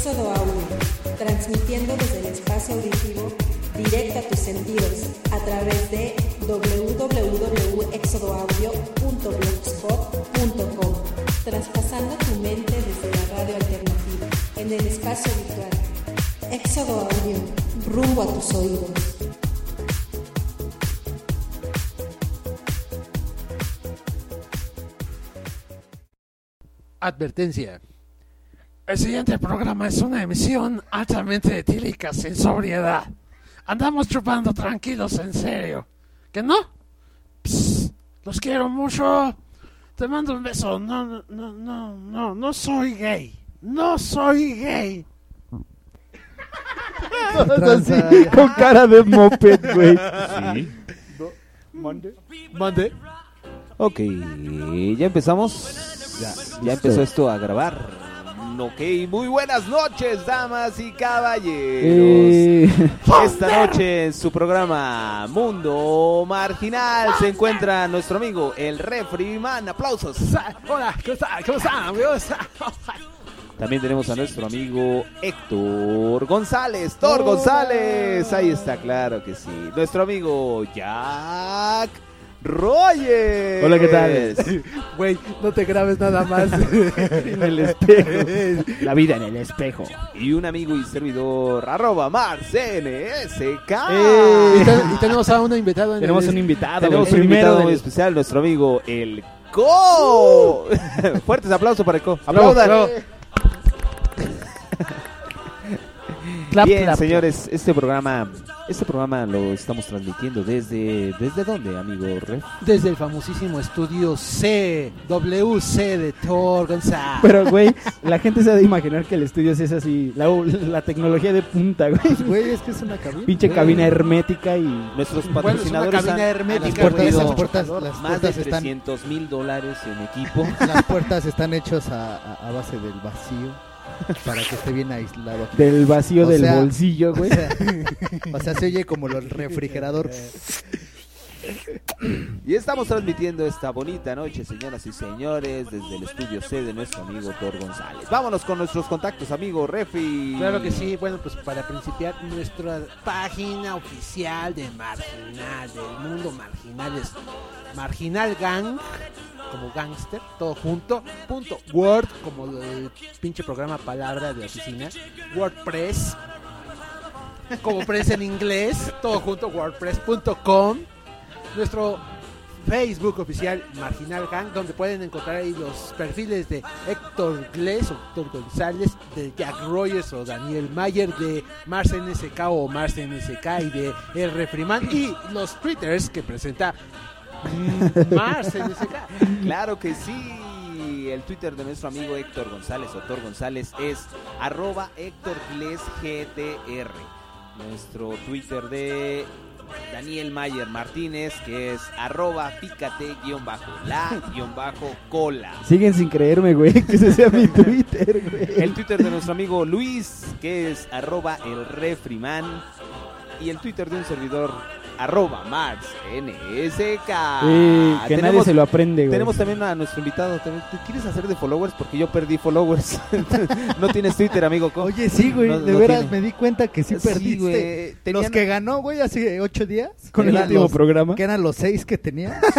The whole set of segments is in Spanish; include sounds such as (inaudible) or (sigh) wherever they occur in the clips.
Éxodo Audio, transmitiendo desde el espacio auditivo directo a tus sentidos a través de www.exodoaudio.blogspot.com, traspasando tu mente desde la radio alternativa en el espacio virtual. Éxodo Audio, rumbo a tus oídos. Advertencia. El siguiente programa es una emisión altamente etílica sin sobriedad. Andamos chupando tranquilos en serio. ¿Que no? Psst, los quiero mucho. Te mando un beso. No, no, no, no, no, no soy gay. No soy gay. Todos así, con cara de moped, güey. Sí. Mande. Mande. Ok, ya empezamos. Ya, ya empezó esto a grabar. Ok, muy buenas noches, damas y caballeros. Eh, Esta noche en su programa Mundo Marginal se encuentra nuestro amigo el Refriman. Aplausos. Hola, ¿cómo están? ¿Cómo están? También tenemos a nuestro amigo Héctor González. Thor Hola. González. Ahí está, claro que sí. Nuestro amigo Jack Rogers. Hola, ¿qué tal? (laughs) Güey, no te grabes nada más. (laughs) en el espejo. La vida en el espejo. Y un amigo y servidor, arroba MarsNSK. Eh. y, ten- y tenemos a un invitado en Tenemos el- un invitado. Tenemos güey. un Primero invitado muy del- especial, nuestro amigo el Co. (laughs) Fuertes aplausos para el Co. Aplaudan. Clap, Bien, clap. señores, este programa, este programa lo estamos transmitiendo desde, ¿desde dónde, amigo Ref? Desde el famosísimo estudio C, WC de Thor González. Pero, güey, la gente se ha de imaginar que el estudio es así, la, la tecnología de punta, güey. Güey, es que es una cabina. Pinche Güey. cabina hermética y... Nuestros Bueno, es una patrocinadores cabina hermética, Las puertas, invertido las puertas, las más de puertas están, 300 mil dólares en equipo. (laughs) las puertas están hechas a, a- a base del vacío para que esté bien aislado. aquí. Del vacío O del sea, bolsillo, O güey. sea, o sea, se oye como el refrigerador. Y estamos transmitiendo esta bonita noche, señoras y señores, desde el estudio C de nuestro amigo Thor González. Vámonos con nuestros contactos, amigo Refi. Claro que sí, bueno, pues para principiar, nuestra página oficial de Marginal, del mundo marginal es Marginal Gang, como gangster, todo junto, punto. Word, como el pinche programa palabra de oficina, WordPress, como press en inglés, todo junto, wordpress.com, nuestro Facebook oficial Marginal Gang, donde pueden encontrar ahí los perfiles de Héctor Glés o Héctor González, de Jack Rogers o Daniel Mayer, de Mars NSK o Mars NSK y de R. Freeman, y los twitters que presenta mm, Mars NSK. Claro que sí. El Twitter de nuestro amigo Héctor González, o Thor González, es arroba Héctor Gles GTR. Nuestro Twitter de Daniel Mayer Martínez, que es arroba pícate-la-cola. Siguen sin creerme, güey, que ese sea mi Twitter, güey. El Twitter de nuestro amigo Luis, que es arroba el refriman. Y el Twitter de un servidor, arroba Mars NSK. Eh, que nadie Tenemos- se lo aprende, güey. Tenemos también a nuestro invitado. también. ¿Te quieres hacer de followers? Porque yo perdí followers. (laughs) no tienes Twitter, amigo. Oye, sí, güey, No- de no veras tiene. me di cuenta que sí Sí, perdiste. güey, tenían- Los que ganó, güey, hace ocho días. Con el último los- programa. Que eran los seis que tenía. (laughs)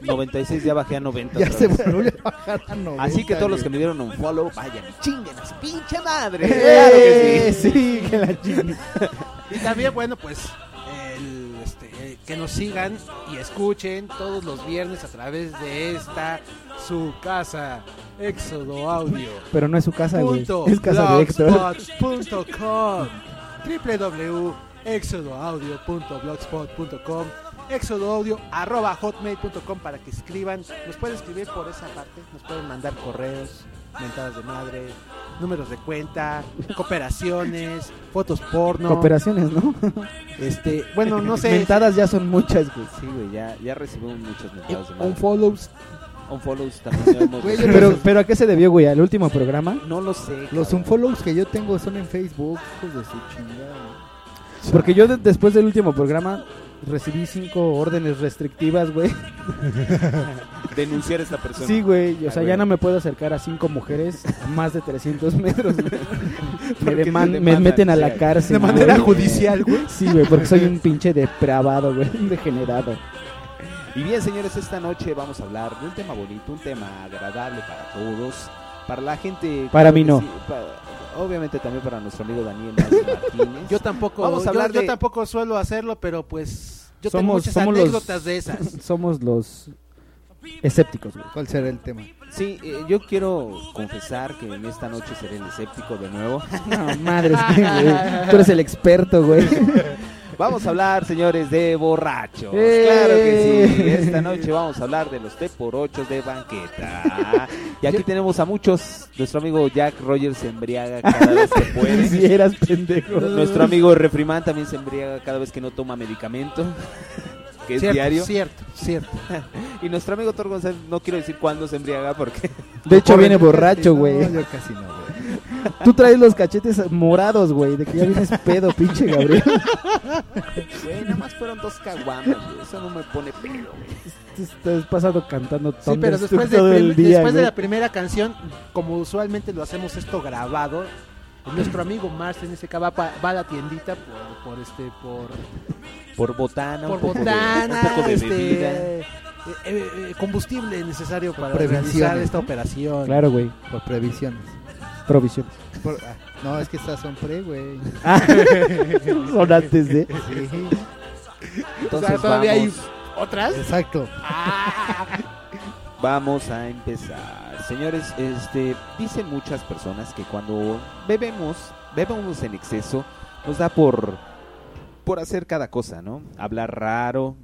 Sí, 96 ya bajé a 90. ya se volvió a bajar a 90. Así que todos los que me dieron un follow, vayan y chinguen a su pinche madre. ¡Eh! Claro que sí. sí, que la chingada. (laughs) Y también, bueno, pues eh, que nos sigan y escuchen todos los viernes a través de esta su casa, Éxodo Audio. Pero no es su casa, güey. Es casa de Héctor. blogspot.com www.exodoaudio.blogspot.com exodoaudio arroba hotmail.com para que escriban nos pueden escribir por esa parte nos pueden mandar correos mentadas de madre números de cuenta cooperaciones fotos porno Cooperaciones, ¿no? este bueno no sé Mentadas ya son muchas, güey. Sí, güey, ya, ya recibimos muchos mentados de un madre. follows Un follows también. Güey. Pero, pero ¿a qué se debió, güey? ¿Al último programa? no lo sé. Los cabrón. unfollows que yo tengo son en Facebook, hijos de su chingada. Porque yo de- después del último programa recibí cinco órdenes restrictivas, güey. (laughs) Denunciar a esta persona. Sí, güey. O sea, Ah, ya güey. no me puedo acercar a cinco mujeres a más de 300 metros, güey. (laughs) Me, deman- me meten a la cárcel. De manera güey. judicial, güey. Sí, güey, porque soy un pinche depravado, güey. Un degenerado. Y bien, señores, esta noche vamos a hablar de un tema bonito, un tema agradable para todos. Para la gente. Para mí no. sí, para- obviamente también para nuestro amigo Daniel Martínez. (laughs) Yo tampoco, Vamos a hablar yo, de- tampoco suelo hacerlo, pero pues yo tengo Somos- muchas somos los- anécdotas de esas. (laughs) Somos los escépticos, güey. ¿Cuál será el tema? Sí, eh, yo quiero confesar que en esta noche seré el escéptico de nuevo. No, madre, (laughs) güey. Tú eres el experto, güey. Vamos a hablar, señores, de borrachos. ¡Eh! Claro que sí. Esta noche vamos a hablar de los T por 8 de banqueta. Y aquí tenemos a muchos. Nuestro amigo Jack Rogers se embriaga cada vez que puede. (laughs) Si eras pendejo. Nuestro amigo Refriman también se embriaga cada vez que no toma medicamento. (laughs) Que es cierto, diario. cierto, cierto. (laughs) Y nuestro amigo Thor González, no quiero decir cuándo se embriaga porque De hecho, viene borracho, güey. No, yo casi no, güey. Tú traes los cachetes morados, güey. De que ya vienes pedo, pinche Gabriel. Güey, nada más fueron dos caguamas, güey. Eso no me pone pedo, güey. Te estás pasado cantando Sí, pero después, de, todo el día, después de la primera canción, como usualmente lo hacemos esto grabado, nuestro amigo Mars en ese va, pa- va a la tiendita por, por este por, Por botana, por un poco de- botana, un poco de este, bebida. eh, eh, combustible necesario para realizar esta operación. Claro, güey. Por previsiones. Provisiones. Por- ah, no, es que estas son pre, güey. Ah, (laughs) son antes de. Sí, O sea, todavía hay vamos, otras. exacto. vamos a empezar. Señores, este dicen muchas personas que cuando bebemos, bebemos en exceso, nos da por por hacer cada cosa, ¿no? Hablar raro,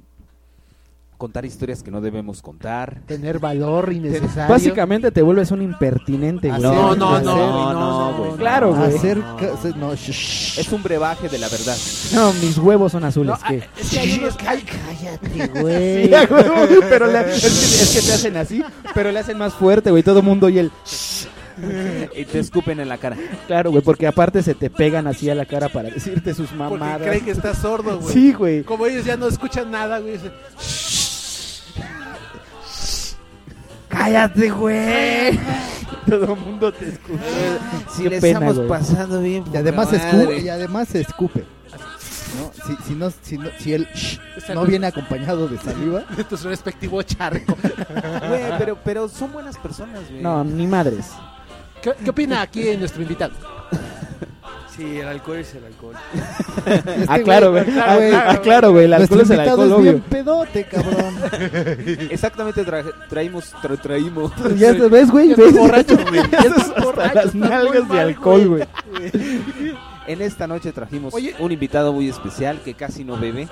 contar historias que no debemos contar. Tener valor innecesario. Básicamente te vuelves un impertinente, güey. No, no, no, no, güey. Claro, güey. Hacer. no. Es un brebaje de la verdad. No, mis huevos son azules. No, ¿qué? ah, es que hay unos Cállate, huevo, pero le- es, que, que te hacen así, pero le hacen más fuerte, güey. Todo mundo y el. Y te escupen en la cara. Claro, güey, porque aparte se te pegan así a la cara para decirte sus porque mamadas. creen que estás sordo, güey. Sí, güey. Como ellos ya no escuchan nada, güey. Cállate, güey. (laughs) Todo el mundo te escucha. Si Qué le pena, estamos güey. pasando bien. Y además, escupe, y además se escupe. ¿no? Si, si, no, si, no, si el sh Esa no no- viene acompañado de saliva, (laughs) de tu respectivo charco. (laughs) Güey, pero, pero son buenas personas, güey. No, ni madres. ¿Qué, qué opina aquí nuestro invitado? Sí, el alcohol es el alcohol. (laughs) este Ah, claro, güey. claro, Ah, güey. ah, claro, güey. El alcohol es el alcohol, es bien obvio. pedote, cabrón. (laughs) Exactamente, tra- traímos, tra- traímos. Ya te ves, güey. Ya estás ves? borracho, (laughs) güey. Ya estás borracho, las nalgas de alcohol, güey. En esta noche trajimos Oye. un invitado muy especial que casi no bebe.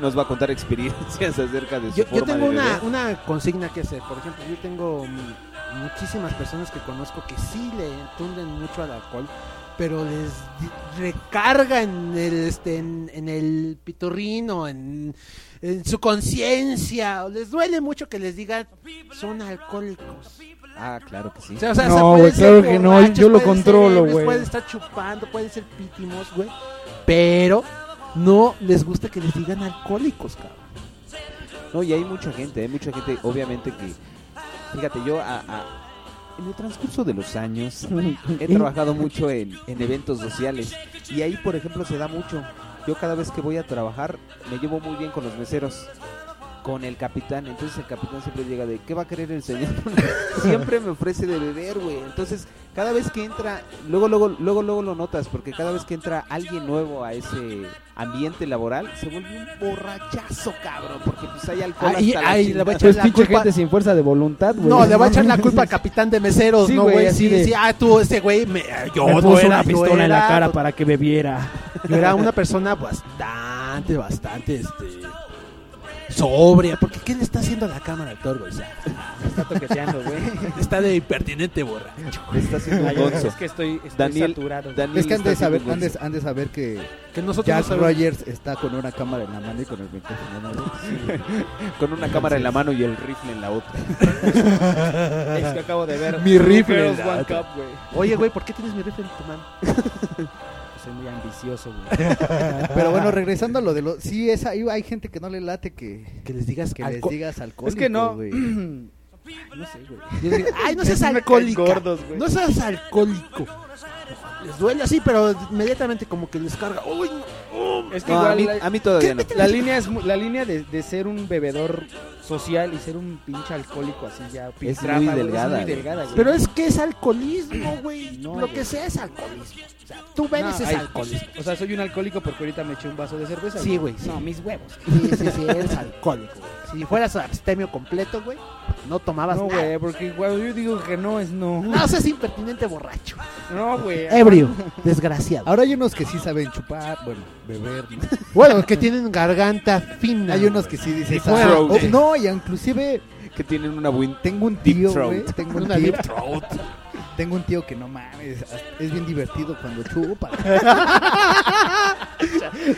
Nos va a contar experiencias acerca de su Yo, forma yo tengo de una, beber. una consigna que hacer. Por ejemplo, yo tengo muchísimas personas que conozco que sí le tunden mucho al alcohol, pero les recarga en el, este, en, en el pitorrino, en, en su conciencia. o Les duele mucho que les digan son alcohólicos. Ah, claro que sí. O sea, o sea, No, o sea, pueden güey, claro que no, yo lo controlo, güey. Pueden estar chupando, pueden ser pítimos, güey. Pero no les gusta que les digan alcohólicos, cabrón. No, y hay mucha gente, hay mucha gente, obviamente que... Fíjate, yo a- a- en el transcurso de los años he trabajado mucho en, en eventos sociales y ahí, por ejemplo, se da mucho. Yo cada vez que voy a trabajar me llevo muy bien con los meseros, con el capitán. Entonces el capitán siempre llega de, ¿qué va a querer el señor? (laughs) siempre me ofrece de beber, güey. Entonces cada vez que entra, luego, luego, luego, luego lo notas, porque cada vez que entra alguien nuevo a ese ambiente laboral, se vuelve un borrachazo, cabrón, porque pues hay alcohol Ah, y- hasta la ay, le voy a echar Pues la pinche culpa- gente sin fuerza de voluntad, güey. No, le va a echar la (laughs) culpa al capitán de meseros, Sí, ¿no, güey, así Sí, de- sí, ah, tú, ese güey, me, yo Me no era, una pistola en la cara para que bebiera. Yo era una persona bastante, bastante, este... Sobria, porque ¿qué le está haciendo a la cámara al Torgo? O sea, Está toqueteando, güey. está de impertinente borracho. Está haciendo un Ay, gonzo. Es que estoy, estoy Daniel- saturado. Daniel Es que han está de, saber, haciendo han, de, gonzo. han de saber que Que nosotros Jack no sabemos- Rogers está con una cámara en la mano y con el micrófono. ¿no? (laughs) Con una cámara en la mano y el rifle en la otra. (laughs) Es que acabo de ver. Mi rifle, Girls la One otra. Cup, güey. Oye, güey, ¿por qué tienes mi rifle en tu mano? (laughs) soy muy ambicioso, güey. (laughs) Pero bueno, regresando a lo de lo... Sí, es, hay, gente que no le late que, Que les digas que les digas alcohólico, es que no. güey. no sé, güey. Ay, no seas güey. no seas alcohólico. Les duele así, pero inmediatamente como que les carga. Uy, no. Es que No, a, mí, la, a mí todavía no. la línea es mu- la línea de, de ser un bebedor social y ser un pinche alcohólico así ya piltrafa, muy güey, delgada, muy güey. delgada, güey. Pero es que es alcoholismo, güey. No, Lo güey. que sea es alcoholismo. O sea, tú bebes No, es alcoholismo. O sea, soy un alcohólico porque ahorita me eché un vaso de cerveza. Sí, güey, sí. No, mis huevos. Sí, sí, sí, eres alcohólico. güey. Si fueras abstemio completo, güey, no tomabas No, nada. güey, porque cuando yo digo que no es no. No seas impertinente borracho. No, güey. Ebrio, (laughs) desgraciado. Ahora hay unos que sí saben chupar, bueno, beber, ¿no? Bueno, que tienen garganta fina. Hay unos que sí dicen... Deep throat. "Ah, oh, no, y inclusive Que tienen una buena... tengo un tío, güey, tengo un tío, deep throat. (laughs) tengo un tío que no mames, es bien divertido cuando chupa. (laughs)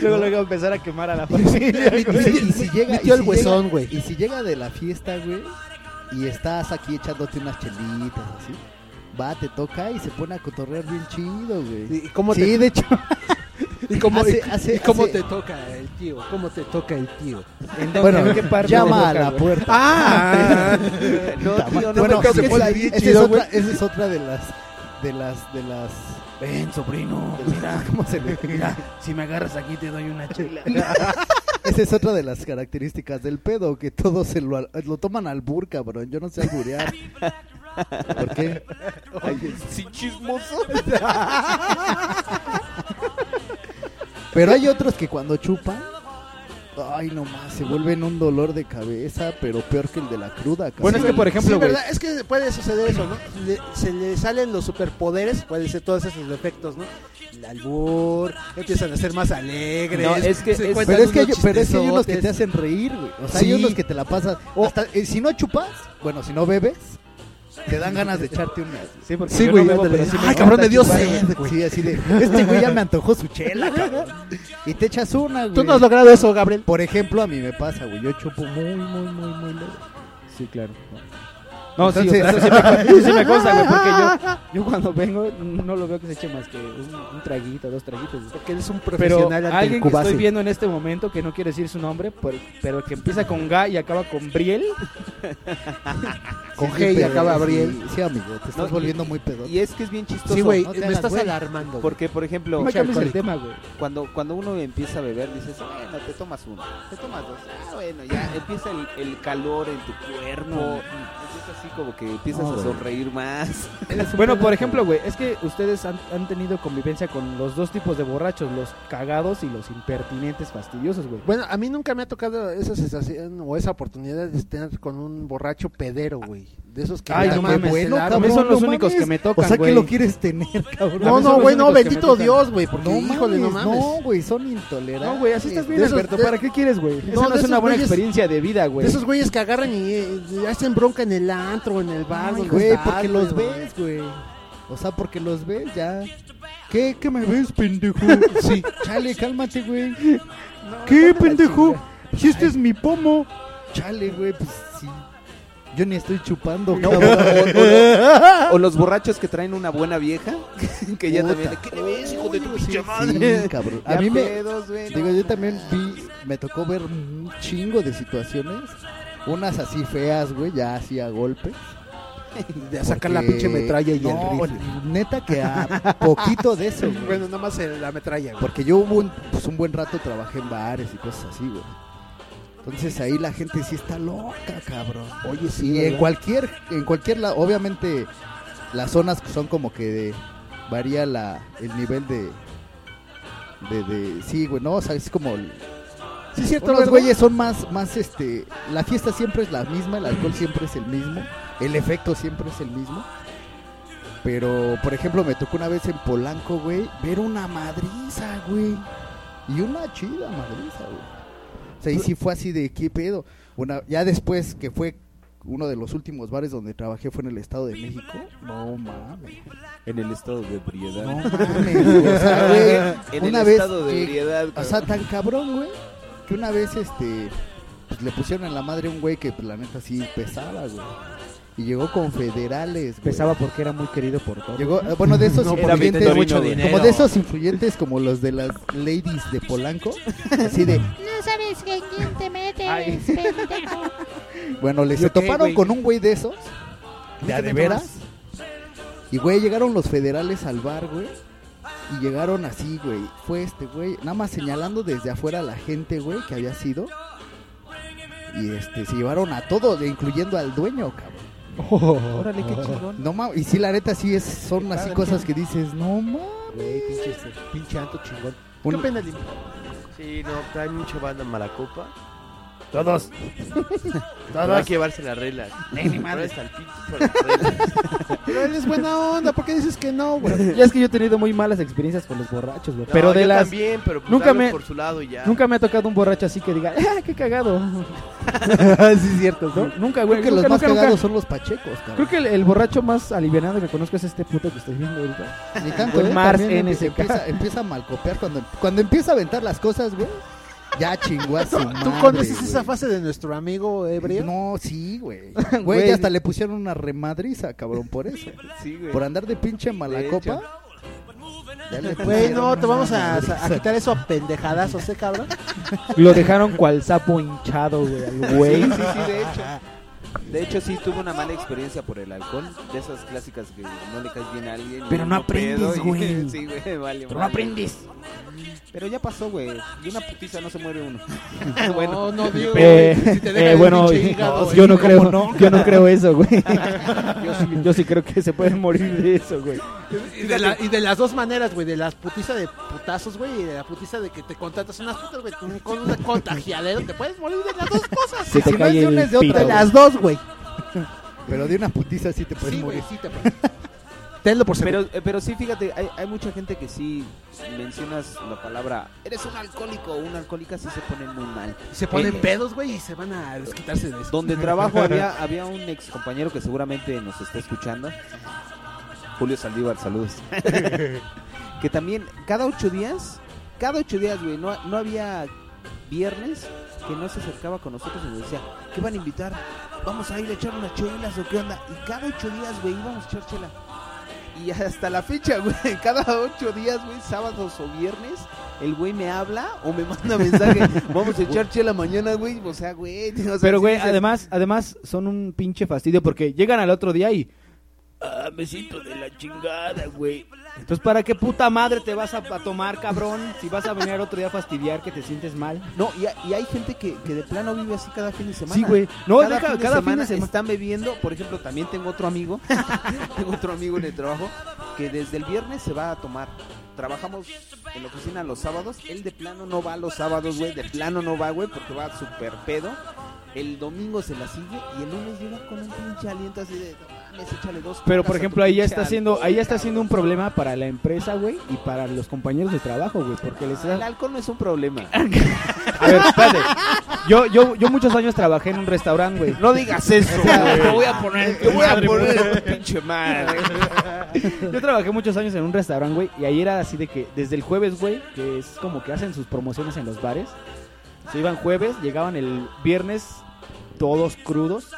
Luego luego empezar a quemar a la familia. (laughs) y, si, y si llega, Mi tío y el si huesón, llega- güey. Y si llega de la fiesta, güey, y estás aquí echándote unas chelitas así, va, te toca y se pone a cotorrear bien chido, güey. ¿Y cómo Sí, te, de hecho, y cómo, hace- y- hace- y cómo hace- te toca el tío? ¿Cómo te toca el tío? ¿En dónde? bueno, ¿En qué parte llama a la güey? puerta. ¡Ah! (laughs) No, tío, no bueno, me es- ahí, esa es otra, esa es otra de las, de las, de las, Ven, sobrino. mira, ¿cómo se le? Mira, si me agarras aquí te doy una chela. (laughs) Esa es otra de las características del pedo, que todos se lo, lo toman al bur, cabrón. Yo no sé alburear. ¿Por qué? Sí, chismoso. (laughs) Pero hay otros que cuando chupan, ay nomás, se vuelven un dolor de cabeza, pero peor que el de la cruda. cabrón. Bueno, es que por ejemplo, sí, güey. ¿verdad? Es que puede suceder eso, ¿no? Le- se le salen los superpoderes, puede ser todos esos defectos, ¿no? El albur, empiezan a ser más alegres. No, es que se es- cuentan pero es que, hay, unos pero es que hay unos que te hacen reír, güey. O sea, Sí. hay unos que te la pasan. hasta- eh, si no chupas, bueno, si no bebes, te dan ganas de echarte una. Sí, porque Sí, yo güey, no bebo, pero sí me Ay, cabrón, me dio sed, güey. Sí, así de, este güey ya me antojó su chela, cabrón. Y te echas una, güey. Tú no has logrado eso, Gabriel. Por ejemplo, a mí me pasa, güey. Yo chupo muy, muy, muy, muy leve. Sí, claro. No, sí, o Entonces- sea, eso sí me, eso (laughs) sí me consta, güey, porque yo, yo cuando vengo no lo veo que se eche más que un, un traguito, dos traguitos. Porque eres un Pero profesional el alguien que estoy viendo en este momento, que no quiere decir su nombre, por- pero que empieza con Ga y acaba con Briel, (laughs) Con G y pero- acaba sí, Gabriel. Sí, amigo, te estás No, y- volviendo muy pedo. Y es que es bien chistoso. Sí, güey, no me hagas estás güey. alarmando. Porque, por ejemplo, no me cambies el alcohólico. tema, güey. cuando, cuando uno empieza a beber, dices, bueno, te tomas uno, te tomas dos. Ah, bueno, ya empieza el, el calor en tu cuerpo. Así como que empiezas No, a sonreír más. (laughs) Bueno, por ejemplo, güey, es que ustedes han, han tenido convivencia con los dos tipos de borrachos, los cagados y los impertinentes fastidiosos, güey. Bueno, a mí nunca me ha tocado esa sensación o esa oportunidad de estar con un borracho pedero, güey. De esos que Ay, no mames, me bueno, cabrón, son los no únicos mames. que me tocan, O sea, güey. que lo quieres tener, (laughs) cabrón. No, no, güey, no, bendito. Dios, güey, porque No híjole, no mames. No, güey, son intolerantes. No, güey, así estás bien, De esos- Alberto. de- ¿Para qué quieres, güey? Esa No, no, de es una buena güeyes- experiencia de vida, güey. De esos güeyes que agarran y eh, hacen bronca en el antro, en el bar, Ay, güey, estás, porque los güey. ves, güey. O sea, porque los ves ya. ¿Qué? ¿Qué me ves, pendejo? (laughs) Sí. Chale, cálmate, güey. ¿Qué, pendejo? Si este es mi pomo. Chale, güey, pues. Yo ni estoy chupando, No, cabrón. O los borrachos que traen una buena vieja, (laughs) que ya Puta. también... ¿Qué le ves, hijo de tu pinche sí, madre? cabrón. A Ya mí me. Digo, yo también vi. Me tocó ver un chingo de situaciones. Unas así feas, güey, ya así a golpe. (laughs) De sacar la pinche metralla y no, el rifle. Neta que a poquito de eso, (laughs) güey. Bueno, nada más la metralla, güey. Porque yo hubo un, pues, un buen rato trabajé en bares y cosas así, güey. Entonces ahí la gente sí está loca, cabrón. Oye, sí, Y en cualquier, en cualquier lado, obviamente las zonas son como que de, varía la, el nivel de, de, de, sí, güey, no, o sea, es como, Sí, cierto, unos ¿verdad? güeyes son más, más, este, la fiesta siempre es la misma, el alcohol siempre es el mismo, el efecto siempre es el mismo. Pero, por ejemplo, me tocó una vez en Polanco, güey, ver una madriza, güey. Y una chida madriza, güey. O sea, y sí fue así de qué pedo. Una, ya después que fue uno de los últimos bares donde trabajé fue en el Estado de México. No mames. En el estado de ebriedad. No (laughs) mames. güey. O sea, güey, en una el vez estado de que- ebriedad. o sea, tan cabrón, güey, que una vez este pues, le pusieron en la madre a un güey que pues, la neta sí pesaba, güey. Y llegó con federales, güey. Pesaba porque era muy querido por todos. Llegó, eh, bueno, de esos (laughs) No, influyentes, mucho como de esos influyentes como los de las ladies de Polanco, así de, No sabes con quién te metes, Ay. pendejo. (laughs) bueno, les ¿Yo se toparon güey? con un güey de esos, de ¿Qué a de veras, y güey, llegaron los federales al bar, güey, y llegaron así, güey, fue este güey, nada más señalando desde afuera a la gente, güey, que había sido, y este, se llevaron a todos, incluyendo al dueño, cabrón. Órale, qué chingón. No mames, y sí, la neta, sí es, son así cosas que dices, no mames. Güey, pinche, este, pinche anto chingón. ¿Qué Un- pena limpio? Sí, no, trae mucho banda en Malacopa. Todos. (laughs) Pero hay que llevarse las reglas. Las reglas. (laughs) Pero él es buena onda, ¿por qué dices que no, güey? (laughs) Ya es que yo he tenido muy malas experiencias con los borrachos, güey. No, Pero de yo las. también, pero pues nunca me- por su lado y ya. Nunca me ha tocado un borracho así que diga, ¡ah, qué cagado! sí, es cierto, ¿No? Nunca, güey. Creo que nunca, los más nunca, nunca. cagados son los pachecos, cabrón. Creo que el, el borracho más alivianado que conozco es este puto que estoy viendo ahorita. Ni tanto, ¿eh? Mars NSK. Empieza, empieza a malcopear cuando, cuando empieza a aventar las cosas, güey. Ya chingó a su ¿Tú madre, conoces güey. esa fase de nuestro amigo ebrio? No, sí, güey. (laughs) Güey. Hasta le pusieron una remadriza, cabrón, por eso. Sí, güey. Por andar de pinche malacopa. Güey, no, te vamos a, madriza. a quitar eso a pendejadazos, ¿eh, cabrón? Lo dejaron cual sapo hinchado, güey, al güey. Sí, sí, sí, de hecho. De hecho, sí tuve una mala experiencia por el alcohol. De esas clásicas que no le caes bien a alguien. Pero no aprendes, y- (laughs) güey. Sí, güey, vale. Pero no vale. aprendes. Pero ya pasó, güey. De una putiza no se muere uno. (laughs) bueno, no digo, Eh, si eh, bueno, yo no ¿cómo creo, (laughs) yo no creo eso, güey. Yo sí, yo sí creo que se pueden morir de eso, güey. Y de, la- y de las dos maneras, güey, de la putiza de putazos, güey, y de la putiza de que te contratas unas putas, güey, con- un contagiadero, te puedes morir de las dos cosas. Se te si no cae de una, el de otra, pito. De güey. las dos, güey. (laughs) Pero de una putiza sí te puedes Sí, güey, morir. sí te puedes. (laughs) Tenlo por seguro. Pero, eh, pero sí, fíjate, hay, hay mucha gente que sí mencionas la palabra eres un alcohólico o una alcohólica, sí se ponen muy mal. se ponen eh, pedos, güey, y se van a desquitarse de eso. Donde trabajo (laughs) había, había un ex compañero que seguramente nos está escuchando. Julio Saldívar, saludos. que también cada ocho días, cada ocho días, güey, no, no había viernes que no se acercaba con nosotros y nos decía, ¿qué van a invitar? Vamos a ir a echar unas chelas o qué onda. Y cada ocho días, güey, íbamos a echar chela. Y hasta la fecha, güey, (laughs) cada ocho días, güey, sábados o viernes, el güey me habla o me manda mensaje, (laughs) vamos a echar chela mañana, güey. O sea, güey, (laughs) Pero, güey, además, además son un pinche fastidio porque llegan al otro día y... Ah, me siento de la chingada, güey. Entonces, ¿para qué puta madre te vas a, a tomar, cabrón? Si vas a venir otro día a fastidiar que te sientes mal. No, y, hay- y hay gente que, que de plano vive así cada fin de semana. Sí, güey. No, cada deja- fin de cada fin de semana. están bebiendo. Por ejemplo, también tengo otro amigo, (laughs) tengo otro amigo en el trabajo que desde el viernes se va a tomar. Trabajamos en la oficina los sábados. Él de plano no va los sábados, güey. De plano no va, güey, porque va súper pedo. El domingo se la sigue y el lunes llega con un pinche aliento así de, "No mames, échale dos Pero, por ejemplo, ahí ya está haciendo, alcohol, ahí ya está cabrón". haciendo un problema para la empresa, güey, y para los compañeros de trabajo, güey, porque les El da... alcohol no es un problema. (laughs) A ver, espérate. Yo, yo, yo muchos años trabajé en un restaurante, güey. No digas eso, güey. Te voy a poner, te voy a Madre, poner, pinche madre. Yo trabajé muchos años en un restaurante, güey, y ahí era así de que desde el jueves, güey, que es como que hacen sus promociones en los bares. Se iban jueves, llegaban el viernes todos crudos.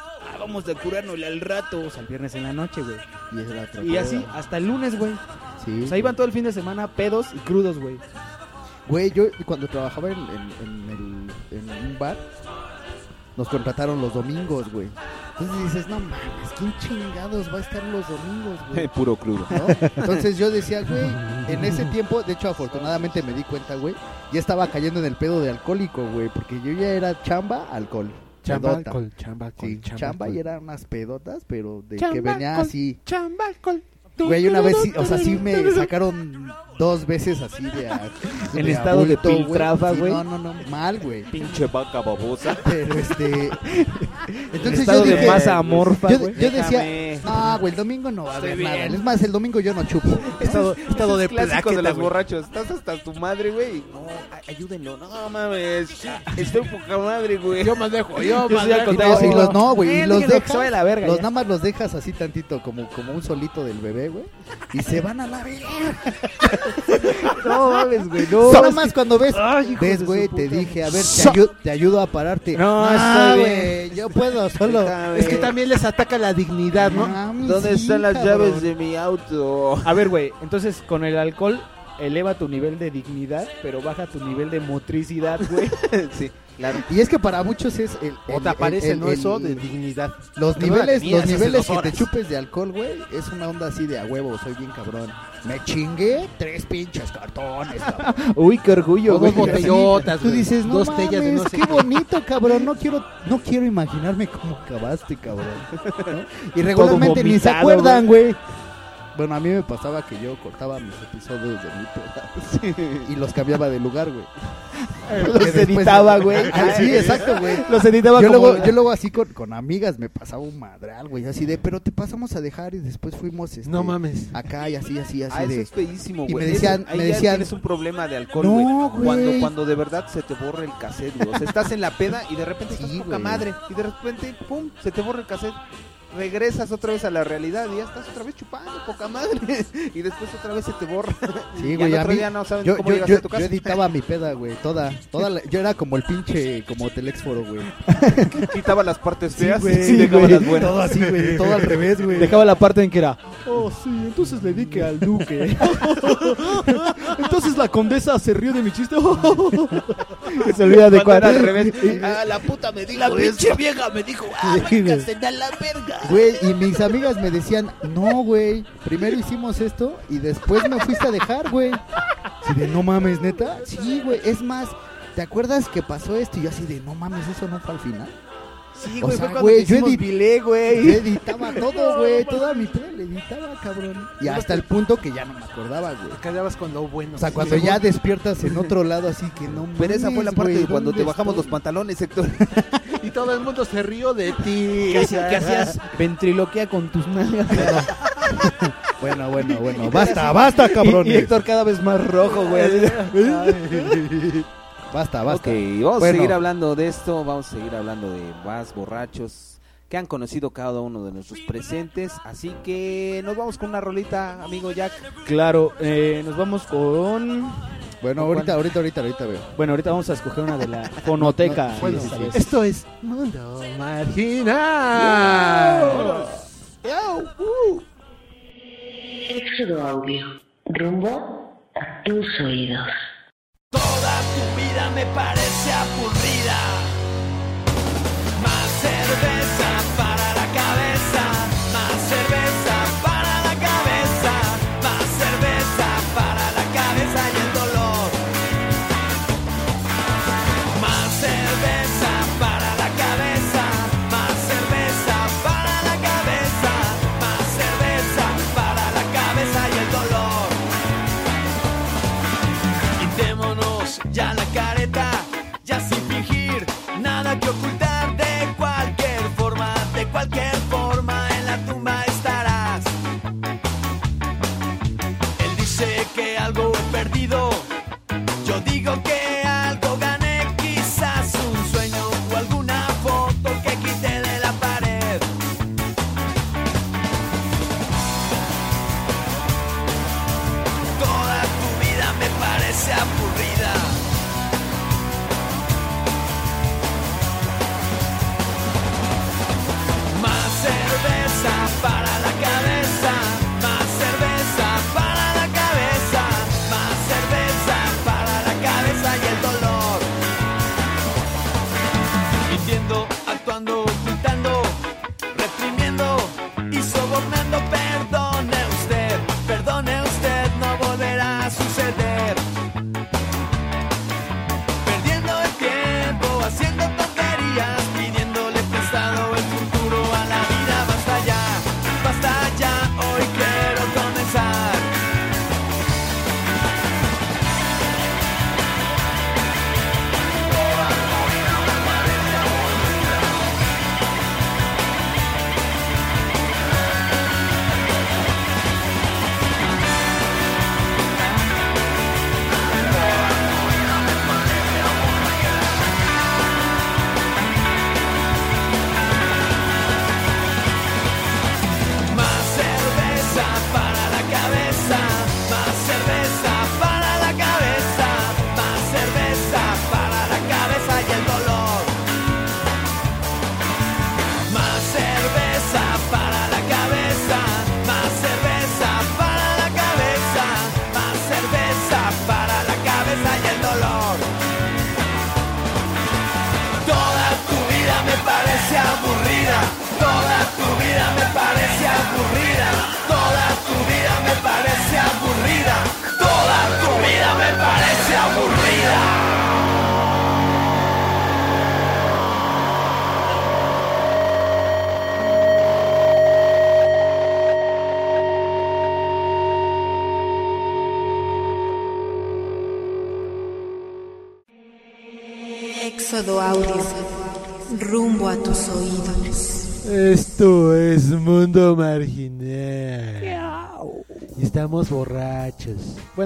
Vamos a curarnos al rato, o sea, el viernes en la noche, güey. Y, es la otra Y así hasta el lunes, güey. Sí. O sea, iban todo el fin de semana pedos y crudos, güey. Güey, yo cuando trabajaba en, en- en el- en un bar, nos contrataron los domingos, güey. Entonces dices, no mames, ¿quién chingados va a estar los domingos, güey? (laughs) Puro crudo. ¿No? Entonces yo decía, güey, en ese tiempo, de hecho afortunadamente me di cuenta, güey, ya estaba cayendo en el pedo de alcohólico, güey, porque yo ya era chamba, alcohol. Chamba, pedota. alcohol, chamba, alcohol, Sí, chamba, chamba, alcohol. y eran unas pedotas, pero de que venía alcohol. así. Chamba, alcohol. Güey, una vez, sí- o sea, sí me sacaron dos veces así de... a- (laughs) En estado de bulto, piltrafa, Sí, güey. No, no, no, mal, güey. Pinche vaca babosa. (laughs) Pero este. En (laughs) Entonces estado yo de dije. masa amorfa, yo, güey. yo decía. No, güey, el domingo no va a haber nada. Es más, el domingo yo no chupo. Estado, estado de clásico de los güey. borrachos. Estás hasta tu madre, güey. No, ayúdenlo. No mames. Estoy poca madre, güey. Yo manejo, yo Yo al manejo. contrario, No, y los, no, güey. Eh, Y los dejas. los nada más los dejas así tantito, como, como un solito del bebé, café, güey. Y se van a la verga. (laughs) No mames, güey. No, Nada más que- cuando ves, Ay, ves, güey, te dije, a ver, te, So- ayu- te ayudo a pararte. No, Ah, güey, yo puedo solo. Es que también les ataca la dignidad, ¿no? Mames, ¿Dónde sí, están las cabrón. llaves de mi auto? A ver, güey, entonces con el alcohol eleva tu nivel de dignidad, pero baja tu nivel de motricidad, güey. (laughs) sí, claro. Y es que para muchos es el, O el- te aparece, el- ¿no? el- Eso de dignidad. Los niveles, los niveles que te chupes de alcohol, güey, es una onda así de a huevo, soy bien cabrón. Me chingué tres pinches cartones, cabrón. (laughs) Uy, qué orgullo, O güey. dos botellotas, Tú güey. dices, no Dos mames, tellas de no sé qué bonito, cabrón. No quiero, no quiero imaginarme cómo acabaste, cabrón. (laughs) ¿No? Y regularmente ni se acuerdan, güey. Bueno, a mí me pasaba que yo cortaba mis episodios de mi peda (laughs) y los cambiaba de lugar, güey. Los editaba, güey. Ah, sí, exacto, güey. Los editaba Yo como... luego, yo luego así con, con amigas me pasaba un madral, güey, así de, pero te pasamos a dejar y después fuimos, este, No mames. acá y así, así, así Ah, eso de... es feísimo, y güey. me decían- Eso- ahí me decían- tienes un problema de alcohol, No, güey. güey. Cuando, cuando de verdad se te borra el cassette, güey. O sea, estás en la peda y de repente Sí, estás poca güey. madre. Y de repente, pum, se te borra el cassette. Regresas otra vez a la realidad y ya estás otra vez chupando, poca madre. (laughs) Y después otra vez se te borra. Sí, y güey, otro mí- día no saben Yo, cómo yo, llegaste yo, a tu yo casa. editaba mi peda, güey, toda, toda la- yo era como el pinche, como Telexforo, güey. (laughs) Quitaba las partes feas güey, y dejaba güey, las buenas. Todo así, güey, todo al revés, güey. Dejaba la parte en que era, oh sí, entonces le di que al duque. (laughs) entonces la condesa se rió de mi chiste. se olvida de cuál. al revés. Ah, la puta me dijo La pinche vieja me dijo, ah, a la verga. Güey, y mis amigas me decían, no, güey, primero hicimos esto y después me fuiste a dejar, güey. Así de, no mames, neta. Sí, güey, es más, ¿te acuerdas que pasó esto? Y yo así de, no mames, eso no fue al final. Sí, O güey, sea, fue cuando güey, yo edit- güey. editaba todo, (laughs) güey, toda mi peda le editaba, cabrón. Y hasta el punto que ya no me acordaba, güey. Te callabas con lo bueno. O sea, cuando ya despiertas en otro lado, así que no Pero esa fue la mames, parte güey, de cuando te ¿dónde bajamos los pantalones, Héctor. (laughs) Y todo el mundo se rió de ti. ¿Qué, hacías- qué hacías? (laughs) Ventriloquía con tus nalgas. Bueno, bueno, bueno, basta, basta. Y, y Héctor cada vez más rojo, güey. Basta, basta. Ok, vamos Bueno. a seguir hablando de esto, vamos a seguir hablando de más borrachos que han conocido cada uno de nuestros presentes. Así que nos vamos con una rolita, amigo Jack. Claro, eh, nos vamos con... Bueno, ahorita, ahorita, ahorita, ahorita veo. Bueno, ahorita vamos a escoger una de la (laughs) fonoteca. No, esto es Mundo Marginal. Éxodo Audio. Rumbo a tus oídos. Toda tu vida me parece aburrida. Más cerveza nada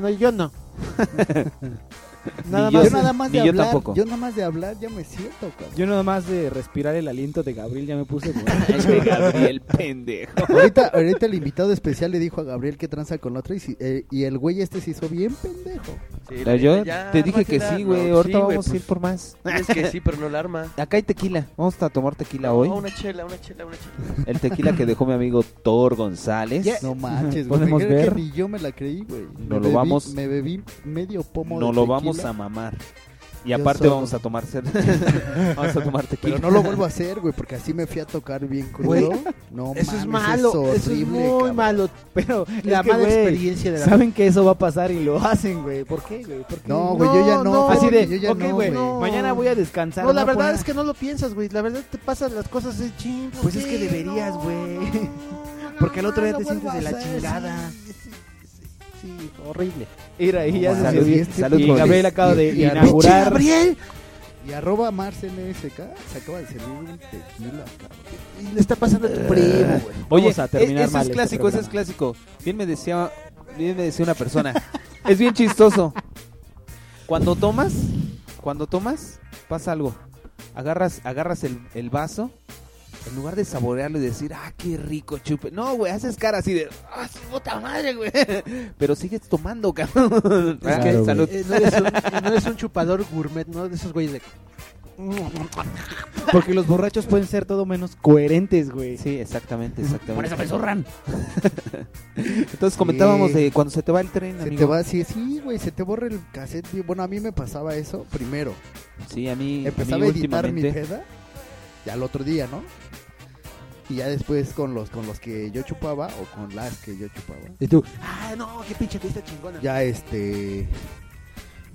Bueno, yo no. (laughs) nada más. Yo nada más Ni de yo hablar, tampoco. yo nada más de hablar ya me siento, cabrón. Yo nada más de respirar el aliento de Gabriel ya me puse. (laughs) Este Gabriel pendejo. Ahorita, ahorita el invitado especial le dijo a Gabriel que tranza con la otra y, si- eh, y el güey este se hizo bien pendejo. Sí, La- le yo ya, te dije que sí, güey. No, Ahorita sí, vamos a ir pues, por más. Es que sí, pero no la arma. (laughs) Acá hay tequila. Vamos a tomar tequila hoy. No, una chela, una chela, una chela. El tequila que dejó mi amigo Thor González. No manches, güey. Podemos me ver. que ni yo me la creí, güey. Me Nos lo bebí- vamos- Me bebí medio pomo Nos de lo tequila, vamos a mamar. Y aparte solo. vamos a tomar (laughs) vamos a tomar tequila. Pero no lo vuelvo a hacer, güey, porque así me fui a tocar bien crudo. No Eso mames, es malo. Eso es horrible, muy cabrón. malo. Pero La es que, mala experiencia de la Saben que eso va a pasar y lo hacen, güey. ¿Por qué, güey? No, güey, yo ya no. Así de, yo ya no, güey, mañana voy a descansar. No, la verdad es que no lo piensas, güey. La verdad te pasan las cosas de ching. ¿por Pues es que deberías, güey. (laughs) Porque al otro día te sientes de la chingada. Horrible. Mira, y ya No, se salud, y este salud, Y. Gabriel acaba de Y- inaugurar. Gabriel! Y arroba Mars NSK se acaba de servir un tequila, cabrón. Y le está pasando a tu primo, güey. Oye, Vamos a terminar e- ese mal es este clásico, ese es clásico. Bien me decía, bien me decía una persona. es bien chistoso. Cuando tomas, cuando tomas, pasa algo. Agarras, agarras el, el vaso, en lugar de saborearlo y decir, ah, qué rico chupe. No, güey, haces cara así de, ah, su puta madre, güey. (laughs) Pero sigues tomando, (laughs) cabrón. Es que salud. eh, no, eres un, no eres un chupador gourmet, ¿no? De esos güeyes de... (laughs) Porque los borrachos pueden ser todo menos coherentes, güey. Sí, exactamente, exactamente. Por eso me zurran. Entonces comentábamos Sí. de cuando se te va el tren, Se amigo. te va, sí, sí, güey, se te borra el cassette. Bueno, a mí me pasaba eso primero. Sí, a mí, Empezaba a editar mi peda, ya al otro día, ¿no? Y ya después con los con los que yo chupaba o con las que yo chupaba, Y tú, ah, no, qué pinche fiesta chingona. ya este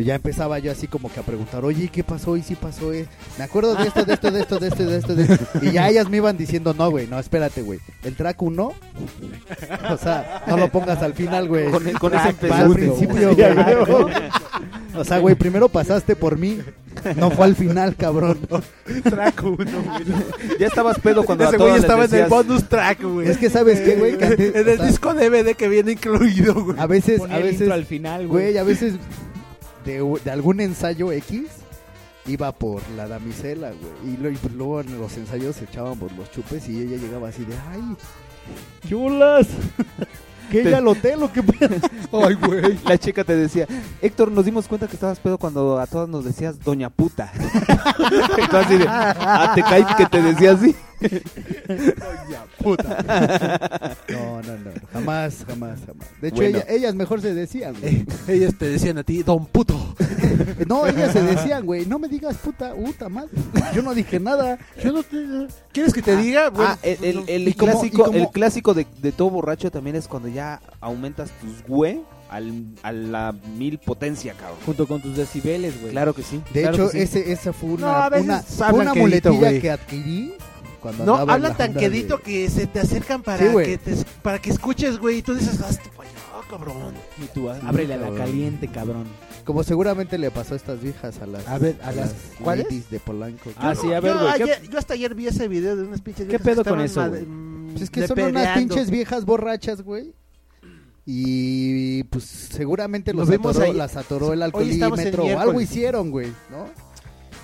ya empezaba yo así como que a preguntar, oye, ¿qué pasó? ¿Y si pasó? eh? Me acuerdo de esto, de esto, de esto, de esto, de esto, de esto. Y ya ellas me iban diciendo, no, güey, no, espérate, güey. El track 1, o sea, no lo pongas al final, güey. Con, con ese empezó. al principio, Sí, güey. O sea, güey, primero pasaste por mí, no fue al final, cabrón. Track uno, güey. Ya estabas pedo cuando Ese güey estaba en el bonus track, güey. Es que, ¿sabes qué, güey? Que antes- En o el sea, disco DVD que viene incluido, güey. A veces, Ponía a el veces, intro al final, güey. güey, a veces de, de algún ensayo X iba por la damisela, güey. Y, y luego en los ensayos se echaban por los chupes y ella llegaba así de, ay, chulas. ¿Qué (laughs) Te- ella al hotel o qué pedo? (laughs) Ay, güey. La chica te decía, Héctor, nos dimos cuenta que estabas pedo cuando a todas nos decías Doña Puta. (laughs) Así de, ah, te cae que te decía así. No, no, no, jamás, jamás, jamás. De hecho, Bueno. ella- ellas mejor se decían, güey. (laughs) Ellas te decían a ti, don puto. (laughs) No, ellas se decían, güey, no me digas puta, puta madre. Yo no dije nada. Yo no te... ¿Quieres que te diga? Bueno, ah, el, el- el y como- clásico, y como- el clásico de, de todo borracho también es cuando ya aumentas tus güey al, a la mil potencia, cabrón. Junto con tus decibeles, güey. Claro que sí. De Claro hecho, que sí. ese, esa fue No, una, a veces una, fue hablan una quedito, muletilla güey. que adquirí cuando no, hablan la tan quedito de- que se te acercan para, Sí, que, te, para que escuches, güey. Y tú dices, hazte para allá, cabrón. Y tú, ábrele a la caliente, cabrón. Como seguramente le pasó a estas viejas, a las, A ver, ¿a las cuáles? de Polanco. Ah, sí, a ver, yo, güey, ¿qué- ayer- yo hasta ayer vi ese video de unas pinches ¿Qué pedo con eso, mm, Pues es que son unas pinches viejas borrachas, güey. Y pues seguramente Nos los vimos atoró, ahí. las atoró el alcoholímetro o algo hicieron, güey, ¿no?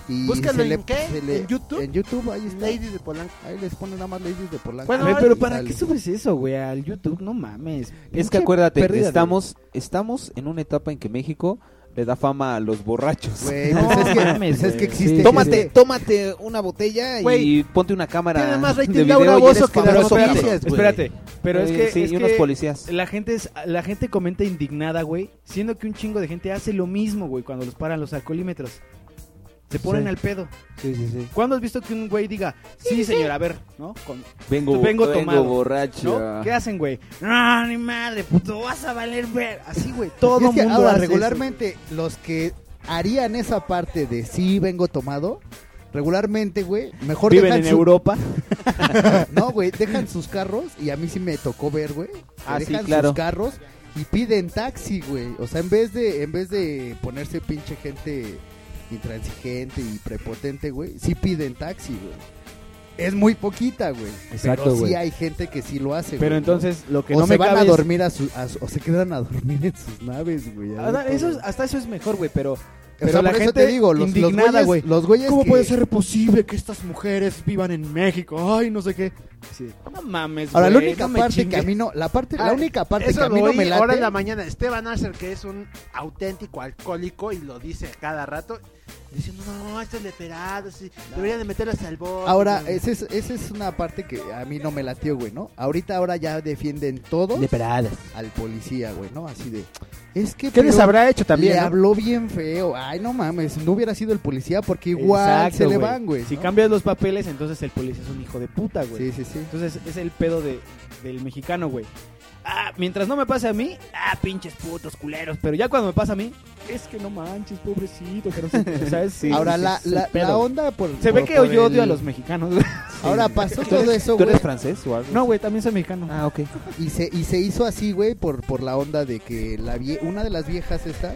Y Búscalo se le- en qué? se le- ¿En YouTube? En YouTube, ahí está. Ladies de Polanco. Ahí les ponen nada más Ladies de Polanco. Bueno, pero ¿para qué subes eso, güey? Al YouTube, no mames. Es que acuérdate, de- estamos, estamos en una etapa en que México le da fama a los borrachos. Güey, (laughs) No pues es que, mames, pues es que existe. Sí, Tómate, tómate una botella y ponte una cámara tiene más rating de Laura Bozzo que noticias, cabrón. güey. Espérate, pero es Eh, que, sí, es y unos que policías. la gente es, la gente comenta indignada, güey, siendo que un chingo de gente hace lo mismo, güey, cuando los paran los alcoholímetros. Se ponen Sí. al pedo. Sí, sí, sí. ¿Cuándo has visto que un güey diga, sí, señor, a ver, ¿no? Con- Vengo, Vengo vengo, borracho. ¿no? ¿Qué hacen, güey? No, ni madre, puto, vas a valer ver. Así, güey, todo Es que mundo ahora, hace regularmente, los que harían esa parte de sí vengo tomado, regularmente, güey, mejor Viven dejan en su- Europa. (laughs) No, güey, dejan sus carros y a mí sí me tocó ver, güey. Ah, sí, dejan claro. sus carros y piden taxi, güey. O sea, en vez de en vez de ponerse pinche gente intransigente y prepotente, güey, sí piden taxi, güey. Es muy poquita, güey. Exacto, Pero sí güey. hay gente que sí lo hace, Pero entonces, lo que o no se me van cabe a es- dormir a su, a su- o se quedan a dormir en sus naves, güey. Ah, eso es- hasta eso es mejor, güey, pero... Pero la por eso gente te digo, los, los indignada, güeyes, güey. los güeyes ¿Cómo que- puede ser posible que estas mujeres vivan en México? Ay, no sé qué. No mames, Ahora, la única no parte que a mí no, la parte, la Ah, única parte que a mí no me late. ahora en la mañana. Esteban Arcer, que es un auténtico alcohólico y lo dice a cada rato, diciendo, no, esto es leperado, sí, deberían de meterlas al bote. Ahora, esa es, esa es una parte que a mí no me latió, güey, ¿no? Ahorita ahora ya defienden todos Leperadas. al policía, güey, ¿no? Así de... Es que... ¿Qué les habrá hecho también? Le no? habló bien feo. Ay, no mames, no hubiera sido el policía porque igual Exacto, se le van, güey. Si cambias los papeles, entonces el policía es un hijo de puta, güey. Sí, sí, sí. Entonces es el pedo de, del mexicano, güey. Ah, mientras no me pase a mí, ah, pinches putos culeros. Pero ya cuando me pasa a mí, es que no manches, pobrecito. Que no. (laughs) Sí, ahora, sí, la, es la, la onda por... Se ve que yo odio a los mexicanos, güey. (laughs) Ahora pasó ¿Tú todo eso, ¿Tú güey. eres francés o algo? No, güey, también soy mexicano. Ah, ok. Y se, y se hizo así, güey, por, por la onda de que la vie- una de las viejas estas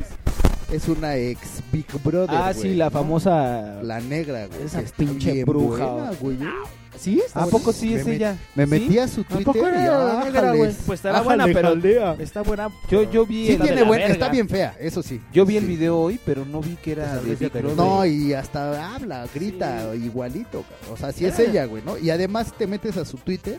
es una ex Big Brother. ah, güey, sí, la ¿no? famosa... La negra, güey. Esa pinche bruja, buena, güey. ¿Sí? ¿A buena. poco sí Me es met- ella? Me ¿Sí? metí a su poco Twitter y era la negra, güey? Pues estará buena, pero... jaldea. Está buena. Yo, yo vi Sí el, tiene la buen, verga. está bien fea, eso sí. yo vi el Sí. video hoy, pero no vi que era Esa de Big Brother. No, y hasta habla, grita igualito. cabrón. O sea, sí es ella, güey, ¿no? Y además te metes a su Twitter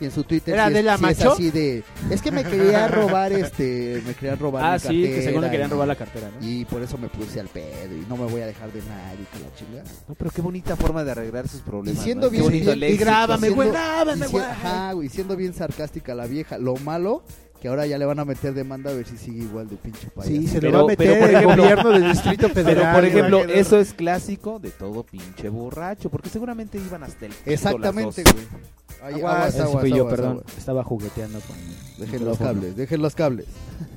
y en su Twitter ¿Era sí es, Adela sí es Macho? así de... Es que me quería robar, este... Me querían robar Ah, mi sí, que según le querían y- robar la cartera, ¿no? Y por eso me puse al pedo y no me voy a dejar de nadie, que la chingada. No, pero qué bonita forma de arreglar sus Y problemas. siendo ¿no? Bien, bien- el éxito. grábame, güey, siendo- grábame, y si- güey. Ajá, güey, siendo bien sarcástica la vieja. Lo malo, que ahora ya le van a meter demanda a ver si sigue igual de pinche payaso. Sí, se Pero- lo va a meter pero, por el ejemplo- gobierno del Distrito Federal. Pero, por ejemplo, güey. eso es clásico de todo pinche borracho, porque seguramente iban hasta el Exactamente, güey. Ay, Aguas, aguas, Ese aguas, fui yo, aguas, perdón. aguas. Estaba jugueteando con... Dejen los cables, dejen los cables.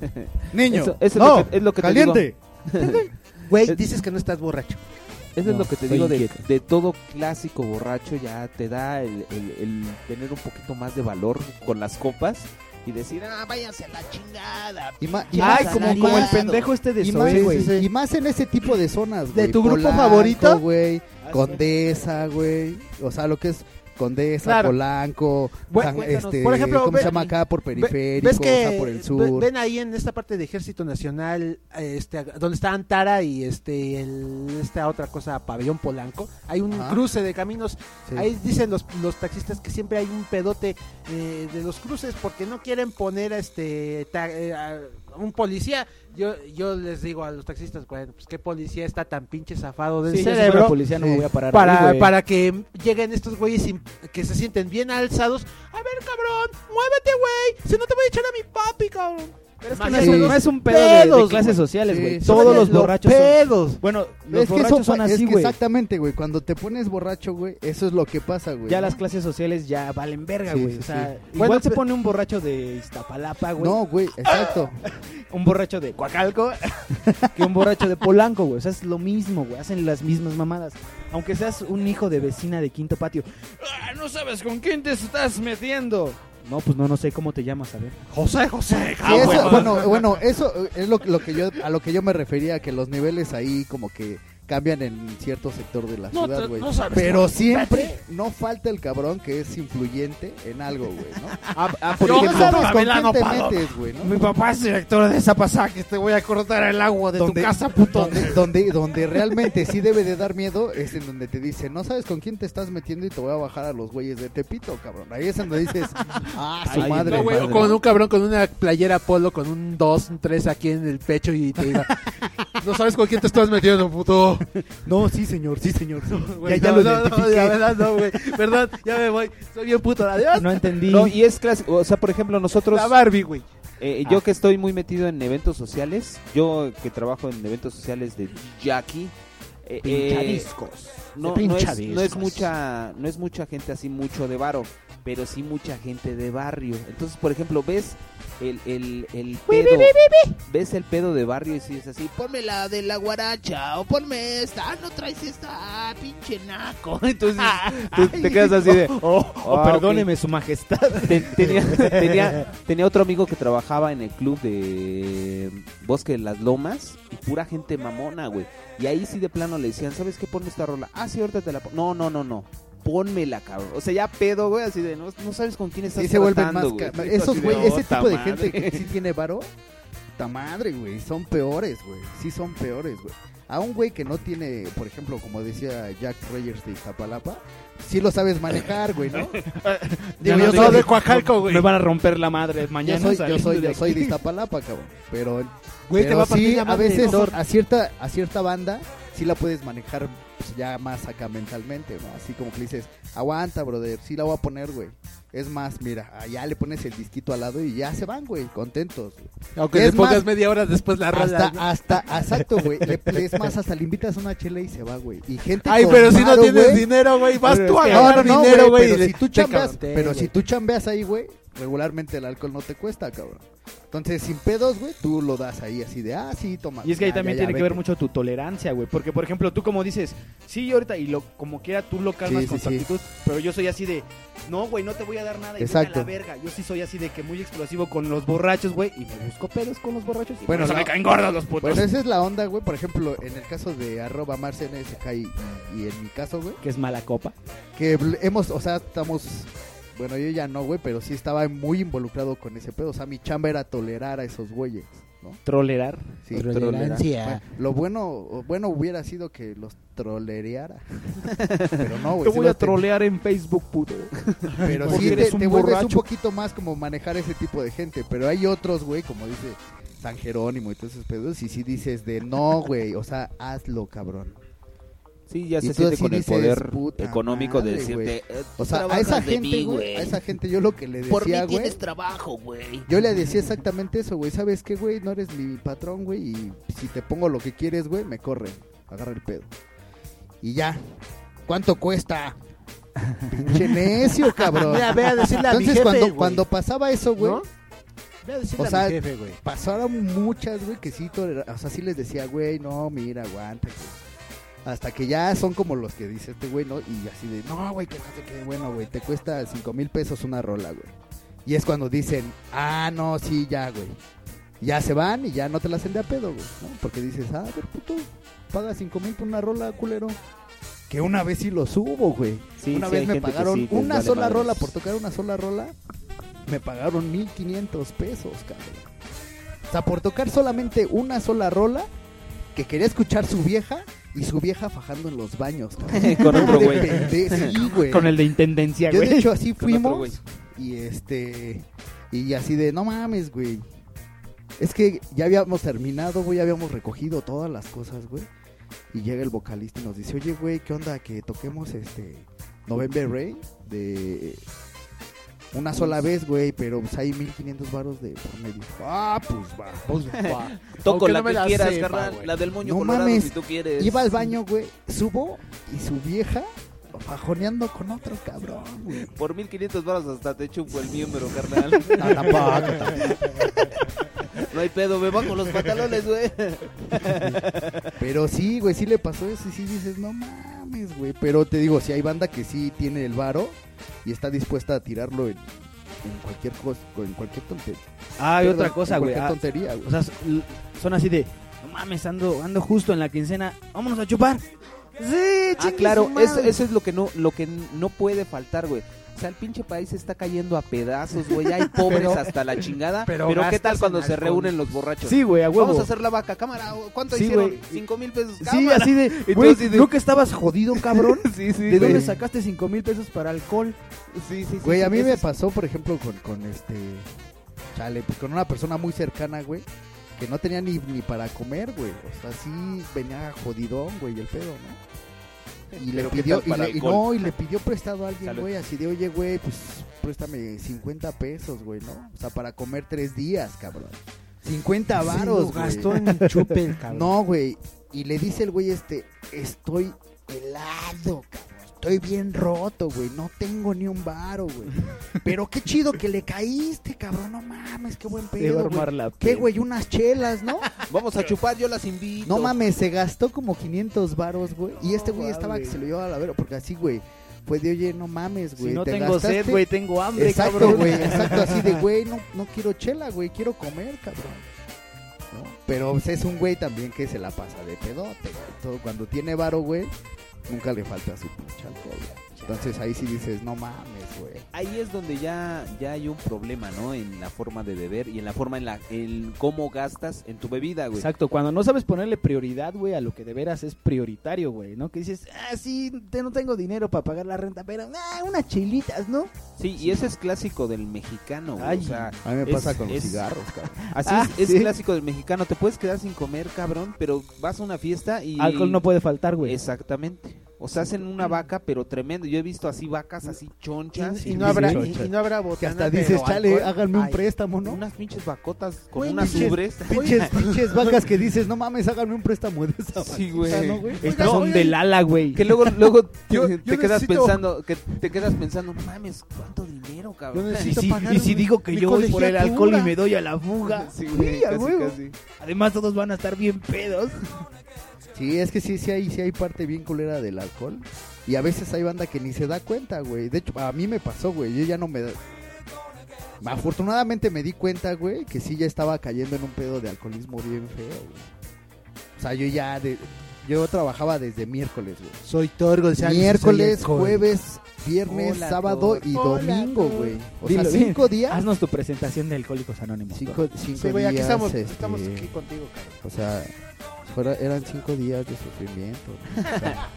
(laughs) Niño, Eso- eso es no, lo que- es lo que te caliente. (laughs) Güey, dices que no estás borracho. Eso es lo que te digo de, de todo clásico borracho, ya te da el, el- el tener un poquito más de valor con las copas y decir, ah, váyanse a la chingada. Y ma- y Ay, más- como, como el pendejo este de y más, güey. sí, sí. y más en ese tipo de zonas, ¿De güey. tu grupo Polanco, favorito? güey. Ah, Condesa, güey. O sea, lo que es Condesa, Claro. Polanco, Bueno, este, por ejemplo, ¿cómo se llama acá? Por periférico, ¿Ves que o sea, por el sur. ven ahí en esta parte de Ejército Nacional, este, donde está Antara y este, el- esta otra cosa, Pabellón Polanco? Hay un Ajá. cruce de caminos. Sí. Ahí dicen los, los taxistas que siempre hay un pedote eh, de los cruces porque no quieren poner este ta- eh, a un policía. Yo, yo les digo a los taxistas, pues qué policía está tan pinche zafado del Sí, yo cerebro policía no me voy a parar para, para que lleguen estos güeyes sin- que se sienten bien alzados. A ver, cabrón, muévete, güey. Si no te voy a echar a mi papi, cabrón. Pero es que no es, Sí. no es un pedo de- de, Pedos, clases güey. sociales, Sí, güey. sí. Todos los borrachos son... pedos. Bueno, los es que eso borrachos son pa- es así, que güey. exactamente, güey. Cuando te pones borracho, güey, eso es lo que pasa, güey. Ya ¿no? las clases sociales ya valen verga, Sí, güey. sí, o sea, sí. igual Bueno, se pe- pone un borracho de Iztapalapa, güey. No, güey, exacto. (laughs) Un borracho de Coacalco (laughs) que un borracho de Polanco, güey. O sea, es lo mismo, güey. Hacen las mismas mamadas. Aunque seas un hijo de vecina de quinto patio. "Ah, no sabes con quién te estás metiendo. No, pues no, no sé cómo te llamas, a ver. José, José, Sí, eso- bueno, bueno, eso es lo, lo que yo a lo que yo me refería, que los niveles ahí como que cambian en cierto sector de la No ciudad, güey. no sabes Pero cómo- siempre no falta el cabrón que es influyente en algo, güey, ¿no? Ah, ah, por Yo ejemplo, sabes con quién te metes, güey, ¿no? Mi papá es director de Zapasaques. Te voy a cortar el agua de Donde- tu casa, puto. Donde, donde, donde realmente sí debe de dar miedo es en donde te dice, no sabes con quién te estás metiendo y te voy a bajar a los güeyes de Tepito, cabrón. Ahí es donde dices, (laughs) ah, su Ay, madre. No, güey, madre. con un cabrón con una playera polo con un 2, un 3 aquí en el pecho y te diga, no sabes con quién te estás metiendo, puto. (laughs) No, sí, señor, sí, señor. Güey, ya, ya no, lo no, no, ya, verdad, no, güey. Perdón, ya me voy. Soy bien puto. Adiós. No entendí. no, y es clásico, o sea, por ejemplo, nosotros, La Barbie, güey. eh, yo que estoy muy metido en eventos sociales, yo que trabajo en eventos sociales de Jackie, Eh, eh, Pinchadiscos. no, no, es, no es mucha no es mucha gente así mucho de varo, pero sí mucha gente de barrio. Entonces, por ejemplo, ves el, el, el pedo, ves el pedo de barrio y si es así, ponme la de la guaracha o ponme esta, ah, no traes esta, ah, pinche naco. (laughs) Entonces, tú te quedas así de, (laughs) Oh, oh, Ah, perdóneme su majestad. Te- tenía, (laughs) tenía, tenía otro amigo que trabajaba en el club de Bosque de las Lomas y pura gente mamona, güey. Y ahí sí de plano le decían, ¿sabes qué? Ponme esta rola. Ah, sí, ahorita te la pongo. No, no, no, no. Pónmela, cabrón. O sea, ya pedo, güey, así de, no, no sabes con quién estás Sí se vuelven más... ca-. Esos, güey, ese "Ota tipo de madre". gente que sí tiene varo, ta madre, güey, son peores, güey. Sí son peores, güey. A un güey que no tiene, por ejemplo, como decía Jack Rogers de Iztapalapa, sí lo sabes manejar, güey, ¿no? (laughs) Digo, yo soy de Coacalco, güey. Me van a romper la madre Yo mañana. soy, yo soy, de yo soy de. Iztapalapa, cabrón. Pero, Güey, te va a partir sí, a veces ¿no? a cierta, a cierta banda sí la puedes manejar pues, ya más acá mentalmente, ¿no? Así como que le dices, aguanta, brother, sí la voy a poner, güey. Es más, mira, allá le pones el disquito al lado y ya se van, güey, contentos. Aunque Es le pongas más, media hora después la rola. Hasta, ¿no? hasta, exacto, güey. Es más, hasta le invitas una chela y se va, güey. Y gente Ay, pero si no tienes dinero, güey, vas Pero tú a ganar no, no, dinero, güey. Pero, si tú chambeas, pero si tú chambeas ahí, güey, regularmente el alcohol no te cuesta, cabrón. Entonces, sin pedos, güey, tú lo das ahí así de, ah, sí, toma. Y es que ahí Ya, también ya, ya, tiene que ver mucho tu tolerancia, güey. Porque, por ejemplo, tú como dices, sí, ahorita, y lo como quiera, tú lo calmas Sí, con sí, tu sí. actitud. Pero yo soy así de, no, güey, no te voy a dar nada y Exacto. a la verga. Yo sí soy así de que muy explosivo con los borrachos, güey. Y me busco pedos con los borrachos. Y Bueno, no. me caen gordos los putos. Bueno, esa es la onda, güey. Por ejemplo, en el caso de arroba marcensk y, y en mi caso, güey, que es mala copa. que hemos, o sea, estamos, bueno, yo ya no, güey, pero sí estaba muy involucrado con ese pedo. O sea, mi chamba era tolerar a esos güeyes, ¿no? Trolerar. Sí, Tolerancia. Bueno, lo bueno, bueno hubiera sido que los trolereara. (laughs) pero no, güey. Te sí voy a ten- trolear en Facebook, puto. Pero sí te, eres un te vuelves un poquito más como manejar ese tipo de gente. Pero hay otros, güey, como dice San Jerónimo y todos esos pedos. Y sí dices de no, güey. O sea, hazlo, cabrón. Sí, ya Y se siente con el poder "Puta económico de decirte, güey". "Eh, O sea, a esa gente, mí, güey, a esa gente yo lo que le Por mí decía, güey. tienes trabajo, güey. Yo le decía exactamente eso, güey. ¿Sabes qué, güey? No eres mi patrón, güey. Y si te pongo lo que quieres, güey, me corre. Agarra el pedo. Y ya. ¿Cuánto cuesta? (laughs) Pinche necio, cabrón. Mira, ve a decirle a mi Entonces, jefe, cuando, güey. cuando pasaba eso, güey, ¿No? O sea, jefe, güey. pasaron muchas, güey, que sí, o sea, sí les decía, güey, no, mira, aguanta. güey. Hasta que ya son como los que dice este güey, ¿no? Y así de, no, güey, que no bueno, güey, te cuesta cinco mil pesos una rola, güey. Y es cuando dicen, ah, no, sí, ya, güey. Ya se van y ya no te la hacen de a pedo, güey, ¿no? Porque dices, ah, a ver, puto, paga cinco mil por una rola, culero. Que una vez sí lo subo, güey. Sí, una sí, vez me pagaron sí, una vale sola madres. rola por tocar una sola rola. Me pagaron 1500 pesos, cabrón. O sea, por tocar solamente una sola rola que quería escuchar su vieja y su vieja fajando en los baños. (laughs) cabrón. Con otro güey. Sí, güey. Con el de intendencia, Yo güey. de hecho así Con otro güey. fuimos y este y así de no mames, güey. Es que ya habíamos terminado, güey, ya habíamos recogido todas las cosas, güey. Y llega el vocalista y nos dice, "Oye, güey, ¿qué onda que toquemos este November Rain de una sola vez, güey, pero pues hay 1500 varos de por medio." Ah, pues va. (laughs) Toco Aunque la no me que la quieras, sepa, carnal. güey. La del moño No colorado, mames. si tú quieres. Iba al baño, güey, subo y su vieja fajoneando con otro cabrón, güey. Por 1500 baros hasta te chupo el miembro, carnal. No, tampoco, tampoco. (laughs) no hay pedo, me bajo los pantalones, güey. Pero sí, güey, sí le pasó eso y sí dices, no mames, güey. Pero te digo, si hay banda que sí tiene el varo y está dispuesta a tirarlo en, en cualquier cosa, en cualquier tontería. Ah, y otra cosa, güey. Cualquier Ah, tontería, güey. o sea, son así de, no mames, ando, ando justo en la quincena, vámonos a chupar. Sí, Ah, claro, eso, eso es lo que no lo que no puede faltar, güey. O sea, el pinche país está cayendo a pedazos, güey. Hay (laughs) pobres Pero- hasta la chingada. pero Pero, ¿qué tal cuando se alcohol. reúnen los borrachos? Sí, güey, a huevo. Vamos a hacer la vaca, cámara. ¿Cuánto Sí, hicieron? Cinco mil pesos. Sí, así de, (laughs) güey, de- ¿no que estabas jodido, cabrón? (laughs) Sí, sí, ¿De dónde sacaste cinco mil pesos para alcohol? Sí, sí, sí. Güey, sí, a mí me es- pasó, por ejemplo, con, con este. Chale, pues con una persona muy cercana, güey. Que no tenía ni, ni para comer, güey. O sea, sí venía jodidón, güey, el pedo, ¿no? (laughs) Y le Pero ¿qué pidió, y, le- y no, y le pidió prestado a alguien, güey, así de, oye, güey, pues préstame 50 pesos, güey, ¿no? O sea, para comer tres días, cabrón. 50 varos, Sí, gastó en chupe el (laughs) cabrón. No, güey. Y le dice el güey este, estoy helado, cabrón. Estoy bien roto, güey. No tengo ni un varo, güey. Pero qué chido que le caíste, cabrón. No mames, qué buen pedo, güey. armar la ¿Qué, güey? Unas chelas, ¿no? Vamos a chupar, yo las invito. No mames, se gastó como 500 varos, güey. Y este güey estaba que se lo llevaba a la vera. Porque así, güey, fue de, oye, no mames, güey. Si no te tengo gastaste- sed, güey, tengo hambre, Exacto, cabrón. güey. Exacto, así de, güey, no, no quiero chela, güey. Quiero comer, cabrón. ¿No? Pero pues, es un güey también que se la pasa de pedote, güey. Todo, cuando tiene varo, güey, nunca le falta su pinche alcohol. Entonces ahí sí dices, no mames, güey. Ahí es donde ya, ya hay un problema, ¿no? En la forma de beber y en la forma en la en cómo gastas en tu bebida, güey. Exacto, cuando no sabes ponerle prioridad, güey, a lo que de veras es prioritario, güey, ¿no? Que dices, ah, sí, te- no tengo dinero para pagar la renta, pero, ah, unas chelitas, ¿no? Sí, y ese es clásico del mexicano, güey. Ay. o sea, A mí me es- pasa con los cigarros, cabrón. Así Ah, es, es sí. clásico del mexicano. Te puedes quedar sin comer, cabrón, pero vas a una fiesta y... Alcohol no puede faltar, güey. Exactamente. O sea, hacen una vaca, pero tremendo. Yo he visto así vacas así chonchas. Y, no habrá, y, no habrá Que hasta dices, chale, alcohol. háganme un Ay, préstamo, ¿no? Unas pinches vacotas con Güey, unas pinches- ubres. (laughs) Pinches, (laughs) pinches vacas que dices, no mames, háganme un préstamo de esa Sí, vaquita", güey. ¿no, güey? Estas son del ala, güey. Que luego, luego (laughs) Yo- te, yo te quedas necesito- pensando, que te quedas pensando, mames, ¿cuánto dinero, Yo cabrón? Y si, pagar y si digo que yo voy por el alcohol y me doy a la fuga. Sí, güey, Sí, a casi, huevo. casi. Además todos van a estar bien pedos. Sí, es que sí, sí hay, sí hay parte bien culera del alcohol. Y a veces hay banda que ni se da cuenta, güey. De hecho, a mí me pasó, güey. Yo ya no me... da- Afortunadamente me di cuenta, güey, que sí ya estaba cayendo en un pedo de alcoholismo bien feo, güey. O sea, yo ya... De... Yo trabajaba desde miércoles, güey. Soy González. Miércoles, jueves, viernes, Hola, sábado y Hola, domingo, güey. O Dilo sea, bien. cinco días. Haznos tu presentación de Alcohólicos Anónimos. Cinco, cinco Sí, güey, aquí días, estamos, este, estamos aquí contigo, cabrón. O sea, fuera- eran cinco días de sufrimiento. O (laughs) sea,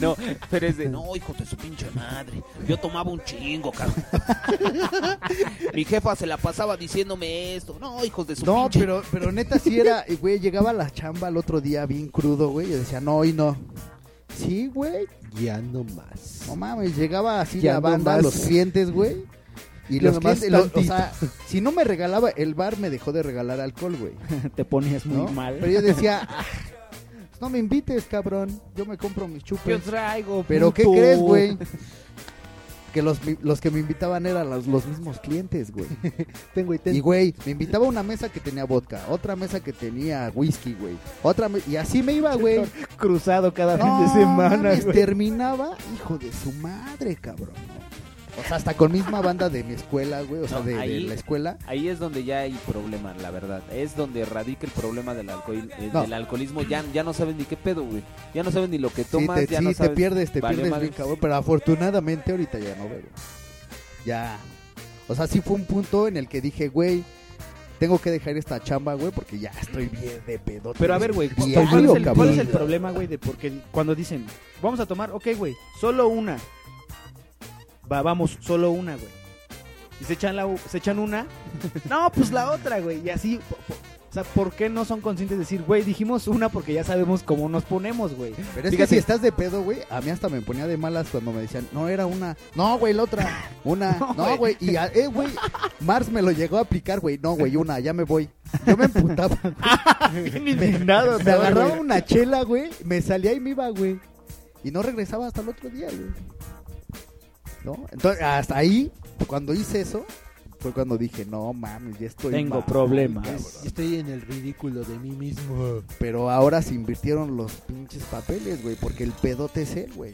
No, pero es de, no, hijo de su pinche madre. Yo tomaba un chingo, cabrón. (laughs) Mi jefa se la pasaba diciéndome esto. No, hijos de su No, pinche... pero, pero neta sí era, güey, llegaba a la chamba el otro día bien crudo, güey, yo decía, no, hoy no. Sí, güey, Ya no más. no mames, llegaba así Ya la no banda, más. los clientes, güey. Y los clientes, lo- o sea, si no me regalaba, el bar me dejó de regalar alcohol, güey. (laughs) Te ponías muy ¿no? mal. Pero yo decía, (laughs) "Ah, pues no me invites, cabrón, yo me compro mis chupes. Yo traigo. Pero ¿qué crees, güey? (laughs) Que los, mi- los que me invitaban eran los, los mismos clientes, güey. Tengo y Y, güey, me invitaba a una mesa que tenía vodka, otra mesa que tenía whisky, güey. Otra y así me iba, güey. Cruzado cada No, fin de semana, mames, güey. terminaba, hijo de su madre, cabrón. O sea, hasta con misma banda de mi escuela, güey, o sea, No, de, de ahí- la escuela. Ahí es donde ya hay problema, la verdad. Es donde radica el problema del, alcohol, eh, No. del alcoholismo. Ya, ya no sabes ni qué pedo, güey. Ya no sabes ni lo que Sí, tomas. te, ya sí, no te sabes. pierdes, te Vale pierdes madre. bien, cabrón. Pero afortunadamente ahorita ya no bebo. Ya. O sea, sí fue un punto en el que dije, güey, tengo que dejar esta chamba, güey, porque ya estoy bien de pedo. Pero a ver, güey, ¿cuál, Diario, cuál es el, cabrón. cuál es el problema, güey? De porque cuando dicen, vamos a tomar, ok, güey, solo una. Va, vamos, solo una, güey. Y se echan, la, se echan una. no, pues la otra, güey. Y así, po- po- o sea, ¿por qué no son conscientes de decir, güey, dijimos una porque ya sabemos cómo nos ponemos, güey? Pero es Fíjate. que si estás de pedo, güey, a mí hasta me ponía de malas cuando me decían, no, era una. No, güey, la otra. (laughs) Una. No, güey. Y, a- eh, güey, Mars me lo llegó a aplicar, güey. No, güey, una, ya me voy. Yo me emputaba. (laughs) Bien indignado, me agarraba una chela, güey, me salía y me iba, güey. Y no regresaba hasta el otro día, güey. ¿No? Entonces, hasta ahí, cuando hice eso, fue cuando dije, no mames, ya estoy Tengo mal, problemas. cabrón". Estoy en el ridículo de mí mismo. Pero ahora se invirtieron los pinches papeles, güey, porque el pedote es él, güey.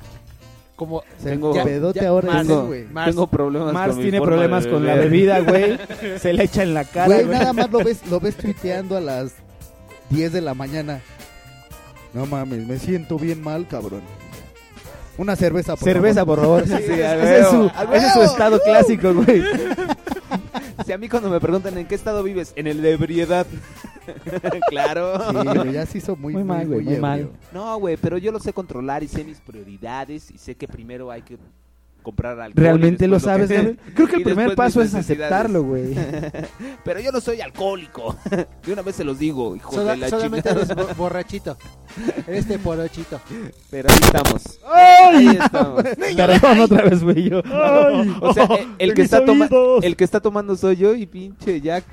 Como Tengo- el pedote ya- ahora es Mars, él, Tengo, güey. Mars- tengo problemas Mars con tiene problemas con la bebida, güey. (laughs) Se le echa en la cara, Güey, güey. nada más lo ves, lo ves tuiteando a las 10 de la mañana. No mames, me siento bien mal, cabrón. Una cerveza, por Cerveza, favor. por favor. (laughs) Sí, ese, a ese es su, huevo, a ese es su huevo. estado clásico, güey. (laughs) Si a mí cuando me preguntan en qué estado vives, en el de ebriedad. (laughs) claro. Sí, güey, ya se hizo muy, Muy mal, güey, muy mal. No, güey, pero yo lo sé controlar y sé mis prioridades y sé que primero hay que comprar alcohol. Realmente lo sabes, que- güey. (laughs) Creo que el primer paso es aceptarlo, güey. (laughs) Pero yo no soy alcohólico. (laughs) De una vez se los digo, hijo de la solamente chingada. eres bo- borrachito. Eres de porochito. Pero ahí estamos. Ahí estamos. Perdón otra vez, güey. Yo. O sea, el, que está toma- el que está tomando soy yo y pinche Jack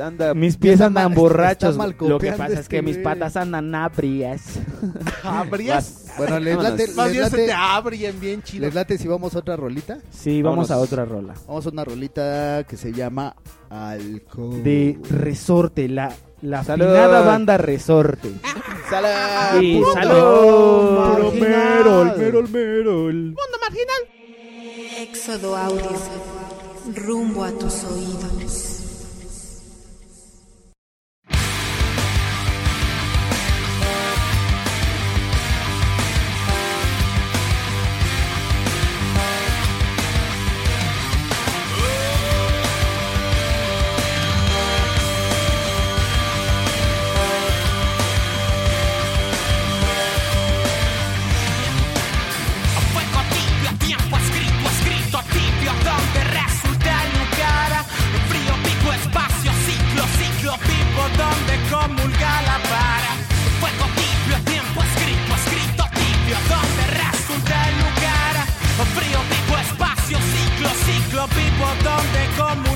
anda... Mis pies andan mal- borrachos. está mal Lo que pasa es este que mis patas andan abrias. (laughs) ¿Abrías? Bueno, les late, Más les bien se late, te abrían bien chido. les late si vamos a otra rolita. Sí, vamos Vámonos. a otra rola. Vamos a una rolita que se llama Alcohol. De Resorte, la, la Salud. afinada banda Resorte. (laughs) ¡Salud! Puto salud. marginal. merol, merol. Mundo marginal. Éxodo Audio. Rumbo a tus oídos. people, ¿dónde, cómo?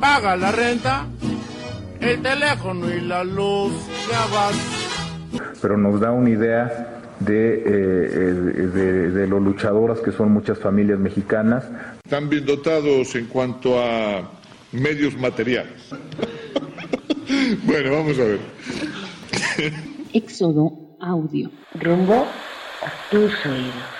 Paga la renta, el teléfono y la luz. Ya vas. Pero nos da una idea de, eh, de, de lo luchadoras que son muchas familias mexicanas. Están bien dotados en cuanto a medios materiales. (laughs) bueno, vamos a ver. Éxodo Audio. Rumbo a tus oídos.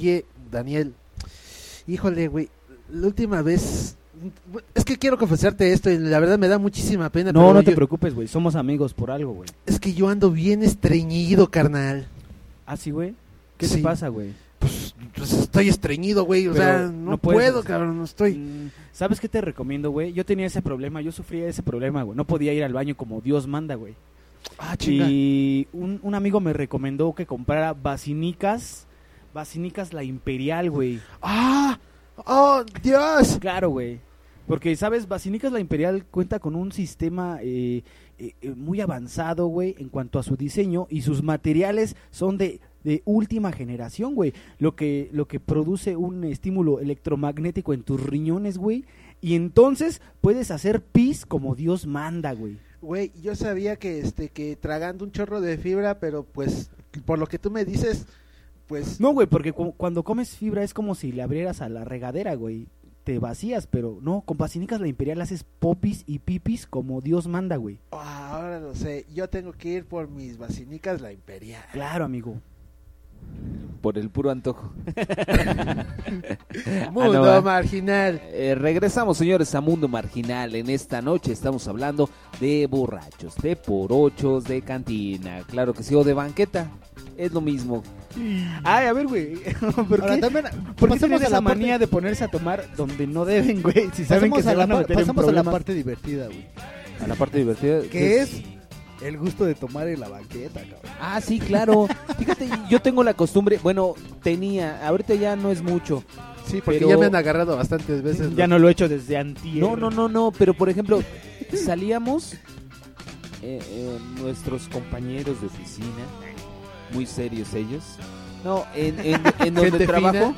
Oye, Daniel, híjole, güey, la última vez... Es que quiero confesarte esto y la verdad me da muchísima pena. No, no te preocupes, güey. Somos amigos por algo, güey. Es que yo ando bien estreñido, carnal. ¿Ah, sí, güey? ¿Qué Sí. te pasa, güey? Pues, pues estoy estreñido, güey. O Pero sea, no, no puedes, puedo, o sea. cabrón, no estoy. Mm, ¿Sabes qué te recomiendo, güey? Yo tenía ese problema, yo sufría ese problema, güey. No podía ir al baño como Dios manda, güey. Ah, chinga. Y un, un amigo me recomendó que comprara Basinicas, Basinicas la Imperial, güey. ¡Ah! ¡Oh, Dios! Claro, güey. Porque, ¿sabes? Basinicas la Imperial cuenta con un sistema eh, eh, eh, muy avanzado, güey, en cuanto a su diseño y sus materiales son de, de última generación, güey. Lo que, lo que produce un estímulo electromagnético en tus riñones, güey. Y entonces puedes hacer pis como Dios manda, güey. Güey, yo sabía que este que tragando un chorro de fibra, pero pues por lo que tú me dices, pues No, güey, porque cu- cuando comes fibra es como si le abrieras a la regadera, güey. Te vacías, pero no, con Basinicas la Imperial haces popis y pipis como Dios manda, güey. ah, ahora lo sé. Yo tengo que ir por mis basinicas la imperial. Claro, amigo. Por el puro antojo. (laughs) Mundo Ah, no, ¿eh? marginal. Eh, regresamos, señores, a Mundo Marginal. En esta noche estamos hablando de borrachos, de porochos, de cantina. Claro que sí, o de banqueta. Es lo mismo. Ay, a ver, güey. (laughs) ¿Por Ahora qué, también, ¿por qué tienen a esa la parte- manía de ponerse a tomar donde no deben, güey? Si saben pasamos que se a la, van a meter en pasamos a la parte divertida, güey. A la parte divertida. Que es el gusto de tomar en la banqueta, cabrón. Ah, sí, claro. Fíjate, yo tengo la costumbre, bueno, tenía, ahorita ya no es mucho. Sí, porque Pero- ya me han agarrado bastantes veces. Ya no lo he hecho desde antier. No, no, no, no, pero por ejemplo, salíamos eh, eh, nuestros compañeros de oficina, muy serios ellos. No, en, en, en donde Gente trabajo, fina.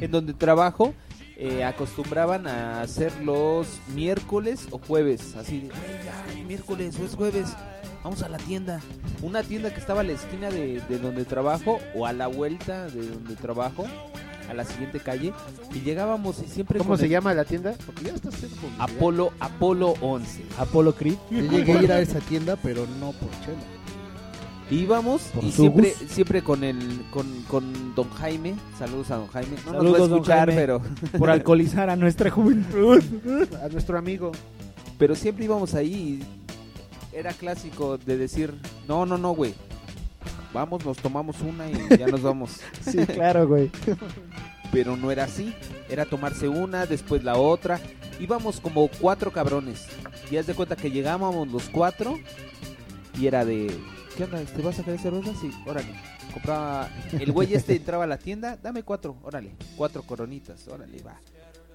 en donde trabajo, eh, acostumbraban a hacer los miércoles o jueves, así de, "Güey, ya, miércoles o es jueves, vamos a la tienda. Una tienda que estaba a la esquina de, de donde trabajo o a la vuelta de donde trabajo, a la siguiente calle, y llegábamos y siempre... ¿Cómo se el- llama la tienda? Porque ya está haciendo publicidad. Apolo, Apolo 11. Apolo Creed. Yo llegué a ir a esa tienda, pero no por chela. Íbamos Por y siempre, siempre con el, con, con Don Jaime. Saludos a Don Jaime. No nos va a Saludos, escuchar, Jaime, pero, Por alcoholizar a nuestra juventud. A nuestro amigo. pero siempre íbamos ahí. Era clásico de decir, no, no, no, güey. Vamos, nos tomamos una y ya nos vamos. (laughs) Sí, claro, güey. (laughs) Pero no era así. Era tomarse una, después la otra. Íbamos como cuatro cabrones. Y haz de cuenta que llegábamos los cuatro y era de, ¿qué onda? ¿Te vas a querer cerveza? Sí, órale. Compraba, el güey este entraba a la tienda, dame cuatro, órale, cuatro coronitas, órale, va.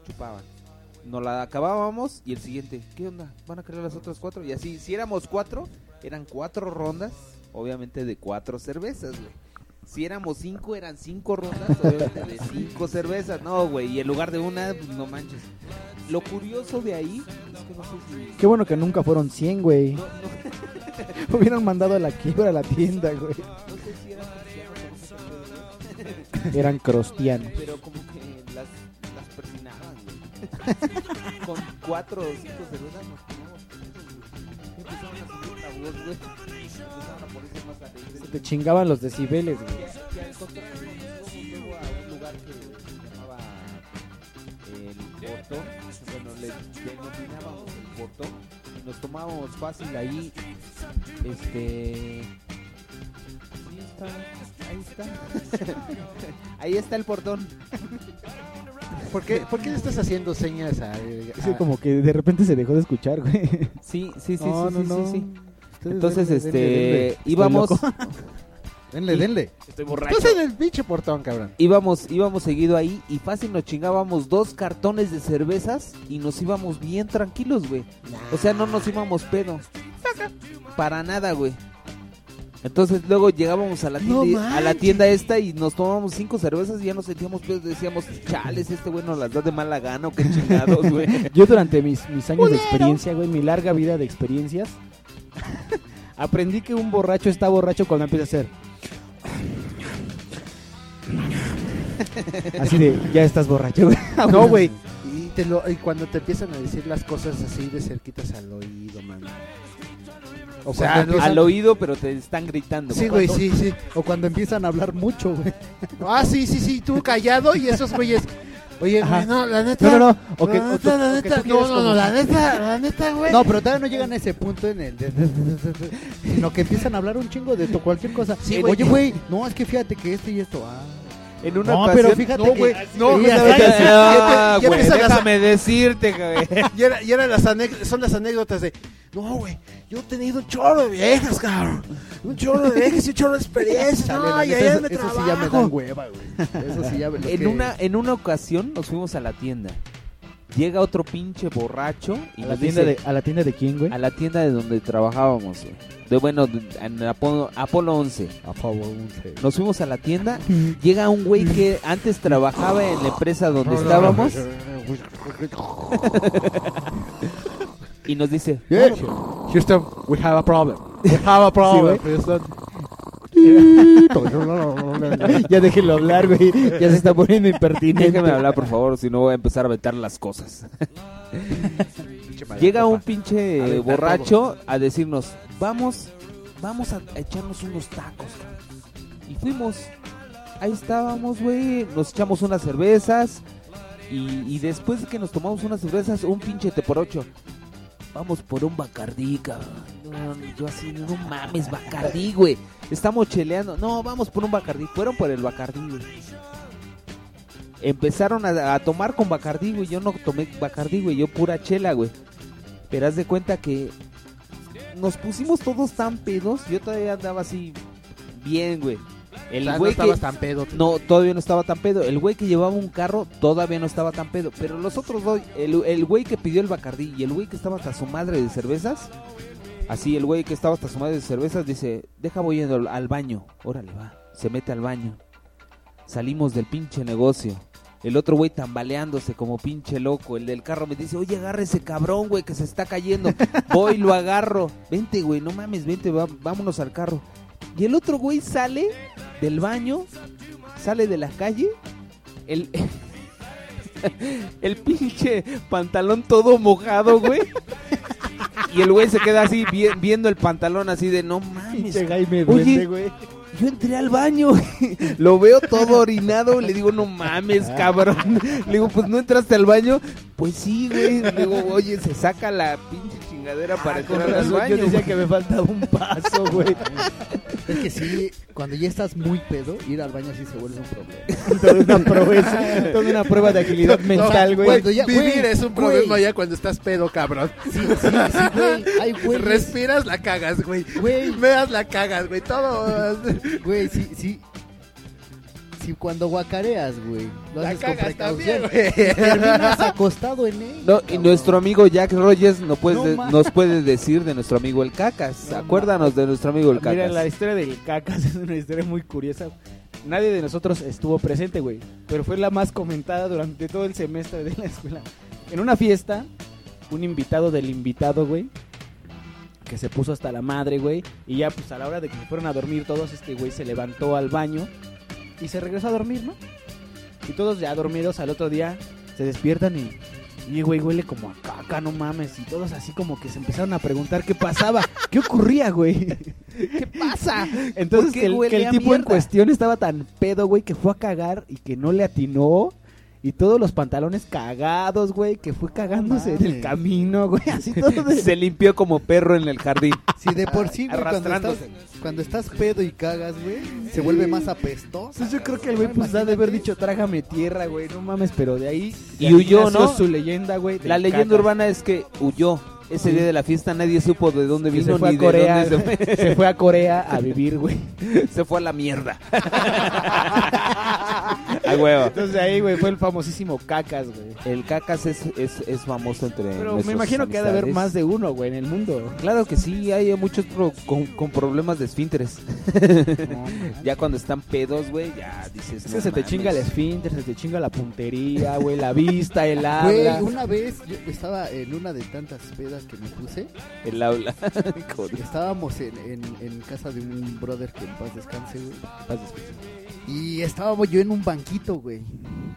Chupaban. Nos la acabábamos y el siguiente, ¿qué onda? ¿Van a querer las otras cuatro? Y así, si éramos cuatro, eran cuatro rondas, obviamente de cuatro cervezas, güey. Si éramos cinco, eran cinco rondas, (laughs) obviamente de cinco cervezas. No, güey, y en lugar de una, pues, no manches. Lo curioso de ahí es que no sé si... Qué bueno que nunca fueron 100, güey. No, no, (laughs) Hubieran mandado a la quiebra a la tienda, güey. no sé si eran. Eran crostianos. Pero como que (laughs) Con cuatro o cinco cervezas nos tomamos. Empezaron a subir la voz, güey. Empezaron a ponerse más alegres. Te chingaban los decibeles, güey. Y al contrario, nos íbamos luego a un lugar que se llamaba el portón. Bueno, le denominábamos el. Y nos tomábamos fácil ahí. Este. Ahí está. ahí está (laughs) el portón. (laughs) ¿Por qué, ¿Por qué le estás haciendo señas a, que a- como que de repente se dejó de escuchar, güey. Sí, sí, sí, No, sí, no, sí, no. sí, sí. Entonces, denle, este, denle, denle. Estoy íbamos. (laughs) Denle, denle. Estoy Estás en el pinche portón, cabrón. íbamos, íbamos seguido ahí y fácil nos chingábamos dos cartones de cervezas y nos íbamos bien tranquilos, güey. O sea, no nos íbamos pedo. Para nada, güey. Entonces luego llegábamos a la No tienda, a la manches. tienda esta y nos tomábamos cinco cervezas y ya nos sentíamos pedos. Decíamos, chales, este güey nos las da de mala gana o qué chingados, güey. (laughs) Yo durante mis, mis años de experiencia, güey, mi larga vida de experiencias, (laughs) aprendí que un borracho está borracho cuando empieza a hacer. Así de, ya estás borracho, güey. (laughs) No, güey. Y, te lo, y cuando te empiezan a decir las cosas así de cerquitas al oído, man. O O sea, empiezan- al oído, pero te están gritando. Sí, güey, sí, sí. O cuando empiezan a hablar mucho, güey. (laughs) Ah, sí, sí, sí, tú callado y esos güeyes. Oye, güey, no, la neta. No, no, no, o que- la o neta, tú- la neta. No, la neta, la neta, güey. No, pero todavía no llegan a ese punto en el de, de- de- de- de- sino que empiezan a hablar un chingo de cualquier cosa. Sí, güey. Oye, güey, no, es que fíjate que esto y esto. Ah. En una no, ocasión- pero fíjate No, güey, no, güey, Ah, güey, las- déjame decirte, güey. (laughs) Y, era, y eran las anécdotas, son las anécdotas de, no, güey, yo he tenido un chorro de viejas, cabrón. Un chorro de viejas y un chorro de experiencias. Chale, no, y eso, me eso sí ya me trabajo. dan hueva, güey. Eso sí ya me lo En que- una, en una ocasión nos fuimos a la tienda. Llega otro pinche borracho y ¿A la, tienda dice, de, ¿A la tienda de quién, güey? a la tienda de donde trabajábamos, güey. De bueno, de- en Apolo, Apolo 11. Nos fuimos a la tienda. Llega un güey que antes trabajaba en la empresa donde estábamos y nos dice, Yeah. Houston, we have a problem. We have a (laughs) problem, Sí, Houston. (laughs) ya déjenlo hablar, güey. Ya se está poniendo impertinente. Déjame hablar, por favor, si no voy a empezar a aventar las cosas. Llega un pinche borracho a decirnos, vamos, vamos a, echarnos unos tacos. cabrón". Y fuimos, ahí estábamos, güey, nos echamos unas cervezas y, y después de que nos tomamos unas cervezas, un pinche te por ocho. Vamos por un bacardí, cabrón. No, yo así, no mames, bacardí, güey. Estamos cheleando. No, vamos por un bacardí. Fueron por el bacardí, güey. Empezaron a, a tomar con bacardí, güey. Yo no tomé bacardí, güey. Yo pura chela, güey. Pero haz de cuenta que nos pusimos todos tan pedos. Yo todavía andaba así bien, güey. El O sea, no güey que tan pedo. no, todavía no estaba tan pedo. El güey que llevaba un carro todavía no estaba tan pedo. Pero los otros dos, el, el güey que pidió el Bacardí y el güey que estaba hasta su madre de cervezas. Así, el güey que estaba hasta su madre de cervezas dice, deja voy yendo al, al baño. Órale, va. Se mete al baño. Salimos del pinche negocio. El otro güey tambaleándose como pinche loco. El del carro me dice, oye, agarra ese cabrón, güey, que se está cayendo. Voy, lo agarro. Vente, güey, no mames, vente, va- vámonos al carro. Y el otro güey sale del baño, sale de la calle, el, (laughs) el pinche pantalón todo mojado, güey. Y el güey se queda así vi- viendo el pantalón así de no mames. Oye, Duende, güey. yo entré al baño, lo veo todo orinado, le digo, no mames, cabrón. Le digo, pues no entraste al baño. Pues sí, güey. Le digo, oye, se saca la pinche chingadera para entrar al baño. yo decía que me faltaba un paso, (laughs) güey. Es que sí, cuando ya estás muy pedo, ir al baño sí se vuelve un problema. (laughs) Toda una proeza, toda una prueba de agilidad No, mental, güey. Vivir es un problema ya cuando estás pedo, cabrón. Sí, sí, sí, güey. Respiras, la cagas, güey. Güey. Meas, la cagas, güey. Todo. Güey, sí, sí. Sí, cuando guacareas, güey. Lo La haces con cagas precaución. también, güey. Y terminas acostado en él. No, y cabrón. nuestro amigo Jack Rogers no puede, No de- ma- nos puede decir de nuestro amigo el Cacas. Acuérdanos de nuestro amigo el Cacas. Mira, la historia del cacas (laughs) es una historia muy curiosa. Nadie de nosotros estuvo presente, güey. Pero fue la más comentada durante todo el semestre de la escuela. En una fiesta, un invitado del invitado, güey. Que se puso hasta la madre, güey. Y ya, pues a la hora de que se fueron a dormir todos, este güey se levantó al baño. Y se regresó a dormir, ¿no? Y todos ya dormidos al otro día se despiertan y. Y güey, huele como a caca, no mames. Y todos así como que se empezaron a preguntar qué pasaba. (laughs) ¿Qué ocurría, güey? ¿Qué pasa? Entonces ¿Por qué que el, que el tipo en cuestión estaba tan pedo, güey, que fue a cagar y que no le atinó. Y todos los pantalones cagados, güey, que fue cagándose en el camino, güey. Así todo (laughs) de... Se limpió como perro en el jardín. Si de por sí, güey, cuando estás, cuando estás pedo y cagas, güey, se vuelve más apestoso. Entonces yo creo que el güey pues ha de haber dicho trágame tierra, güey, no mames, pero de ahí Y ahí huyó, ¿no? su leyenda, güey. La leyenda urbana es que huyó. Ese Sí. día de la fiesta nadie supo de dónde vino se fue ni a Corea, de dónde se fue a Corea a vivir, güey. (laughs) se fue a la mierda. (laughs) a huevo. Entonces ahí, güey, fue el famosísimo cacas, güey. El cacas es, es, es famoso entre Pero me imagino que ha de haber más de uno, güey, en el mundo. Claro que sí, hay muchos pro- con, con problemas de esfínteres. (laughs) ya cuando están pedos, güey, ya dices. Es que no se te chinga el esfínter, se te chinga la puntería, güey, la vista, el Güey, habla. una vez yo estaba en una de tantas pedas que me puse. El habla. (laughs) Estábamos en, en, en casa de un brother que en paz descanse, güey. Paz descanse. Y estábamos yo en un banquito, güey.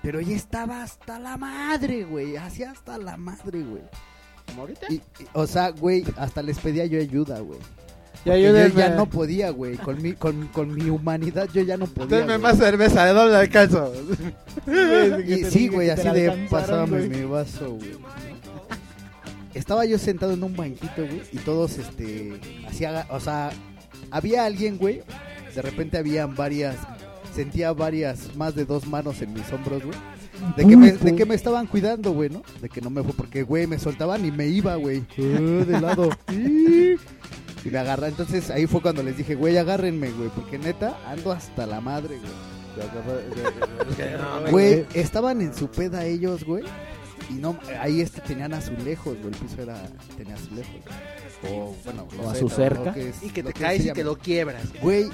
Pero ya estaba hasta la madre, güey. Hacía hasta la madre, güey. ¿Como ahorita? Y, y- o sea, güey, hasta les pedía yo ayuda, güey. Porque yo ya no podía, güey. Con mi, con, con mi humanidad yo ya no podía. Denme más cerveza, ¿de dónde alcanzo? Y sí, güey, así de güey. mi vaso, güey. Estaba yo sentado en un banquito, güey, y todos, este, hacía, o sea, había alguien, güey, de repente habían varias, sentía varias, más de dos manos en mis hombros, güey. De que, me, de que me estaban cuidando, güey, ¿no? De que no me fue, porque, güey, me soltaban y me iba, güey. Uh, (laughs) de lado. (laughs) Y me agarra. Entonces ahí fue cuando les dije, güey, agárrenme, güey, porque neta ando hasta la madre, (laughs) güey. Güey, estaban en su peda ellos, güey. Y no, ahí este tenían azulejos, güey. El piso era, tenía azulejos. O, bueno, O a sé, su cerca. lo que es- Y que te que caes y que llama. lo quiebras. Güey,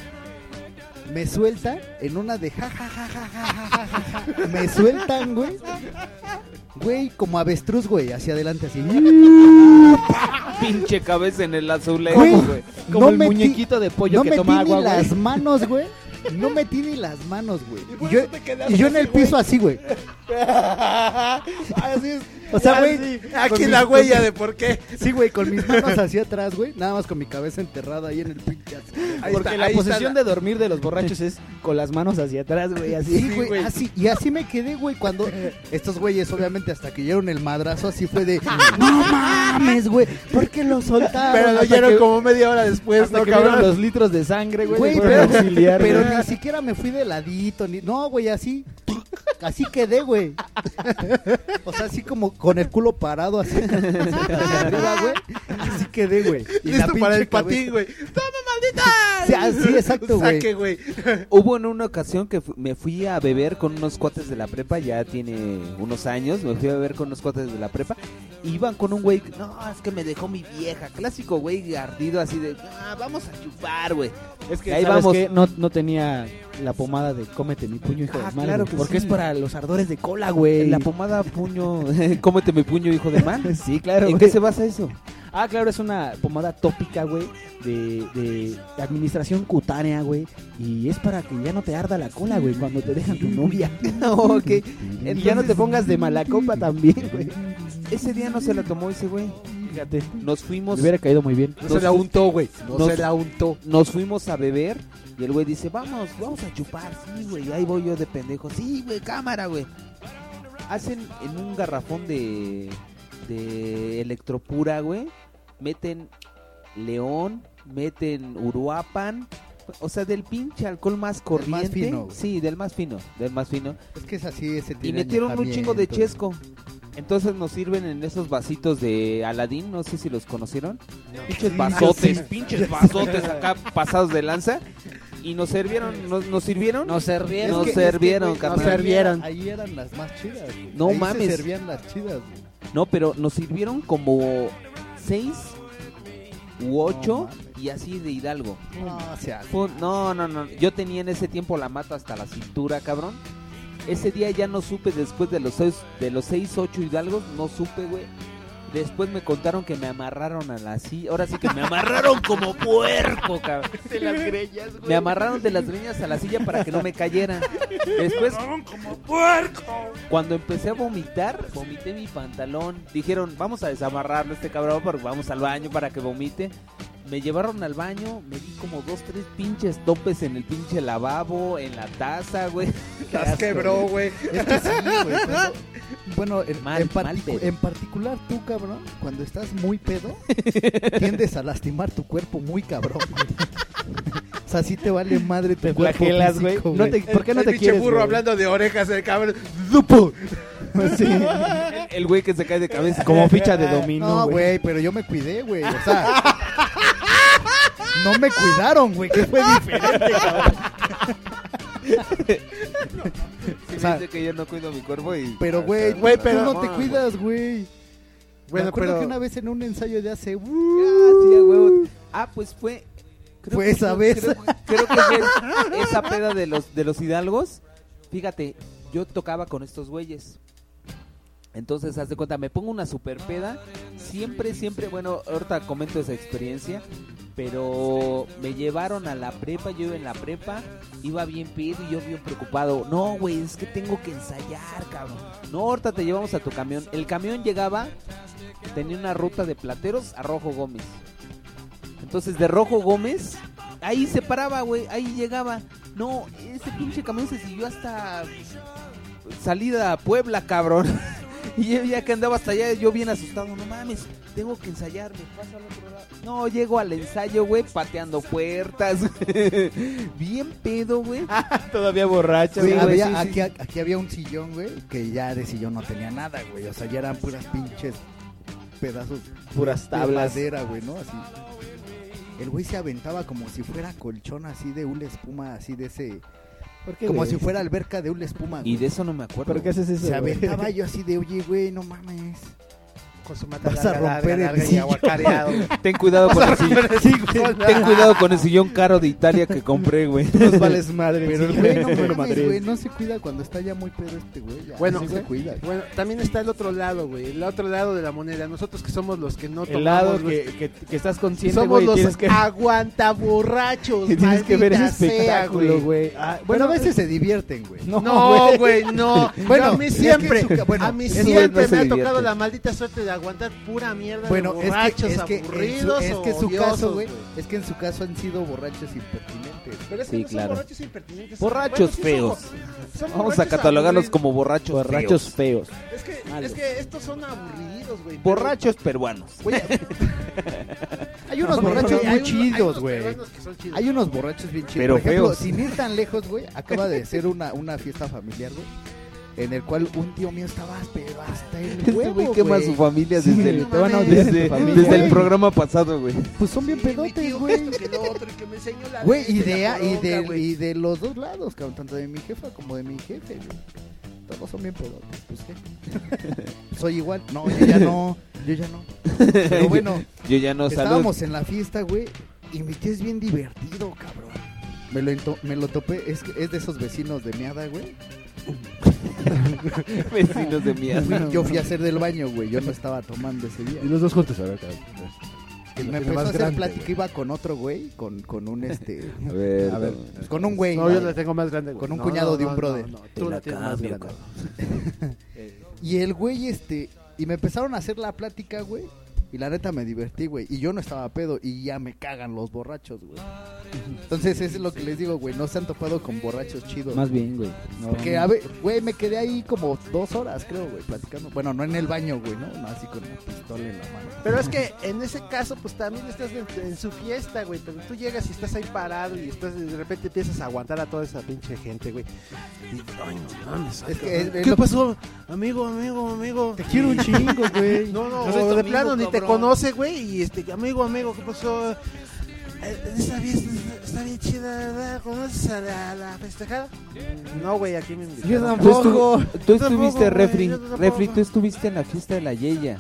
me suelta en una de ja, ja, ja, ja, ja, ja, ja, ja. Me sueltan, güey. Güey, como avestruz, güey, hacia adelante, así. Pinche cabeza en el azulejo, güey. Como no el muñequito de pollo no que toma agua, güey. las manos, güey. No metí ni las manos, güey. Y, yo, y yo en el piso así, güey. (laughs) O sea, güey, Así, con Aquí mis- la huella con- de por qué. Sí, güey, con mis manos hacia atrás, güey. Nada más con mi cabeza enterrada ahí en el pinche. Porque está, la posición la- de dormir de los borrachos es con las manos hacia atrás, güey, así. Sí, güey, así. Y así me quedé, güey, cuando estos güeyes, obviamente, hasta que dieron el madrazo, así fue de. No mames, güey. ¿Por qué lo soltaron? Pero lo oyeron que- como media hora después, Hasta ¿no, cabrón? los litros de sangre, güey. Güey, pero, pero güey. ni siquiera me fui de ladito, ni... No, güey, así, así quedé, güey. O sea, así como con el culo parado, así, hacia arriba, güey. Así quedé, güey. Y la Listo para pinche el patín, güey. ¡Toma, maldita! Sí, así, exacto, güey. Saque, güey. Hubo en una ocasión que fu- me fui a beber con unos cuates de la prepa, ya tiene unos años, me fui a beber con unos cuates de la prepa, iban con un güey, que, no, es que me dejó mi vieja, clásico güey ardido así de, ah, vamos a chupar, güey. Es que, ahí ¿sabes vamos. qué? No, no tenía la pomada de cómete mi puño, hijo Ah, de mal. claro güey, que porque sí. es para los ardores de cola, güey. La pomada puño, (laughs) cómete mi puño, hijo de mal. (laughs) Sí, claro. ¿En güey. qué se basa eso? Ah, claro, es una pomada tópica, güey, de, de administración cutánea, güey. Y es para que ya no te arda la cola, güey, cuando te dejan tu novia. (laughs) ok. Y ya no te pongas de mala copa también, güey. Ese día no se la tomó ese güey. Fíjate. Nos fuimos. Me hubiera caído muy bien. No se la untó, güey. No Nos- se la untó. Nos fuimos a beber y el güey dice, vamos, vamos a chupar, sí, güey. Ahí voy yo de pendejo. Sí, güey, cámara, güey. Hacen en un garrafón de, de electropura, güey. Meten león, meten uruapan. O sea, del pinche alcohol más corriente. fino, güey. sí, del más fino, del más fino. Es que es así, ese Y metieron un chingo de chesco. Entonces nos sirven en esos vasitos de Aladín, no sé si los conocieron. Pinches vasotes, sí. pinches (laughs) vasotes acá pasados de lanza. Y nos sirvieron, nos, nos sirvieron. Nos servieron. Nos Es que- es que, sirvieron, güey, carnal. ahí eran las más chidas, güey. No Ahí mames. se servían las chidas, güey. No, pero nos sirvieron como seis u ocho y así de Hidalgo. No, o sea, Fue- No, no, no. Yo tenía en ese tiempo la mata hasta la cintura, cabrón. Ese día ya no supe después de los seis, de los seis, ocho hidalgos, no supe, güey. Después me contaron que me amarraron a la silla. Ahora sí que me amarraron como puerco, cabrón. (laughs) De las greñas, güey. Me amarraron de las greñas a la silla para que no me cayera. Después, como puerco. cuando empecé a vomitar, vomité mi pantalón. Dijeron, vamos a desamarrarlo este cabrón, porque vamos al baño para que vomite. Me llevaron al baño, me di como dos, tres pinches topes en el pinche lavabo, en la taza, güey. (laughs) Las quebró, güey. Es que sí, güey. cuando- (laughs) Bueno, en, Mal, en mal particu- pedo. en particular tú, cabrón, cuando estás muy pedo, tiendes a lastimar tu cuerpo muy cabrón. güey. (laughs) o sea, sí te vale madre tu Te cuerpo flagelas, güey. No te- ¿Por qué no el te pinche quieres, burro güey? hablando de orejas, el cabrón. ¡Dupo! Sí. El, el güey que se cae de cabeza. Como ficha de dominó, No, güey. güey, pero yo me cuidé, güey. O sea, no me cuidaron, güey, que fue diferente, cabrón. Sí, O sea, me dice que yo no cuido mi cuerpo y... Pero, güey, Güey, tú pero- no te cuidas, güey. Bueno, me acuerdo pero- que una vez en un ensayo de hace... Ah, sí, huevo. Ah, pues fue... creo Fue que esa vez. Creo, creo que fue esa peda de los, de los hidalgos. Fíjate, yo tocaba con estos güeyes. Entonces, haz de cuenta, me pongo una super peda. Siempre, siempre, bueno, ahorita comento esa experiencia. Pero me llevaron a la prepa, yo iba en la prepa, iba bien pedo y yo bien preocupado. No, güey, es que tengo que ensayar, cabrón. No, ahorita te llevamos a tu camión. El camión llegaba tenía una ruta de Plateros a Rojo Gómez. Entonces de Rojo Gómez, ahí se paraba, güey, ahí llegaba. No, ese pinche camión se siguió hasta salida a Puebla, cabrón. (laughs) Y yo ya que andaba hasta allá, yo bien asustado, no mames, tengo que ensayar, me paso al otro lado. No, llego al ensayo, güey, pateando puertas. (laughs) bien pedo, güey. (laughs) Todavía borracho. Sí, güey. había- Sí, sí, aquí, aquí había un sillón, güey, que ya de sillón no tenía nada, güey. O sea, ya eran puras pinches pedazos. Puras de tablas. madera, güey, ¿no? Así. El güey se aventaba como si fuera colchón así de una espuma, así de ese... ¿Por qué, como si fuera alberca de una espuma. Y güey. de eso no me acuerdo. ¿Por qué haces eso, Se güey? aventaba yo así de, oye, güey, no mames. Con su mata Vas a larga, romper larga, el larga y aguacareado. (laughs) (laughs) Ten cuidado con el sillón. el. (laughs) Ten cuidado con el sillón caro de Italia que compré, güey. Nos vales madre. Pero el sí, güey no mames, güey, no se cuida cuando está ya muy pedo este güey. ya, Bueno, no se cuida. bueno, también está el otro lado, güey. El otro lado de la moneda. Nosotros que somos los que no El lado tomamos, que, güey. que, que estás consciente, Somos güey, los que, aguantaborrachos. que tienes que ver ese espectáculo, güey. Ah, Bueno, a veces se divierten, güey. no, No, güey, no. Bueno, a mí siempre, a mí siempre me ha tocado la maldita suerte de aguantar pura mierda Bueno, de es que, borrachos es que, aburridos es que en o su odiosos, caso, güey, es que en su caso han sido borrachos impertinentes. Pero es que Sí, no son claro. borrachos impertinentes. Borrachos Bueno, sí son feos. son Vamos a catalogarlos aburridos. como borrachos, borrachos feos. feos. Es que, es que estos son aburridos, güey. pero- Borrachos peruanos. (laughs) Hay unos No, borrachos muy chidos, güey. son. Hay unos borrachos bien chidos. Pero Por ejemplo, feos. sin ir tan lejos, güey, acaba de ser una, una fiesta familiar, güey. En el cual un tío mío estaba pero hasta el Este huevo, güey quema a güey. su familia Sí, desde, el, tu desde, familia. desde el Güey. programa pasado, güey. Pues son bien Mi pedotes, tío, güey. otro, y que me enseñó la Güey, y de, y, de, güey. y de los dos lados, cabrón, tanto de mi jefa como de mi jefe, güey. Todos son bien pedotes, pues qué. (laughs) Soy igual. No, yo ya no, yo ya no. Pero bueno, (laughs) Yo ya no salud. estábamos en la fiesta, güey, y mi tío es bien divertido, cabrón. Me lo, me lo topé, es, que- es de esos vecinos de miada, güey. (laughs) Vecinos de mierda. Yo fui a hacer del baño, güey, yo no estaba tomando ese día. Y los dos juntos, a ver, cabrón. Me empezó a hacer grande, plática, güey. iba con otro güey, con, con un este... A ver, A ver. pues, con un güey. No, yo la tengo más grande. güey. Con un No, cuñado no, de un brother. no, no, Te Tú la la tienes más grande. (laughs) (laughs) Y el güey, este, y me empezaron a hacer la plática, güey. Y la neta me divertí, güey. Y yo no estaba pedo y ya me cagan los borrachos, güey. Entonces, eso es lo que les digo, güey. No se han topado con borrachos chidos. Más bien, güey. No, Porque, a ver, güey, me quedé ahí como dos horas, creo, güey, platicando. Bueno, no en el baño, güey, ¿no? No así con la pistola en la mano. Pero es que en ese caso, pues también estás en, en su fiesta, güey. Pero tú llegas y estás ahí parado y estás de repente empiezas a aguantar a toda esa pinche gente, güey. Y, ay, no mames. Es que ¿Qué lo- pasó? Amigo, amigo, amigo. Te quiero un chingo, güey. No, no, No de amigo, plano ni te. Conoce, güey. Y este, amigo, amigo, ¿qué pasó? Eh, Esta fiesta está bien chida, ¿verdad? ¿Conoces a la, festejada? No, güey, aquí me invitaron. Yo Tú, tampoco. estuviste, tampoco, refri, refri, tú estuviste en la fiesta de la Yeya.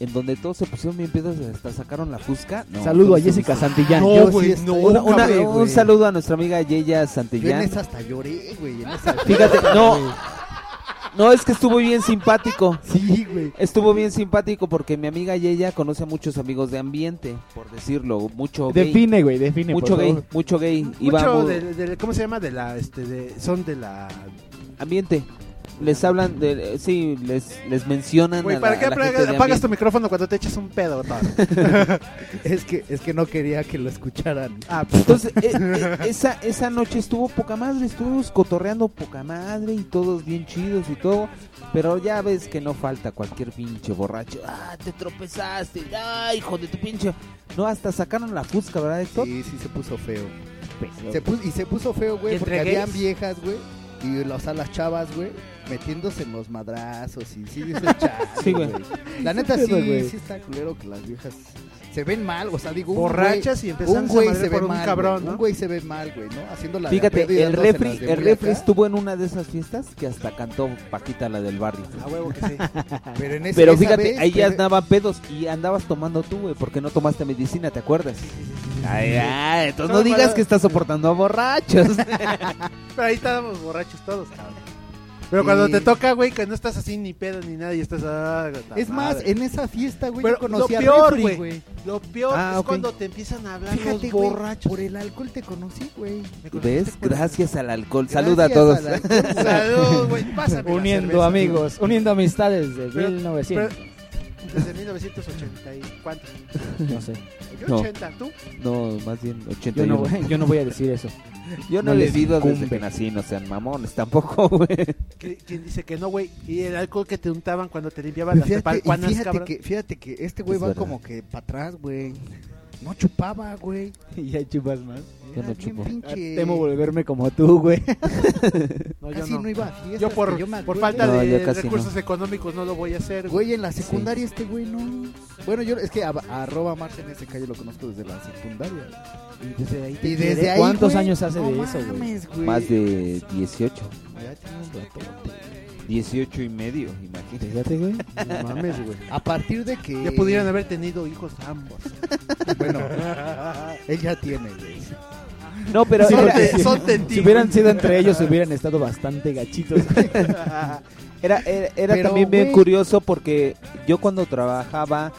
En donde todos se pusieron bien pedos y hasta sacaron la fusca. No, Saludo a Jessica. Santillán. No, sí güey, no. Una- una- Güey, un saludo a nuestra amiga Yeya Yo en Santillán. esa hasta lloré, güey. Fíjate, no. No, es que estuvo bien simpático. Sí, güey. Estuvo bien simpático porque mi amiga Yeya conoce a muchos amigos de ambiente, por decirlo, mucho gay. Define, güey, define. mucho por gay, favor. mucho gay. Mucho mu- de, de- ¿cómo se llama? De la, este, de, son de la... ambiente. Les hablan de, sí, les, les mencionan Güey, a ¿para la- qué a la gente apagas, tu micrófono cuando te echas un pedo? (laughs) Es que, es que no quería que lo escucharan. Ah, pues, Entonces, e- e- esa, esa noche estuvo poca madre, estuvimos cotorreando poca madre y todos bien chidos y todo. Pero ya ves que no falta cualquier pinche borracho. Ah, te tropezaste. Ay, hijo de tu pinche. No, hasta sacaron la fusca, ¿verdad, Héctor? Sí, sí se puso feo. Se puso, y se puso feo, güey, ¿Y porque habían viejas, güey. Y o sea, las chavas, güey, metiéndose en los madrazos y sí dices chale, Sí, güey. güey. La neta sí, pedo, güey? sí está culero que las viejas se ven mal, o sea, digo, un Borrachas güey- y empezándose un a güey se ve por un mal, cabrón, güey, ¿no? Un güey se ve mal, güey, ¿no? Haciendo la de Fíjate, pedo y el refri, de el muy refri acá. estuvo en una de esas fiestas que hasta cantó Paquita, la del barrio. a huevo que sí. (laughs) Pero, en ese- Pero esa fíjate, vez, ahí ya pero- andaban pedos y andabas tomando tú, güey, porque no tomaste medicina, ¿te acuerdas? Ay, ay, entonces no No, digas para- que estás soportando a borrachos. (laughs) Pero ahí estábamos borrachos todos, cabrón. Pero cuando te toca, güey, que no estás así ni pedo ni nada y estás... ah, Es más, madre. en esa fiesta, güey, yo conocí lo a peor, güey. Lo peor Ah, es cuando te empiezan a hablar Fíjate, los borrachos. por el alcohol te conocí, güey. ¿Ves? por- Gracias al alcohol. Saluda a todos. alcohol. Salud, güey, Uniendo cerveza. amigos, uniendo amistades de Pero- 1900. pero- Desde 1980 y cuántos. No sé. Yo No. 80, ¿tú? No, más bien Yo 81. no, voy- yo no voy a decir eso. Yo no, No les les digo desde incumbe. que nací, no sean mamones tampoco, (laughs) güey. ¿Qui- ¿Quién dice que no, güey? Y el alcohol que te untaban cuando te limpiaban las Fíjate, y fíjate cabrón. que, fíjate que este güey Es va verdad. como que para atrás, güey. No chupaba, güey. (laughs) Y ya chupas más. Yo no chupo. pinche- Temo volverme como tú, güey. (laughs) No, yo Casi no. no iba a fiestas Yo por, yo por falta No, de recursos no. económicos no lo voy a hacer. Güey, en la secundaria este güey no. Bueno, yo es que a, a arroba Marce en ese calle lo conozco desde la secundaria. Y desde ahí te Y desde ahí, ¿Cuántos güey, años hace no de eso, güey? mames, güey. Más de 18. Ya tiene un ratote. 18 y medio, imagínate. Fíjate, güey. No mames, güey. A partir de que. Ya pudieran haber tenido hijos ambos. (laughs) Bueno, él ya tiene, güey. No, pero Sí, era, porque te- si- son hubieran sido entre ellos, hubieran estado bastante gachitos. (laughs) era, era, era Pero, también bien curioso porque yo cuando trabajaba,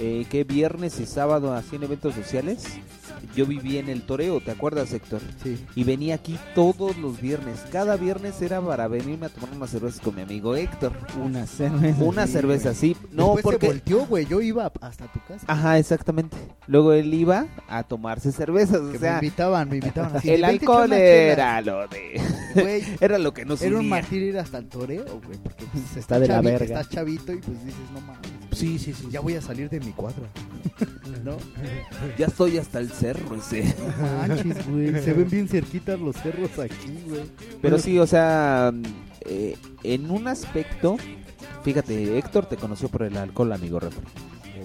eh, que viernes y sábado en eventos sociales, yo vivía en el Toreo, ¿te acuerdas, Héctor? Sí. Y venía aquí todos los viernes. Cada viernes era para venirme a tomar unas cervezas con mi amigo Héctor. Una cerveza. Una Sí, cerveza, güey. sí. No, Después porque... se volteó, güey. Yo iba hasta tu casa. Ajá, exactamente. Luego él iba a tomarse cervezas, o Que me sea, invitaban, me invitaban así. el de, "Vente a echar alcohol unas chelas". era lo de... Güey, (laughs) era lo que nos Era un martirio ir hasta el toreo, güey. Porque pues, Está de la chavi- verga. Estás chavito y pues dices, no mames. Sí, sí, sí. Ya voy a salir de mi cuadra. (laughs) ¿No? Ya estoy hasta el cerro ese. Manches, güey. (laughs) Se ven bien cerquitas los cerros aquí, güey. Pero sí, o sea, eh, en un aspecto, fíjate, Héctor te conoció por el alcohol, amigo refri.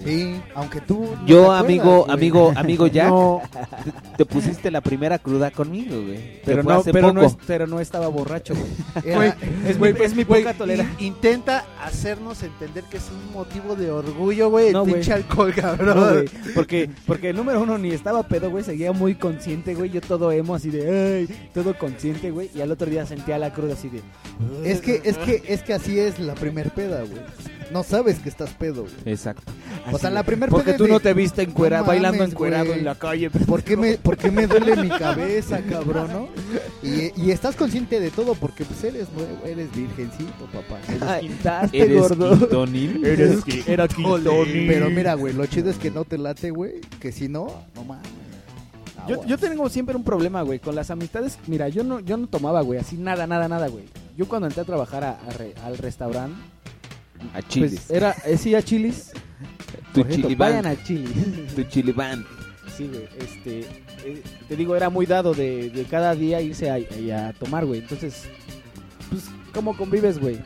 Sí, aunque tú. no Yo, acuerdas, amigo, güey. amigo, amigo Jack, No. te, te pusiste la primera cruda conmigo, güey. Pero no, hace pero, no es- pero no estaba borracho, güey. (laughs) Era- Güey, Es güey, mi, es mi poca tolerancia. in- Intenta hacernos entender que es un motivo de orgullo, güey, el No, pinche alcohol, cabrón. No, güey, porque, porque el número uno ni estaba pedo, güey, seguía muy consciente, güey, yo todo emo así de, ay, todo consciente, güey, y al otro día sentía la cruda así de, Es que, es que, es que así es la primer peda, güey. No sabes que estás pedo, güey. Exacto. O sea, la primer porque tú de- no te viste encuera, No bailando encuerado güey. en la calle. ¿Por qué, me, ¿Por qué me duele mi (laughs) cabeza, cabrón, no? Y, y estás consciente de todo porque pues eres nuevo, eres virgencito, papá. Ay, quintaste, ¿Eres gordo. quintonil? (laughs) Eres qui- era quintonil. Pero mira, güey, lo chido es que no te late, güey. Que si no, no mames. Yo, yo tengo siempre un problema, güey, con las amistades. Mira, yo no, yo no tomaba, güey, así nada, nada, nada, güey. Yo cuando entré a trabajar a- a re- al restaurante, A chiles. pues era, eh, sí, a Chilis. (laughs) tu Por vayan band. a Chilis. Tu chili band. Sí, güey, este, eh, te digo, era muy dado de, de cada día irse a, a tomar, güey. Entonces, pues, ¿cómo convives, güey?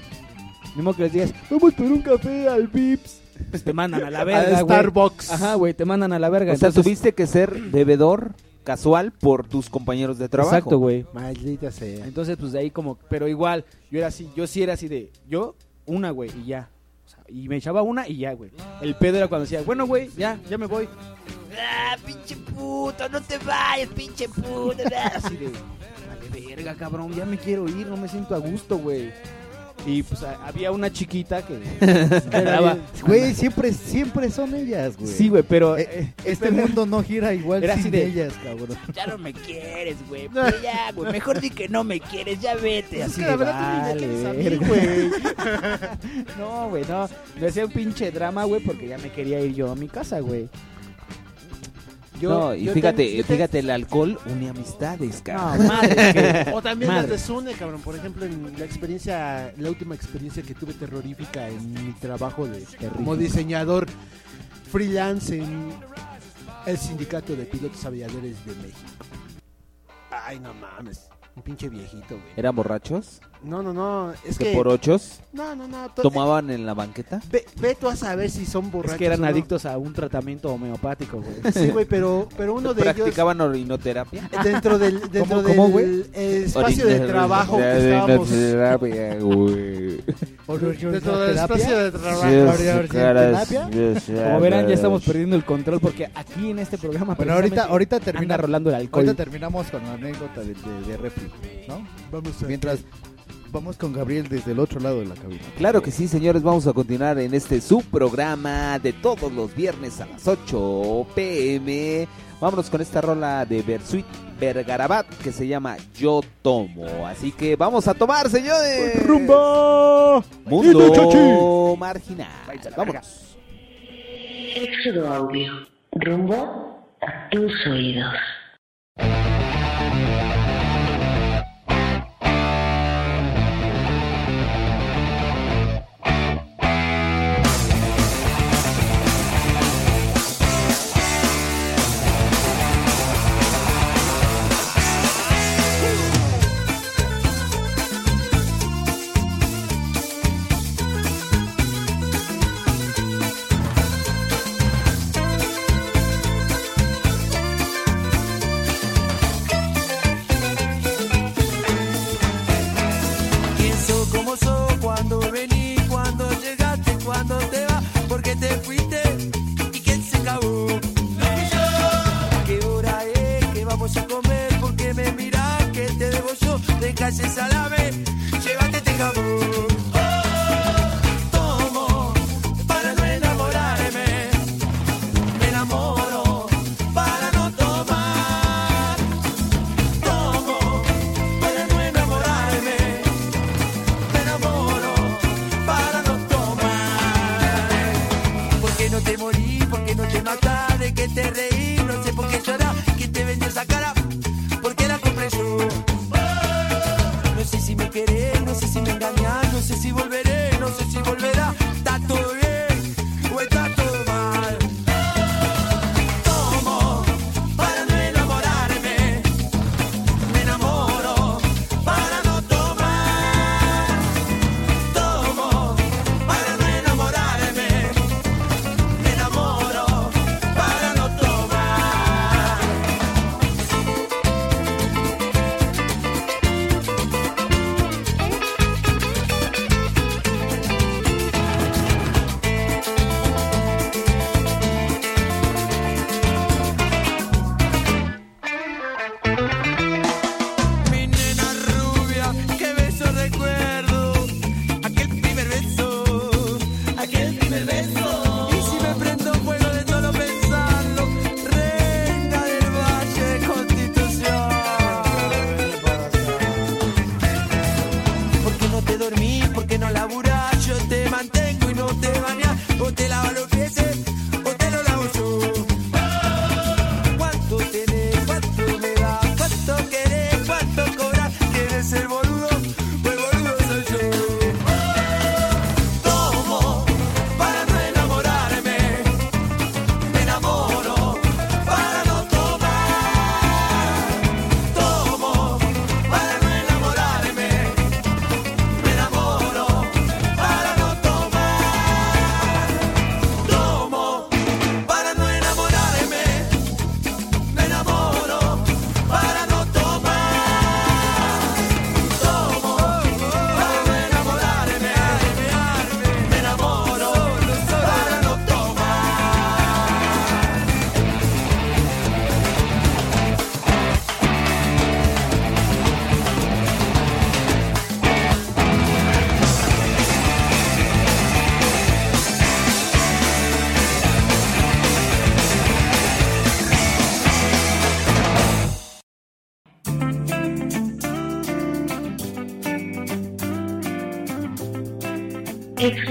Mismo que les digas, vamos por un café al Vips. Pues te mandan a la (laughs) verga, güey. Starbucks. Ajá, güey, te mandan a la verga. O sea, Entonces- tuviste que ser bebedor casual por tus compañeros de trabajo. Exacto, güey. Maldita sea. Entonces, pues de ahí como, pero igual, yo era así, yo sí era así de, yo, una, güey, y ya. O sea, y me echaba una y ya, güey. El pedo era cuando decía, bueno, güey, ya, ya me voy. Ah, pinche puto, no te vayas, pinche puto. (laughs) Así de, vale, verga, cabrón, ya me quiero ir, no me siento a gusto, güey. Y pues a- había una chiquita que (laughs) (laughs) andaba- Güey, siempre, siempre son ellas, güey. Sí, güey, pero Eh, eh, Este mundo no gira igual Era sin de- ellas, cabrón. (laughs) Ya no me quieres, güey. Pues ya, güey. Mejor di que no me quieres, ya vete. así que de, vale, verga. no, güey, no. Me hacía un pinche drama, güey, porque ya me quería ir yo a mi casa, güey. Yo, no, y yo fíjate, ten- yo ten- fíjate, el alcohol une amistades, No, cabrón. madre, que- (laughs) O también madre. las desune, cabrón. Por ejemplo, en la experiencia, la última experiencia que tuve terrorífica en mi trabajo de como diseñador freelance en el sindicato de pilotos aviadores de México. Ay, no mames. Un pinche viejito, güey. ¿Eran borrachos? No, no, no. Es ¿Que que. por ochos? No, no, no. to- ¿Tomaban en la banqueta? Ve, ve tú a saber si son borrachos. Es que eran o no. adictos a un tratamiento homeopático, güey. (laughs) Sí, güey, pero, pero uno de ellos. ¿Practicaban orinoterapia? Dentro del, dentro ¿Cómo, del cómo, güey? el espacio de trabajo que estábamos. Orinoterapia, güey. Dentro del espacio de trabajo. Como verán, ya estamos perdiendo el control porque aquí en este programa. Bueno, ahorita, ahorita termina, rolando el alcohol. Ahorita terminamos con la anécdota de, de, de Refri, ¿no? Vamos a Mientras vamos con Gabriel desde el otro lado de la cabina. Claro que sí, señores, vamos a continuar en este subprograma de todos los viernes a las 8 pm. Vámonos con esta rola de Bersuit Vergarabat que se llama Yo Tomo. Así que vamos a tomar, señores. ¡Rumba! Mundo marginal. Vámonos. Éxodo Audio. Rumbo a tus oídos.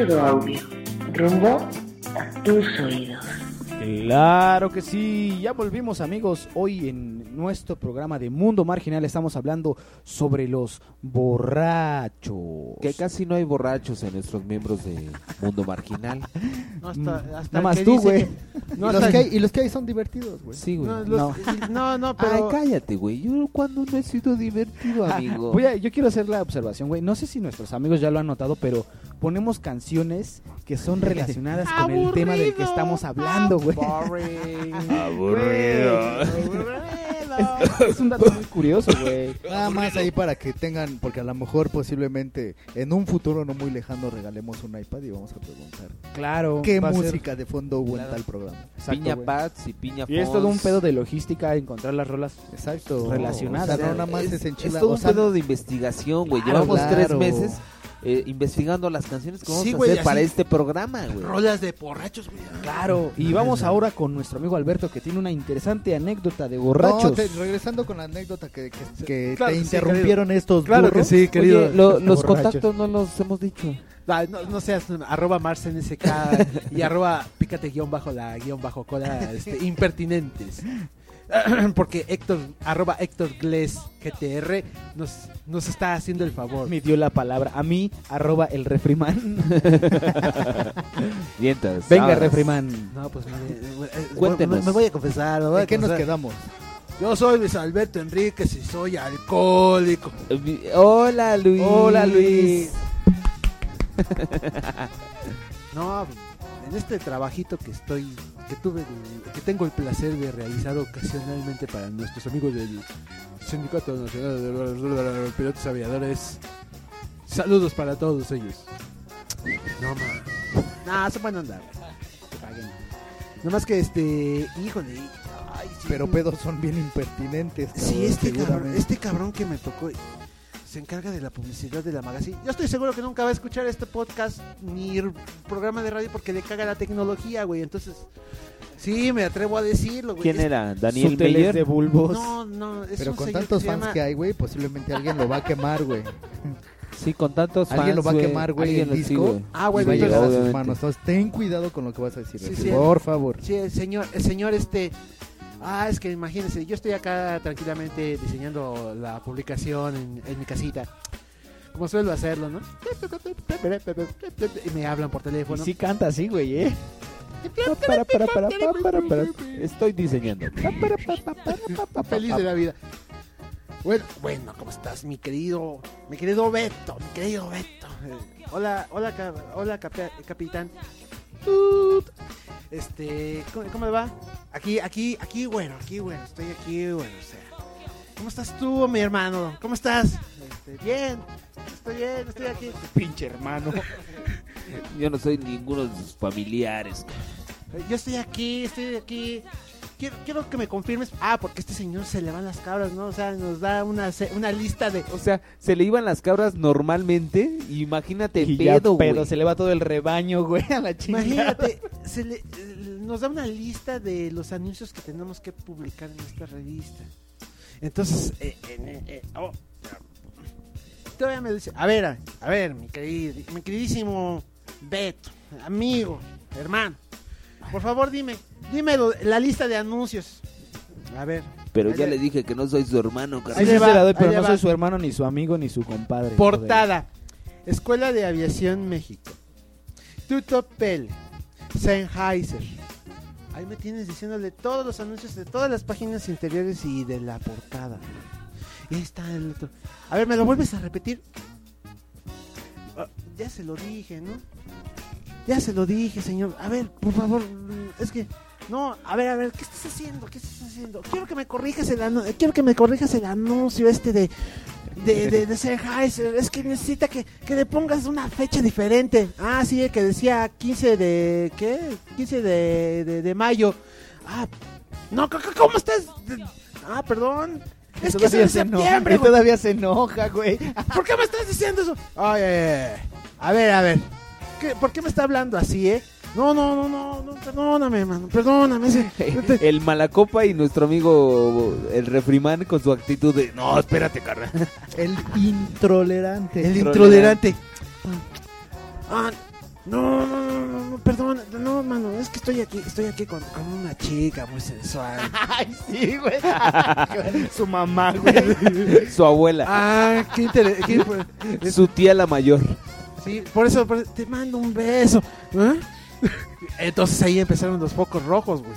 Éxodo Audio. Rumbo a tus oídos. Claro que sí, ya volvimos amigos. Hoy en nuestro programa de Mundo Marginal estamos hablando sobre los borrachos. Que casi no hay borrachos en nuestros miembros de Mundo Marginal. (laughs) No, hasta, hasta Nada más que tú, güey. que- Y No, los hasta- que hay- y los que hay son divertidos, güey. Sí, güey. no, los- no, no, pero... Ay, cállate, güey. Yo cuando no he sido divertido, Ah, amigo. voy a- yo quiero hacer la observación, güey. No sé si nuestros amigos ya lo han notado, pero ponemos canciones que son relacionadas con el tema del que estamos hablando, güey. (laughs) Aburrido. Es, es un dato muy curioso, güey. Nada más ahí para que tengan, porque a lo mejor posiblemente en un futuro no muy lejano regalemos un iPad y vamos a preguntar Claro. qué música de fondo hubo en Claro. tal programa. Exacto, piña. Pats y piña Y es todo un pedo de logística encontrar las rolas. Exacto. Relacionadas. O sea, no nada más es, Es, enchila- es todo o un sea, pedo de investigación, güey. Claro, Llevamos tres meses eh, investigando las canciones que vamos Sí, a güey, hacer para este programa, güey. Rolas de borrachos, güey. Claro. Y vamos ahora con nuestro amigo Alberto que tiene una interesante anécdota de No, borrachos. te- regresando con la anécdota que, que- que Claro te que sí, interrumpieron estos Claro que burros. sí, querido. Oye, lo- los Borrachos. contactos no los hemos dicho. No, no, no seas arroba marsnsk y arroba pícate guion bajo la guion bajo cola este, impertinentes. (clears throat) Porque Héctor, arroba Héctor Gles GTR nos, nos está haciendo el favor. Me dio la palabra a mí, arroba el refriman. Vientos. (laughs) Venga, ahora. refriman. No, pues mire, eh, Cuéntenos. Me, me voy a confesar. me voy a ¿En qué nos quedamos? Yo soy Luis Alberto Enríquez y soy alcohólico. Hola, Luis. Hola, Luis. (laughs) No, en este trabajito que estoy, que tuve, que tengo el placer de realizar ocasionalmente para nuestros amigos del Sindicato Nacional de Pilotos Aviadores. Saludos para todos ellos. No, ma. No, se pueden andar. Que paguen. No más que este, híjole. Ay, sí, Pero pedos son bien impertinentes. Sí, este cabrón, este cabrón que me tocó se encarga de la publicidad de la magazine. Yo estoy seguro que nunca va a escuchar este podcast ni programa de radio porque le caga la tecnología, güey. Entonces, sí, me atrevo a decirlo, güey. ¿Quién Es- era? ¿Daniel Meyer? de bulbos. No, no, es Pero un con tantos fans llama- que hay, güey, posiblemente alguien lo va a quemar, güey. (laughs) Sí, con tantos Alguien lo va a fans, quemar, güey, Alguien el sí, disco. güey. Ah, y bueno, va a llegar a sus manos. Entonces, ten cuidado con lo que vas a decir, sí. por favor. Sí, el señor, el señor este. Ah, es que imagínense, yo estoy acá tranquilamente diseñando la publicación en, en mi casita. Como suelo hacerlo, ¿no? Y me hablan por Y teléfono. sí canta así, güey, ¿eh? Estoy diseñando. Feliz de la vida. Bueno, bueno, ¿cómo estás, mi querido, mi querido Beto, mi querido Beto? Eh, hola, hola, hola, capi- capitán. Este, ¿cómo, cómo le va? Aquí, aquí, aquí, bueno, aquí, bueno, estoy aquí, bueno, o sea. ¿Cómo estás tú, mi hermano? ¿Cómo estás? Este, bien, estoy bien, estoy aquí. Pinche hermano. (laughs) Yo no soy ninguno de sus familiares. Yo estoy aquí, estoy aquí. Quiero, quiero que me confirmes. Ah, porque este señor se le van las cabras, ¿no? O sea, nos da una, se- una lista de. O sea, se le iban las cabras normalmente. Imagínate ya pedo, güey. pedo, se le va todo el rebaño, güey, a la chingada. Imagínate, se le- nos da una lista de los anuncios que tenemos que publicar en esta revista. Entonces, eh, en- eh, eh, oh, todavía me dice, a ver, a, a ver, mi, querido, mi queridísimo Beto, amigo, hermano, por favor dime, dime la lista de anuncios. A ver. Pero ya le- le dije que no soy su hermano, Ahí carnal. sí le se la doy, pero no va. soy su hermano, ni su amigo, ni su compadre. Portada. Escuela de Aviación México. Tutopel. Sennheiser. Ahí me tienes diciéndole todos los anuncios de todas las páginas interiores y de la portada. Y ahí está el otro. A ver, ¿me lo vuelves a repetir? Ah, ya se lo dije, ¿no? Ya se lo dije, señor. A ver, por favor, es que... No, a ver, a ver, ¿qué estás haciendo? ¿Qué estás haciendo? Quiero que me corrijas el anuncio, quiero que me corrijas el anuncio este de de, de, de Sennheiser. Es que necesita que, que le pongas una fecha diferente. Ah, sí, que decía 15 de. ¿Qué? 15 de, de, de mayo. Ah, no, ¿cómo estás? Ah, perdón. Es que es todavía se enoja, y todavía se enoja, güey. ¿Por qué me estás diciendo eso? Ay, ay, ay. A ver, a ver. ¿Qué- ¿Por qué me está hablando así, eh? No, no, no, no, no perdóname, hermano, perdóname. ese- (laughs) El Malacopa y nuestro amigo el Refriman con su actitud de no, espérate, carnal. (laughs) El intolerante. El intolerante. Ah, no, no, no, no, no, perdón, no, mano, es que estoy aquí, estoy aquí con, con una chica muy sensual. (laughs) Ay, sí, güey. su mamá, güey. Su abuela. Ah, qué interesante. Su tía la mayor. Sí, por eso, por eso, te mando un beso. ¿Ah? Entonces ahí empezaron los focos rojos, güey.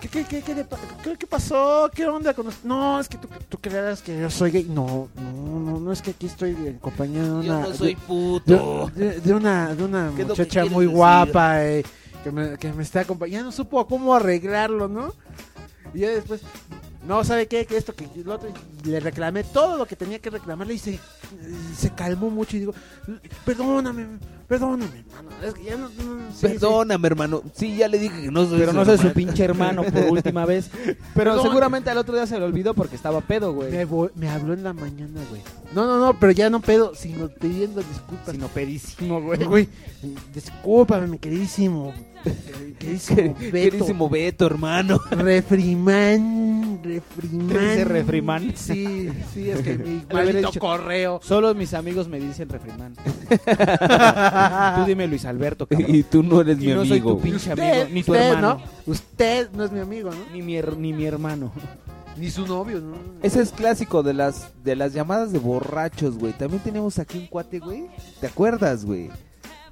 ¿Qué, qué, qué, qué, qué- qué pasó? ¿Qué onda con los- No, es que tú, tú creerás que yo soy gay. No, no, no, no es que aquí estoy en compañía de una... Yo no soy de- puto. De, de- de una, de una ¿Qué es lo que muchacha muy decir? guapa eh, que, me, que me está acompañando. No supo cómo arreglarlo, ¿no? Y ya después, no, ¿sabe qué? Que esto, que lo otro. y le reclamé todo lo que tenía que reclamarle y se, se calmó mucho y digo, perdóname, perdóname, hermano. Es que ya no... no- sí, sí. Perdóname, hermano. Sí, ya le dije que no soy Pero su no soy su pinche hermano por (laughs) última vez. Pero seguramente al otro día se le olvidó porque estaba pedo, güey. Me, me habló en la mañana, güey. No, no, no, pero ya no pedo, sino pidiendo disculpas. Sino pedísimo, güey. Güey, discúlpame, mi queridísimo. Queridísimo Beto. Queridísimo Beto, hermano. Refriman, refriman. ¿Te dice refriman? Sí, sí, es que (laughs) mi maldito dicho- correo. Solo mis amigos me dicen refrimán. (laughs) tú dime Luis Alberto, cabrón. Y tú no eres Y mi no soy amigo. tu güey. pinche Usted, amigo, ni tu usted, hermano. ¿no? Usted no es mi amigo, ¿no? Ni mi, ni mi hermano. Ni su novio, ¿no? Ese es clásico de las de las llamadas de borrachos, güey. También tenemos aquí un cuate, güey. ¿Te acuerdas, güey?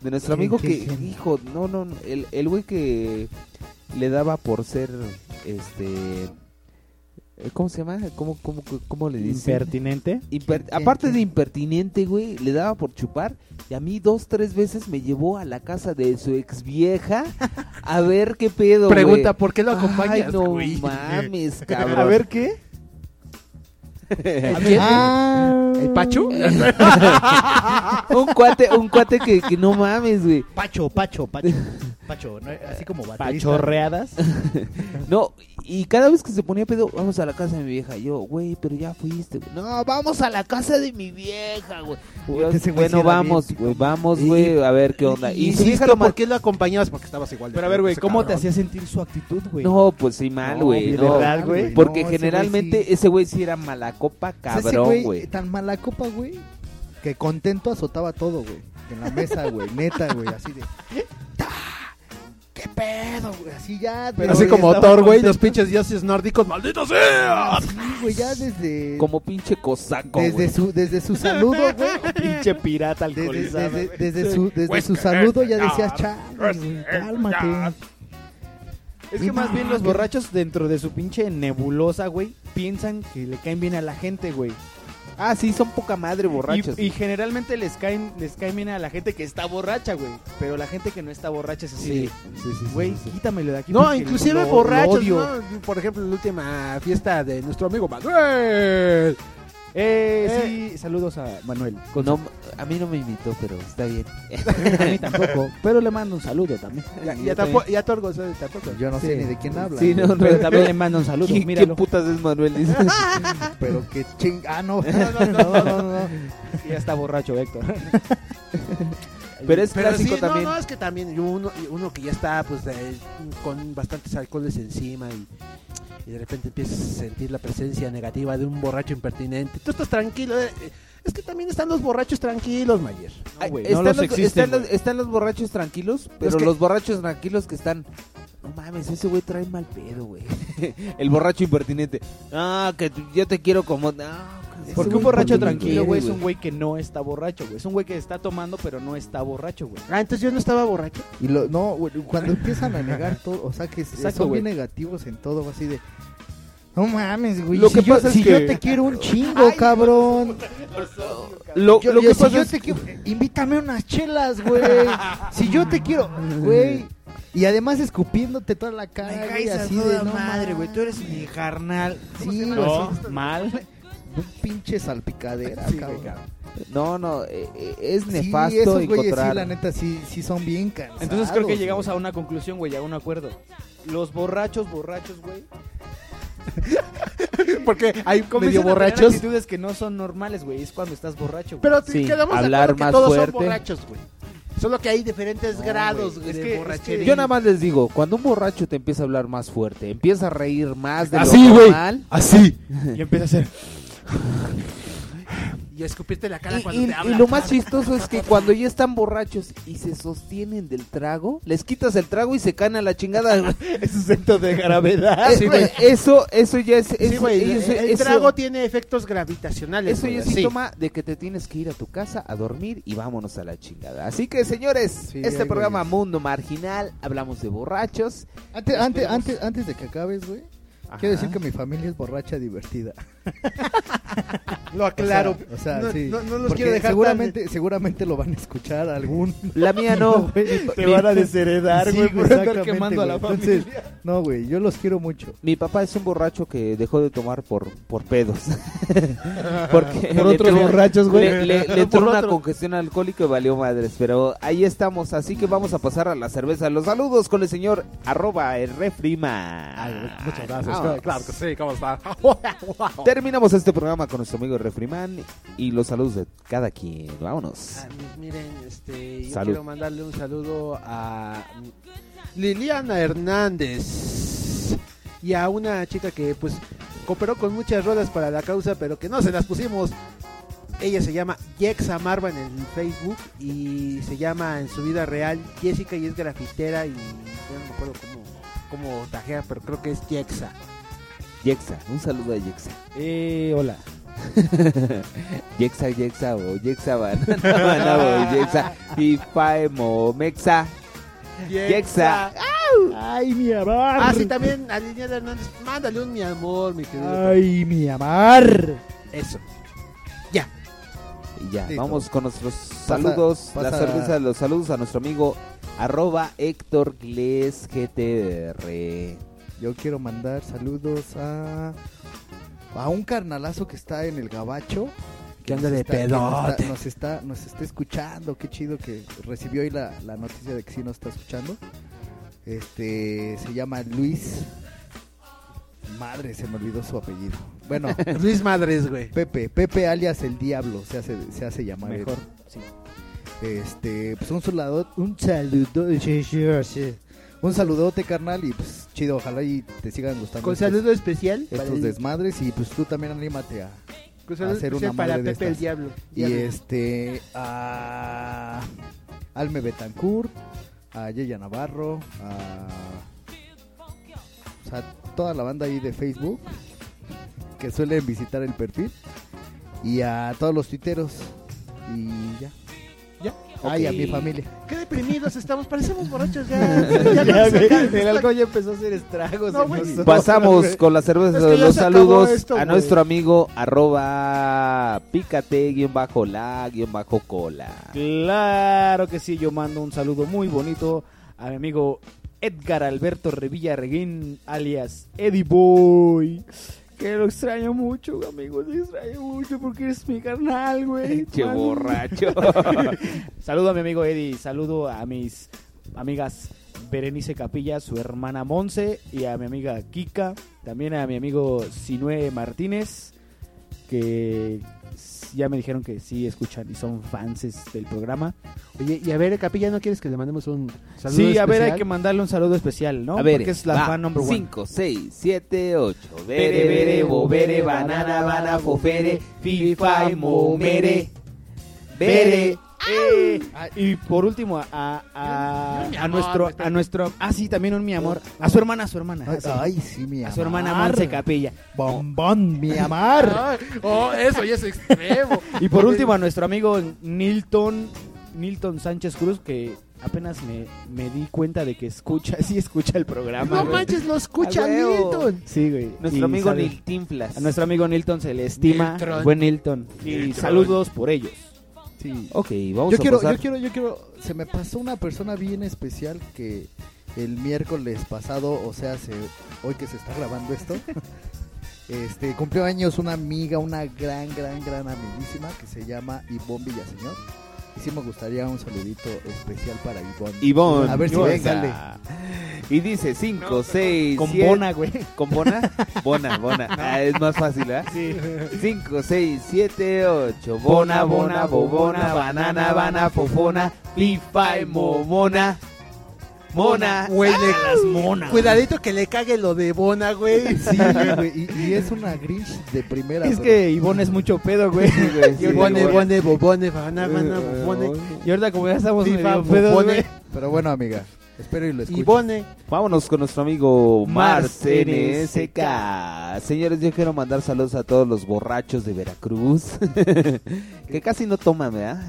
De nuestro ¿Quién, amigo que, hijo, no, no, el el güey que le daba por ser, este, eh, ¿cómo se llama? ¿Cómo, cómo, cómo le dicen? Impertinente. Imper- aparte de impertinente, güey, le daba por chupar y a mí dos, tres veces me llevó a la casa de su ex vieja a ver qué pedo, Pregunta. ¿por qué lo acompañas, Ay, no güey? mames, (laughs) cabrón. A ver qué. ¿A (laughs) quién? Ah, ¿El Pacho? (laughs) un cuate, un cuate que, que no mames, güey. Pacho, Pacho, Pacho. Pacho, ¿no? así como baterista. Pachorreadas. (laughs) No, y cada vez que se ponía pedo, vamos a la casa de mi vieja. Yo, güey, pero ya fuiste. güey. No, vamos a la casa de mi vieja, güey. Yo, bueno, vamos, bien güey, vamos, güey, a ver qué onda. Y, su vieja Insisto, nomás- ¿por qué lo acompañabas? Porque estabas igual de Pero a ver, güey, ¿cómo te hacía sentir su actitud, güey? No, pues sí, mal, No, güey. de no. verdad, güey. Porque No, ese generalmente güey sí. ese güey sí era mala copa, cabrón, güey. Tan mala copa, güey, que contento azotaba todo, güey. En la mesa, güey, neta, güey, así de... ¡Ta! ¿Qué pedo, güey? Así ya... pero Así como Thor, güey, los pinches dioses nórdicos, maldito sea. Sí, güey, ya desde... Como pinche cosaco, Desde güey. su, desde su saludo, güey. (laughs) Pinche pirata Desde, alcoholizado. desde, güey. desde su, desde su saludo ya decías, chale, güey, cálmate. Es que más bien los borrachos dentro de su pinche nebulosa, güey, piensan que le caen bien a la gente, güey. Ah, sí, son poca madre borrachos. Y, y generalmente les caen, les caen bien a la gente que está borracha, güey. Pero la gente que no está borracha es así Sí, de, sí, sí, güey, sí, sí. quítamelo de aquí. No, inclusive lo- lo borrachos, odio". ¿no? Por ejemplo, en la última fiesta de nuestro amigo Manuel. Eh, sí, saludos a Manuel. Con No, a mí no me invitó, pero está bien. (laughs) a mí tampoco, pero le mando un saludo también. Ya, ya, tampoco, ya Torgo, ¿sabes? tampoco. Yo no Sí. sé ni de quién habla. Sí, no, no, Pero también le mando un saludo, ¿Qué, míralo. ¿Qué putas es Manuel? Dice. (laughs) Pero que ching... Ah, (laughs) no. No, no, no, no. Ya está borracho, Héctor. Pero es Pero clásico sí, también. No, no, es que también uno, uno que ya está pues de- con bastantes alcoholes encima y, y de repente empiezas a sentir la presencia negativa de un borracho impertinente. Tú estás tranquilo. eh, eh, Es que también están los borrachos tranquilos, Mayer. Ay, güey, están, no los los, existen, están, los, güey. están los borrachos tranquilos, pero que- los borrachos tranquilos que están... No mames, ese güey trae mal pedo, güey. (laughs) El borracho impertinente. Ah, que yo te quiero como... No, Porque un borracho tranquilo, güey, es un güey que no está borracho, güey. Es un güey que está tomando, pero no está borracho, güey. Ah, entonces yo no estaba borracho. Y lo, no, güey, cuando empiezan a negar todo, o sea, que Exacto, son güey. bien negativos en todo, así de... No mames, güey. Lo si que yo, pasa es si que- yo te quiero un chingo, cabrón. Lo, Yo, lo yo- que si pasa yo es te quiero, invítame unas chelas, güey. si yo te quiero, (laughs) güey. Y además escupiéndote toda la cara, güey, así de no madre, güey. tú eres mi carnal. Sí, No, mal. Un pinche salpicadera, Sí, cabrón. güey. No, no, eh, eh, es Sí, nefasto esos güeyes sí, la neta, sí, sí son bien cansados. Entonces creo que llegamos güey. a una conclusión, güey, a un acuerdo. Los borrachos, borrachos, güey. (laughs) Porque hay medio borrachos. actitudes que no son normales, güey. Es cuando estás borracho, güey. Pero Sí, quedamos de hablar acuerdo que más todos fuerte. son borrachos, güey. Solo que hay diferentes No, grados güey, güey, es de que- es borrachería. que- Yo nada más les digo, cuando un borracho te empieza a hablar más fuerte, empieza a reír más de Así, lo güey. normal... Así. (laughs) Y empieza a hacer. (laughs) Y escupirte la cara Y, cuando y- te y hablan. lo más chistoso es que cuando ya están borrachos y se sostienen del trago, les quitas el trago y se caen a la chingada. (laughs) Es un centro de gravedad. Eh, sí, güey, eso, eso ya es... Sí, eso- güey, el, eso- el eso- trago tiene efectos gravitacionales. Eso ya es sí. síntoma de que te tienes que ir a tu casa a dormir y vámonos a la chingada. Así que, señores, Sí, este programa. Mundo Marginal, hablamos de borrachos. Antes, antes, antes, antes de que acabes, güey. Ajá. Quiero decir que mi familia es borracha divertida. (laughs) Lo aclaro. O sea, no, sí. no, no los quiero dejar seguramente, seguramente lo van a escuchar algún. La mía no. (laughs) Te van a desheredar, Sí, güey, por andar quemando a la. Entonces, familia. no, güey, yo los quiero mucho. Mi papá es un borracho que dejó de tomar por, por pedos. (laughs) Porque Por otros entró- borrachos, güey. Le, le- le entró una otro. congestión alcohólica y valió madres. Pero ahí estamos, así que vamos a pasar a la cerveza. Los saludos con el señor arroba el refrima. Muchas gracias. Claro que sí, ¿cómo está? Terminamos este programa con nuestro amigo Refriman y los saludos de cada quien. Vámonos. Ah, mi- miren, este, yo Salud. quiero mandarle un saludo a Liliana Hernández y a una chica que pues cooperó con muchas rolas para la causa, pero que no se las pusimos. Ella se llama Jexa Marva en el Facebook y se llama en su vida real Jessica y es grafitera y yo no me acuerdo cómo, cómo tajea, pero creo que es Jexa. Yexa, un saludo a Yexa. Eh, hola. (laughs) Yexa, Yexa, o Yexa, banana, banana, (laughs) o Yexa, Mexa, Yexa. Ay, mi amor. Ah, sí, también a Liliana Hernández, mándale un mi amor, mi querido. Ay, mi amor. Eso. Y ya, Listo. vamos con nuestros saludos. pasa- La cerveza, los saludos a nuestro amigo arroba Héctor Gles GTR. Yo quiero mandar saludos a a un carnalazo que está en el gabacho. Que anda de está- nos está- Nos está, nos está escuchando, qué chido que recibió hoy la, la noticia de que sí nos está escuchando. Este se llama Luis. Madre, se me olvidó su apellido. Bueno, (laughs) Luis Madres, güey. Pepe, Pepe alias el Diablo, se hace, se hace llamar. él. Mejor, sí. Este, pues un saludo, un saludo, sí, sí, sí. un saludote, carnal, y pues chido, ojalá y te sigan gustando. Con estos- saludo especial para estos desmadres y pues tú también anímate a, con a hacer especial una para madre de Pepe el. Diablo. Y Diablo. este a Alme Betancourt, a Yeya Navarro, a o sea, toda la banda ahí de Facebook que suelen visitar el perfil y a todos los tuiteros y ya. Ay, a mi familia. Qué deprimidos estamos, parecemos borrachos ya. (laughs) Ya el alcohol ya empezó a hacer estragos. No, en. Pasamos (laughs) con la cerveza Es que los saludos esto, a nuestro amigo arroba pícate guion bajo la guion bajo cola. Claro que sí, yo mando un saludo muy bonito a mi amigo Edgar Alberto Revilla Reguín, alias Eddie Boy. Que lo extraño mucho, amigo, te extraño mucho porque eres mi carnal, güey. (laughs) Qué borracho. (laughs) saludo a mi amigo Eddie, saludo a mis amigas Berenice Capilla, su hermana Monse y a mi amiga Kika, también a mi amigo Sinue Martínez, que ya me dijeron que sí escuchan y son fans del programa. Oye, y a ver, Capilla, ¿no quieres que le mandemos un saludo Sí, a ver, especial? hay que mandarle un saludo especial, ¿no? A ver, Porque es la va, fan number one. 5, 6, 7, 8. Bere, bere, bobere, banana, bana, fofere, fifa, y momere, bere. Eh. Y por último, a, a, amor, nuestro, está- a nuestro, ah sí, también un mi amor, a su hermana, a su hermana, Ay, sí. ay, sí, mi a su hermana. Monse Capilla. Bombón, mi amar. Ay, oh, eso ya es extremo. Y por último a nuestro amigo Nilton, Nilton Sánchez Cruz, que apenas me, me di cuenta de que escucha, (laughs) sí escucha el programa. No güey. manches, lo escucha. Nilton. Sí, güey. Nuestro Y amigo Niltinflas. A nuestro amigo Nilton se le estima. Niltron. Buen Nilton. Y saludos por ellos. Sí. Ok, vamos Yo a quiero, pasar. yo quiero, yo quiero. Se me pasó una persona bien especial que el miércoles pasado, o sea, se, hoy que se está grabando esto, (laughs) este cumplió años una amiga, una gran, gran, gran amiguísima que se llama Ivonne Villaseñor. Y sí me gustaría un saludito especial para Ivonne. Ivonne. A ver si Ivonne. venga. Y dice 5, 6, Con Bona, güey. ¿Con Bona? (laughs) Bona, Bona. Ah, es más fácil, ¿eh? Sí. 5, 6, 7, 8. Bona, bona, bobona, banana, bana, fofona, pipa y momona. Mona. Güey, le- las monas. Cuidadito que le cague lo de Bona, güey. Sí, güey, y, y es una Grinch de primera. Es que Ivonne es mucho pedo, güey. güey, sí, (laughs) Y Bone, güey. bone, bobone, bana, bana, bobone. Y ahorita como ya estamos Fifa, medio pedos. Pero bueno, amiga, espero y lo escuches. Y bone. Vámonos con nuestro amigo Mars Mars NSK. Señores, yo quiero mandar saludos a todos los borrachos de Veracruz. (laughs) que casi no toman, ¿verdad?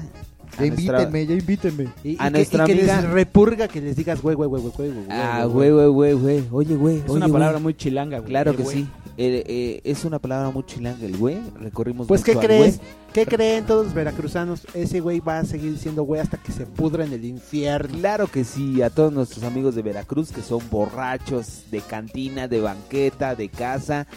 Ya nuestra- invítenme, ya invítenme. Y, A y nuestra que, y que amiga- les repurga que les digas, güey, güey, güey, güey, güey, güey. Ah, güey, güey, güey, güey. Oye, güey. Es oye, una palabra muy chilanga, güey. Claro que sí. Eh, eh, es una palabra muy chilanga el güey. Recorrimos Pues, ¿qué mucho al crees? ¿Qué creen todos los veracruzanos? Ese güey va a seguir siendo güey hasta que se pudra en el infierno. Claro que sí, a todos nuestros amigos de Veracruz que son borrachos de cantina, de banqueta, de casa,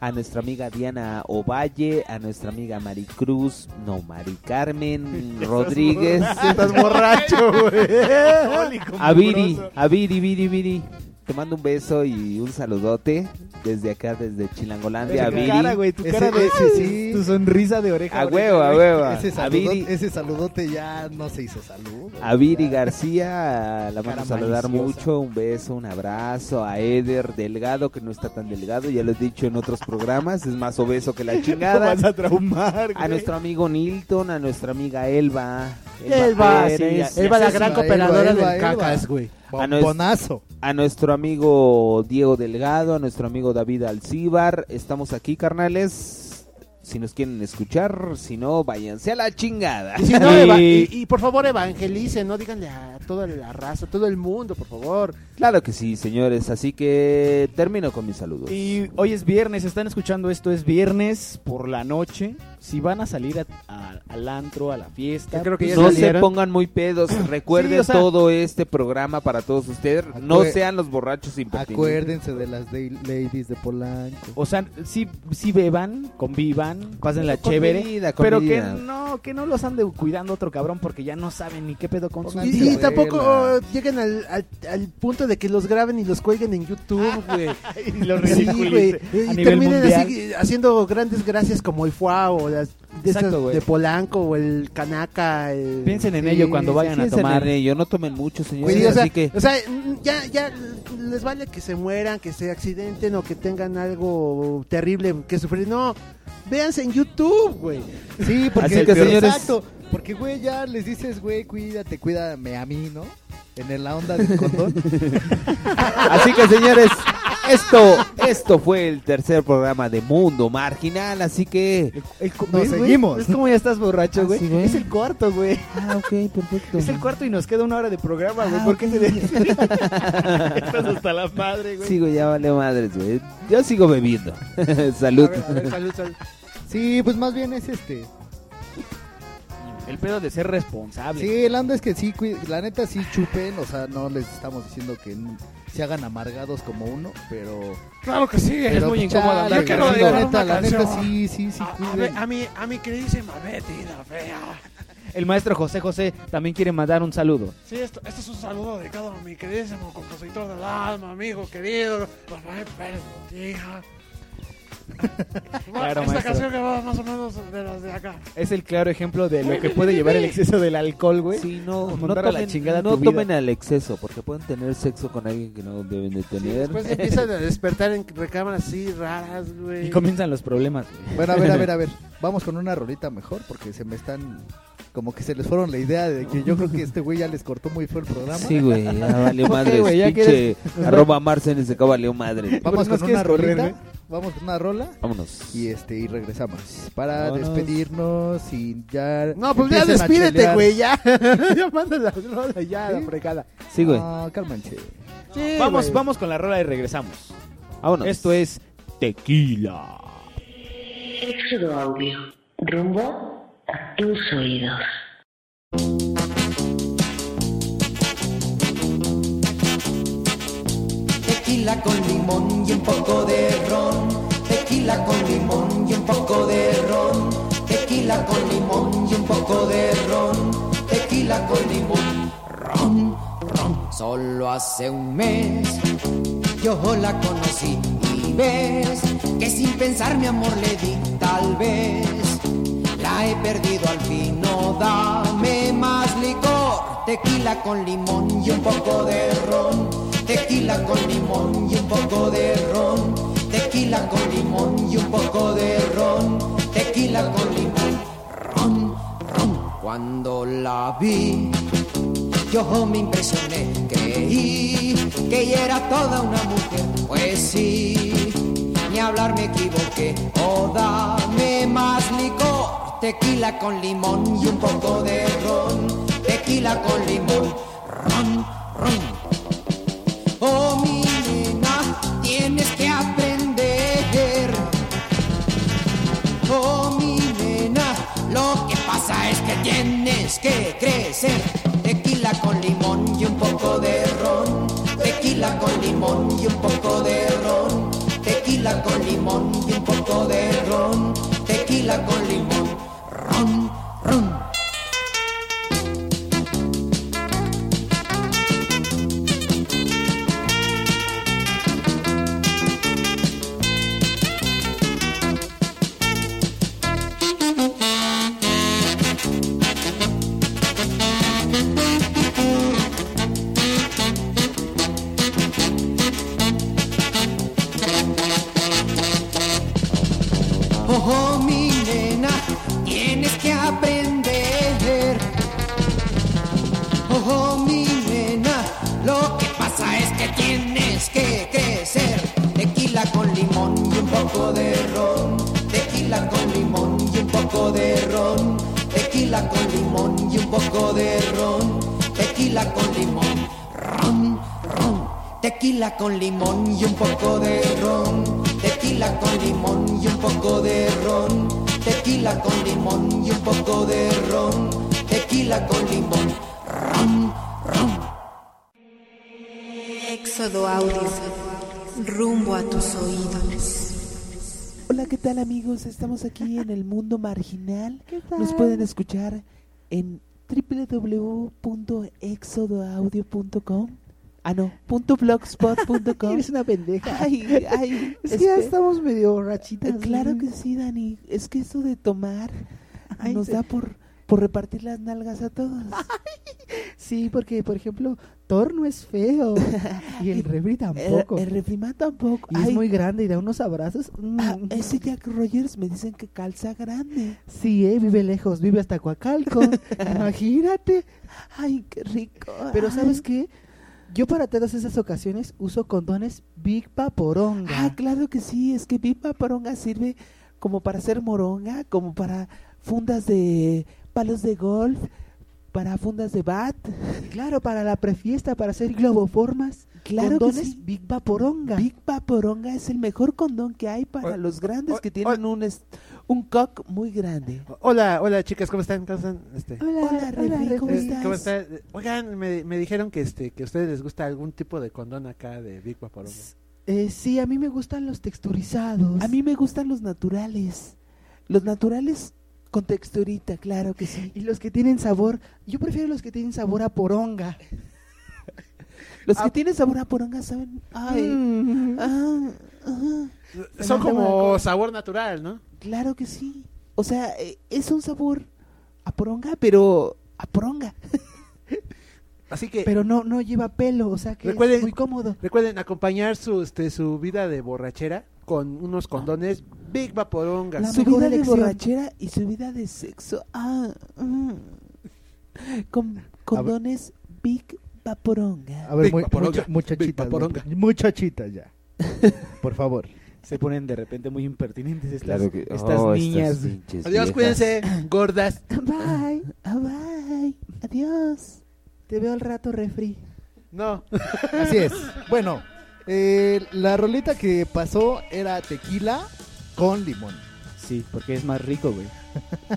a nuestra amiga Diana Ovalle, a nuestra amiga Maricruz, no, Mari Carmen (laughs) Rodríguez, Estás borracho, güey. (laughs) a Viri, a Viri, Viri, Viri, te mando un beso y un saludote desde acá, desde Chilangolandia. a Tu Viri. cara, güey, tu cara de ese sí. tu sonrisa de oreja. A huevo, a huevo. Ese, saludote, Viri, ese saludote ya no se hizo salud. a Viri García, la vamos a saludar maliciosa. mucho. Un beso, un abrazo. A Eder Delgado, que no está tan delgado, ya lo he dicho en otros programas, es más obeso que la (laughs) Lo chingada. vas a traumar, A nuestro amigo Nilton, a nuestra amiga Elba. Elba, sí, Pérez, Elba la Elba, gran Elba, cooperadora Elba, del Elba. cacas, güey. A nues- Bombonazo. a nuestro amigo Diego Delgado, a nuestro amigo David Alcíbar. Estamos aquí, carnales. Si nos quieren escuchar, si no, váyanse a la chingada. Y, si no, eva- (laughs) y, y por favor evangelicen, no díganle a toda la raza, a todo el mundo, por favor. Claro que sí, señores. Así que termino con mis saludos. Y hoy es viernes, están escuchando esto, es viernes por la noche. Si van a salir a- a- al antro, a la fiesta, creo que ya no se pongan muy pedos. Recuerden Sí, o sea- todo este programa para todos ustedes. No sean los borrachos impertinentes. Acuérdense de las de- ladies de Polanco. O sea, sí, sí beban, convivan, pásenla Con chévere, con pero que no, que no los ande cuidando otro cabrón porque ya no saben ni qué pedo con su Pongan- Y, vida. y tampoco oh, lleguen al, al, al punto de que los graben y los cuelguen en YouTube, (laughs) güey. Y los Sí, güey. Y terminen así haciendo grandes gracias como el FUA o las de, Exacto, esas güey. de Polanco o el Kanaka. el- Piensen en Sí, ello cuando sí, vayan a Piensen tomar. en ello, no tomen mucho, señores. Sí, o sea, así que o sea, mm, ya, ya les vale que se mueran, que se accidenten o que tengan algo terrible que sufrir. No, véanse en YouTube, güey. Sí, (laughs) porque, Así que, señores- exacto. Porque, güey, ya les dices, güey, cuídate, cuídame a mí, ¿no? En la onda del condón. (laughs) Así que señores, esto, esto fue el tercer programa de Mundo Marginal, así que El Nos seguimos. ¿Ves cómo ya estás borracho, Ah, güey? sí, es el cuarto, güey. Ah, ok, perfecto. Es el cuarto y nos queda una hora de programa, güey. Ah, ¿Por qué te (laughs) Estás hasta la madre, güey. Sigo ya vale madres, güey. Yo sigo bebiendo. (laughs) Salud. A ver, a ver, salud, salud. Sí, pues más bien es este. El pedo de ser responsable. Sí, el anda es que sí, la neta sí chupen, o sea, no les estamos diciendo que se hagan amargados como uno, pero... Claro que sí. pero, muy pues, quiero la neta, una la neta sí, sí, sí, A, a, cuiden. ver, a mi, a mi queridísima Betty, la fea. El maestro José José también quiere mandar un saludo. Sí, esto, esto es un saludo dedicado a mi queridísimo compositor del alma, amigo querido, Rafael Pérez Botija. (laughs) Claro, Esta maestro. canción que va más o menos de las de acá. Es el claro ejemplo de lo que puede llevar el exceso del alcohol, güey. Sí, no, no a la tomen, chingada no tomen al exceso, porque pueden tener sexo con alguien que no deben de Sí, tener. después empiezan a despertar en recámaras así raras, güey. Y comienzan los problemas, güey. Bueno, a ver, a ver, a ver, (laughs) vamos con una rolita mejor, porque se me están... Como que se les fueron la idea de que yo creo que este güey ya les cortó muy feo el programa. Sí, güey, ya valió (laughs) madre. pinche arroba Marcenes de valió madre. Vamos ¿Por qué con una correr, rolita, güey? vamos con una rola Vámonos. y este y regresamos para Vámonos. despedirnos y ya No, pues ya despídete, güey, ya. (laughs) ya manda la rola, ya, la fregada. Sí, güey. No, cálmense. Sí, Vamos, güey. vamos con la rola y regresamos. Vámonos. Esto es Tequila. Éxodo Audio. Rumbo a tus oídos. Tequila con limón y un poco de ron. Tequila con limón y un poco de ron. Tequila con limón y un poco de ron. Tequila con limón. Ron, ron. Solo hace un mes yo la conocí ves que sin pensar mi amor le di tal vez. La he perdido al fin, no dame más licor. Tequila con limón y un poco de ron. Tequila con limón y un poco de ron. Tequila con limón y un poco de ron. Tequila con limón. Ron, ron. Cuando la vi, yo me impresioné, creí que ella era toda una mujer. Pues sí, ni hablar me equivoqué. Oh, dame más licor, tequila con limón y un poco de ron. Tequila con limón, ron, ron. Oh, mi nena, tienes que aprender. Oh, mi nena, lo que pasa es que tienes que crecer. Tequila con limón limón y un poco de ron. Tequila con limón y un poco de ron. Tequila con limón. Con limón y un poco de ron. Tequila con limón y un poco de ron. Tequila con limón y un poco de ron. Tequila con limón, ron, ron. Éxodo Audio. Rumbo a tus oídos. Hola, ¿qué tal amigos? Estamos aquí (laughs) en el mundo marginal. tal? Nos pueden escuchar en www.exodoaudio.com. Ah, no, punto blogspot.com. (laughs) Eres una pendeja. Ay, ay, Es que ya este- estamos medio rachitas. Eh, Claro ¿no? que sí, Dani. Es que eso de tomar Ay, nos da por, por repartir las nalgas a todos. (laughs) Sí, porque, por ejemplo, Thor no es feo. (laughs) y el refri tampoco. El, el tampoco. y es muy grande y da unos abrazos. Mm. ah, ese Jack Rogers me dicen que calza grande. Sí, eh, vive lejos, vive hasta Coacalco. Imagínate. Ay, qué rico. Pero. ¿sabes qué? Yo para todas esas ocasiones uso condones Big Paporonga. Ah, claro que sí, es que Pipa Poronga sirve como para hacer moronga, como para fundas de palos de golf, para fundas de bat. Claro, para la prefiesta, para hacer globoformas. Claro que condones sí. Big Vaporonga. Big Vaporonga es el mejor condón que hay para O- los grandes o- que tienen un, un cock muy grande. Hola, hola chicas, ¿cómo están? ¿Cómo están? Este, Hola, Refri, ¿cómo eh, estás? ¿Cómo están? Oigan, me, me dijeron que este que a ustedes les gusta algún tipo de condón acá de Big Vaporonga. Eh, sí, a mí me gustan los texturizados. A mí me gustan los naturales. Los naturales con texturita, claro que sí. Y los que tienen sabor, yo prefiero los que tienen sabor a poronga. (laughs) Los que tienen sabor a poronga saben. Ay, Mm. ah. Son como sabor natural, ¿no? Claro que sí. O sea, eh, es un sabor a poronga, pero a poronga. (laughs) Así que Pero no, no lleva pelo, o sea que Recuerden- es muy cómodo. recuerden acompañar su este su vida de borrachera con unos condones Big Vaporonga. La su mejor vida de borrachera y su vida de sexo. Ah, mm. Con condones Big Vaporonga. A ver, Big mu- Vaporonga, mucha- Big muchachitas. Vaporonga. mu- Muchachitas ya. (laughs) Por favor. Se ponen de repente muy impertinentes estas, Claro que- estas oh, niñas. estas Adiós, viejas. cuídense, gordas. (laughs) Bye. Bye. Adiós. Te veo al rato, refri. No. (laughs) Así es. Bueno, eh, la rolita que pasó era tequila con limón. Sí, porque es más rico, güey.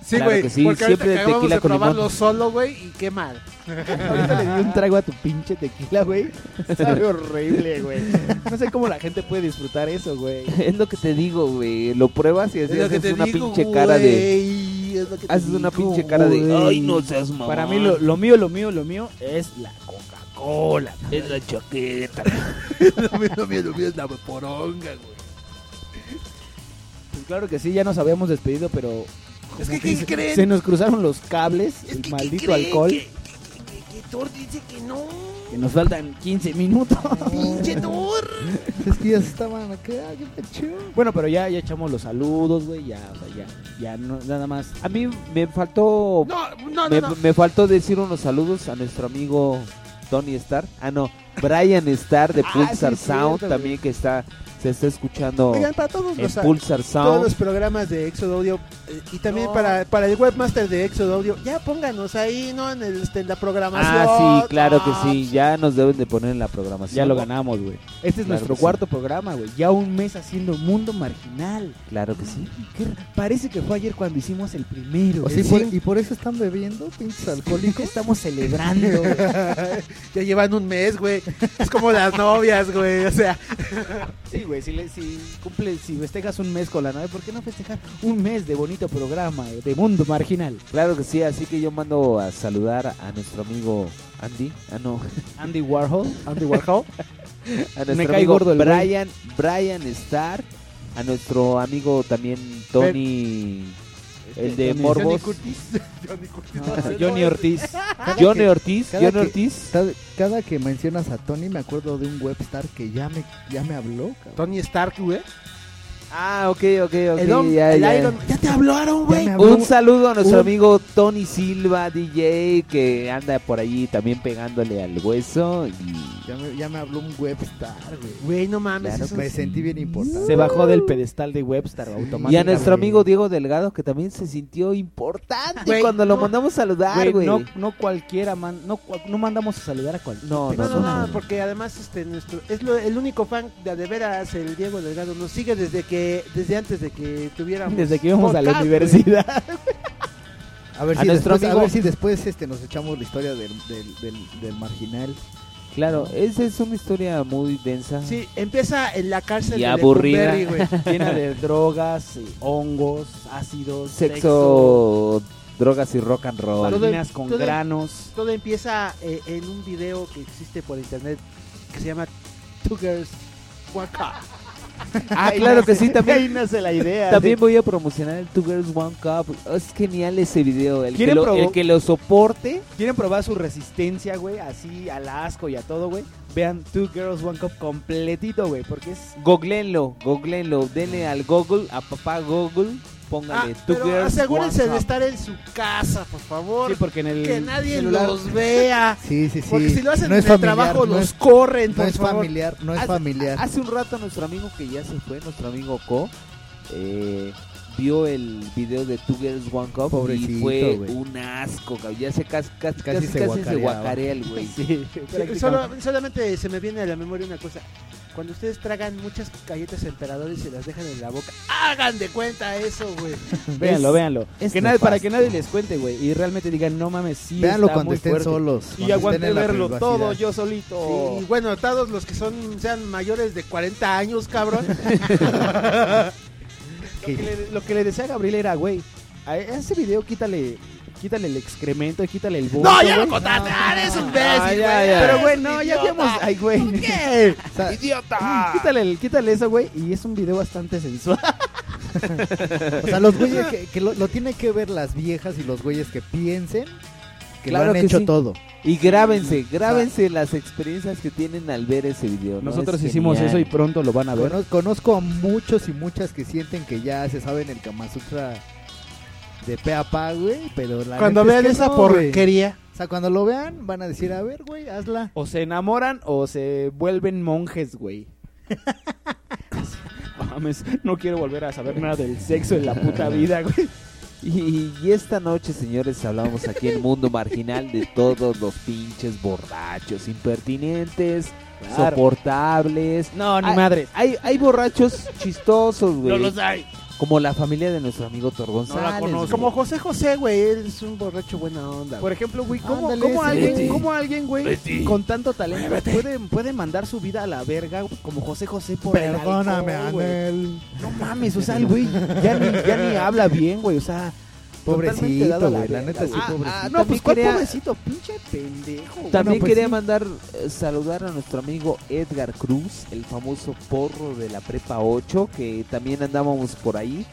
Sí, Claro güey, que sí, porque ahorita siempre que acabamos tequila de con limón. probarlo solo, güey, y qué mal. Ahorita le di un trago a tu pinche tequila, güey. Sabe (laughs) horrible, güey. No sé cómo la gente puede disfrutar eso, güey. Es lo que te digo, güey. Lo pruebas y Es haces te una digo, pinche cara de. güey, es lo que te Haces una digo, pinche cara de. güey. Ay, no seas mamón. Para mí lo, lo mío, lo mío, lo mío es la Coca-Cola. Es la chaqueta. lo (laughs) mío, lo mío, lo mío es la poronga, güey. Claro que sí, ya nos habíamos despedido, pero... Es que, ¿qué se- creen? Se nos cruzaron los cables, el ¿qué maldito alcohol. Que, que, Thor dice que no. Que nos faltan 15 minutos. (laughs) Pinche Thor. Es que ya estaban acá, qué pecho. Bueno, pero ya, ya echamos los saludos, güey, ya, o sea, ya, ya no, nada más. A mí me faltó. No, no, no, me, no. me faltó decir unos saludos a nuestro amigo Tony Star. Ah, no, Brian Star de Ah, Pulsar sí, Sound cierto, también que está se está escuchando Oigan, para todos en los, Pulsar todos Sound. los programas de Éxodo Audio eh, y también No. para, para el webmaster de Éxodo Audio, ya pónganos ahí, ¿no? En, el, este, en la programación. Ah, sí, claro que Ah, sí, ya nos deben de poner en la programación. Ya lo ganamos, güey. Este es Claro nuestro sí. cuarto programa, güey. Ya un mes haciendo Mundo Marginal. Claro que sí. Qué Parece que fue ayer cuando hicimos el primero. O por- y por eso están bebiendo, pinches alcohólicos. (laughs) Estamos celebrando. güey. (laughs) ya llevan un mes, güey. Es como las novias, güey. O sea, Sí, güey, si, le- si cumples, si festejas un mes con la novia, ¿por qué no festejar un mes de bonito programa de Mundo Marginal? Claro que sí, así que yo mando a saludar a nuestro amigo Andy. Ah, no. (laughs) Andy Warhol. Andy Warhol. (laughs) A nuestro Me cae amigo gordo el. Brian, Brian Star. A nuestro amigo también Tony. El de Tony- Morbos. Johnny Curtis. (laughs) Johnny Curtis. No, no sé, Johnny no, Ortiz. Cada Johnny que- Ortiz. Johnny que- Ortiz. Cada, cada que mencionas a Tony me acuerdo de un webstar que ya me, ya me habló, cabrón. Tony Stark, güey. Ah, ok, ok, ok. El ya, el ya. Iron- ya te hablaron, güey. Un saludo a nuestro Un- amigo Tony Silva, DJ, que anda por allí también pegándole al hueso. Y Ya me, ya me habló un webstar, güey. Güey, no mames. Claro eso Me sentí bien importante. Se bajó del pedestal de Webster automáticamente. Y a nuestro amigo Diego Delgado, que también se sintió importante Güey, cuando lo mandamos saludar, Güey, no, no cualquiera, man, no, no mandamos a saludar a cualquiera. No, No, no, no, porque además este nuestro es lo- el único fan de, de veras el Diego Delgado nos sigue desde que desde antes de que tuviéramos Desde que íbamos a la universidad. A ver, A si nuestro después, a amigo- ver si después este, nos echamos la historia del, del, del, del marginal. Claro, esa es una historia muy densa. Sí, empieza en la cárcel Y de aburrida. Güey. (laughs) Llena de drogas, eh, hongos, ácidos, Sexo, drogas y rock and roll. Todo- Harinas con todo- granos. Todo empieza eh, en un video que existe por internet que se llama Two Girls One Cup. Ah, claro que sí, también. ahí nace la idea. También voy a promocionar el Two Girls One Cup. Es genial ese video. El que, ¿Quieren lo, el que lo soporte. ¿Quieren probar su resistencia, güey? Así al asco y a todo, güey. Vean Two Girls One Cup completito, güey. Porque es. Googleenlo, googleenlo. Denle al Google, a papá Google. Póngale Ah, pero Girls asegúrense One de estar en su casa, por favor. Sí, porque en el que nadie celular- los vea. Sí, (laughs) sí, sí. Porque si lo hacen No en es el familiar, trabajo, no los es- corren, No por es favor. familiar, no es Hace- familiar. Hace un rato nuestro amigo que ya se fue, nuestro amigo Co, eh, vio el video de Two Girls One Cup y Pobrecito, fue güey. un asco, cabrón. Ya se casi, casi, Casi casi, se guacarea el güey. (laughs) Sí, solamente se me viene a la memoria una cosa. Cuando ustedes tragan muchas galletas emperadores y se las dejan en la boca, hagan de cuenta eso, güey. Véanlo, (laughs) véanlo. es Que nadie, para nefasto. que nadie les cuente, güey. Y realmente digan, no mames, sí. Véanlo está cuando muy estén fuerte. solos, Y cuando aguanté estén en la verlo privacidad. todo yo solito. Y bueno, todos los que son sean mayores de 40 años, cabrón. (laughs) (laughs) Lo que, le, lo que le decía a Gabriel era, güey, a ese video quítale, quítale el excremento quítale el vómito. No, ya lo güey. contaste, ah, eres un Ah, imbécil, güey. ya. Pero güey, no, ya idiota. habíamos. Ay, güey. ¿Qué? O sea, ¡Idiota! (laughs) Quítale, el- quítale eso, güey. Y es un video bastante sensual. (laughs) o sea, los güeyes que, que lo, lo tienen que ver las viejas y los güeyes que piensen que Claro lo han que hecho sí. todo. Y grábense, grábense las experiencias que tienen al ver ese video. ¿no? Nosotros Es hicimos genial. eso y pronto lo van a ver. Cono- conozco a muchos y muchas que sienten que ya se saben el Kama Sutra de pe a pa, güey, pero la Cuando neta es vean que esa no, güey. porquería. O sea, cuando lo vean van a decir, a ver, güey, hazla. O se enamoran o se vuelven monjes, güey. (laughs) Mames, no quiero volver a saber nada del sexo en la puta vida, güey. Y, y esta noche, señores, hablamos aquí en Mundo Marginal de todos los pinches borrachos, impertinentes, Claro. soportables. No, ni Hay- madre. Hay, hay borrachos chistosos, güey. No los hay. Como la familia de nuestro amigo Tor González. conozco. güey. Como José José, güey, él es un borracho buena onda. Por ejemplo, güey, ¿cómo, Ándale, cómo sí. alguien, cómo alguien, güey, con tanto talento puede, puede mandar su vida a la verga como José José por el Perdóname, alcohol, güey? Anel. No mames, o sea, el güey ya ni, ya ni habla bien, güey, o sea, Pobrecito, güey, la neta sí, pobrecito. Ah, no, También pues cuál quería- pobrecito, pinche pendejo. También Bueno, pues quería sí. mandar eh, saludar a nuestro amigo Edgar Cruz, el famoso porro de la Prepa 8, que también andábamos por ahí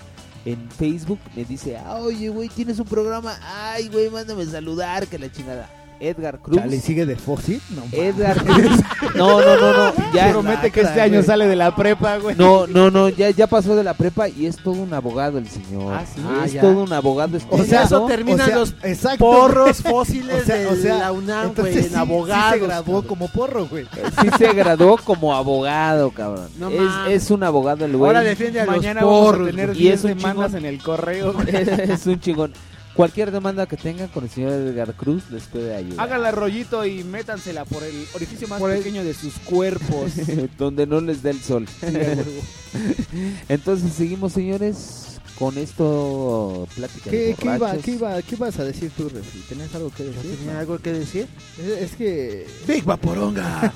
en Facebook. Me dice, "Ah, oye, güey, tienes un programa. Ay, güey, mándame saludar, que la chingada. Edgar Cruz. Chale, ¿sigue de fósil? No. Edgar (laughs) Cruz. No, no, no, no. Ya, Promete que este año güey. sale de la prepa, güey. no, no, no, ya, ya pasó de la prepa y es todo un abogado el señor. Ah, sí. es Ah, ya. todo un abogado O sea, eso ¿no? terminan O sea, los exacto, porros fósiles de la UNAM, entonces güey, en sí- abogados, Sí se graduó cabrón. como porro, güey. Sí se graduó como abogado, cabrón. No es, es un abogado el güey. Ahora defiende a Mañana los vamos a porros. tener. Y 10 es un demandas chingón. en el correo. (laughs) güey. es un chingón. Cualquier demanda que tengan con el señor Edgar Cruz les puede ayudar. Háganla rollito y métansela por el orificio más Por el- pequeño de sus cuerpos. (laughs) Donde no les dé el sol. (laughs) (laughs) Entonces seguimos, señores, con esto plática de ¿Qué, qué, iba, borrachos. qué, iba, ¿Qué ibas a decir tú, Refi? ¿Tenías algo que decir? ¿Tenía algo que decir? Es, es que... Big Vaporonga.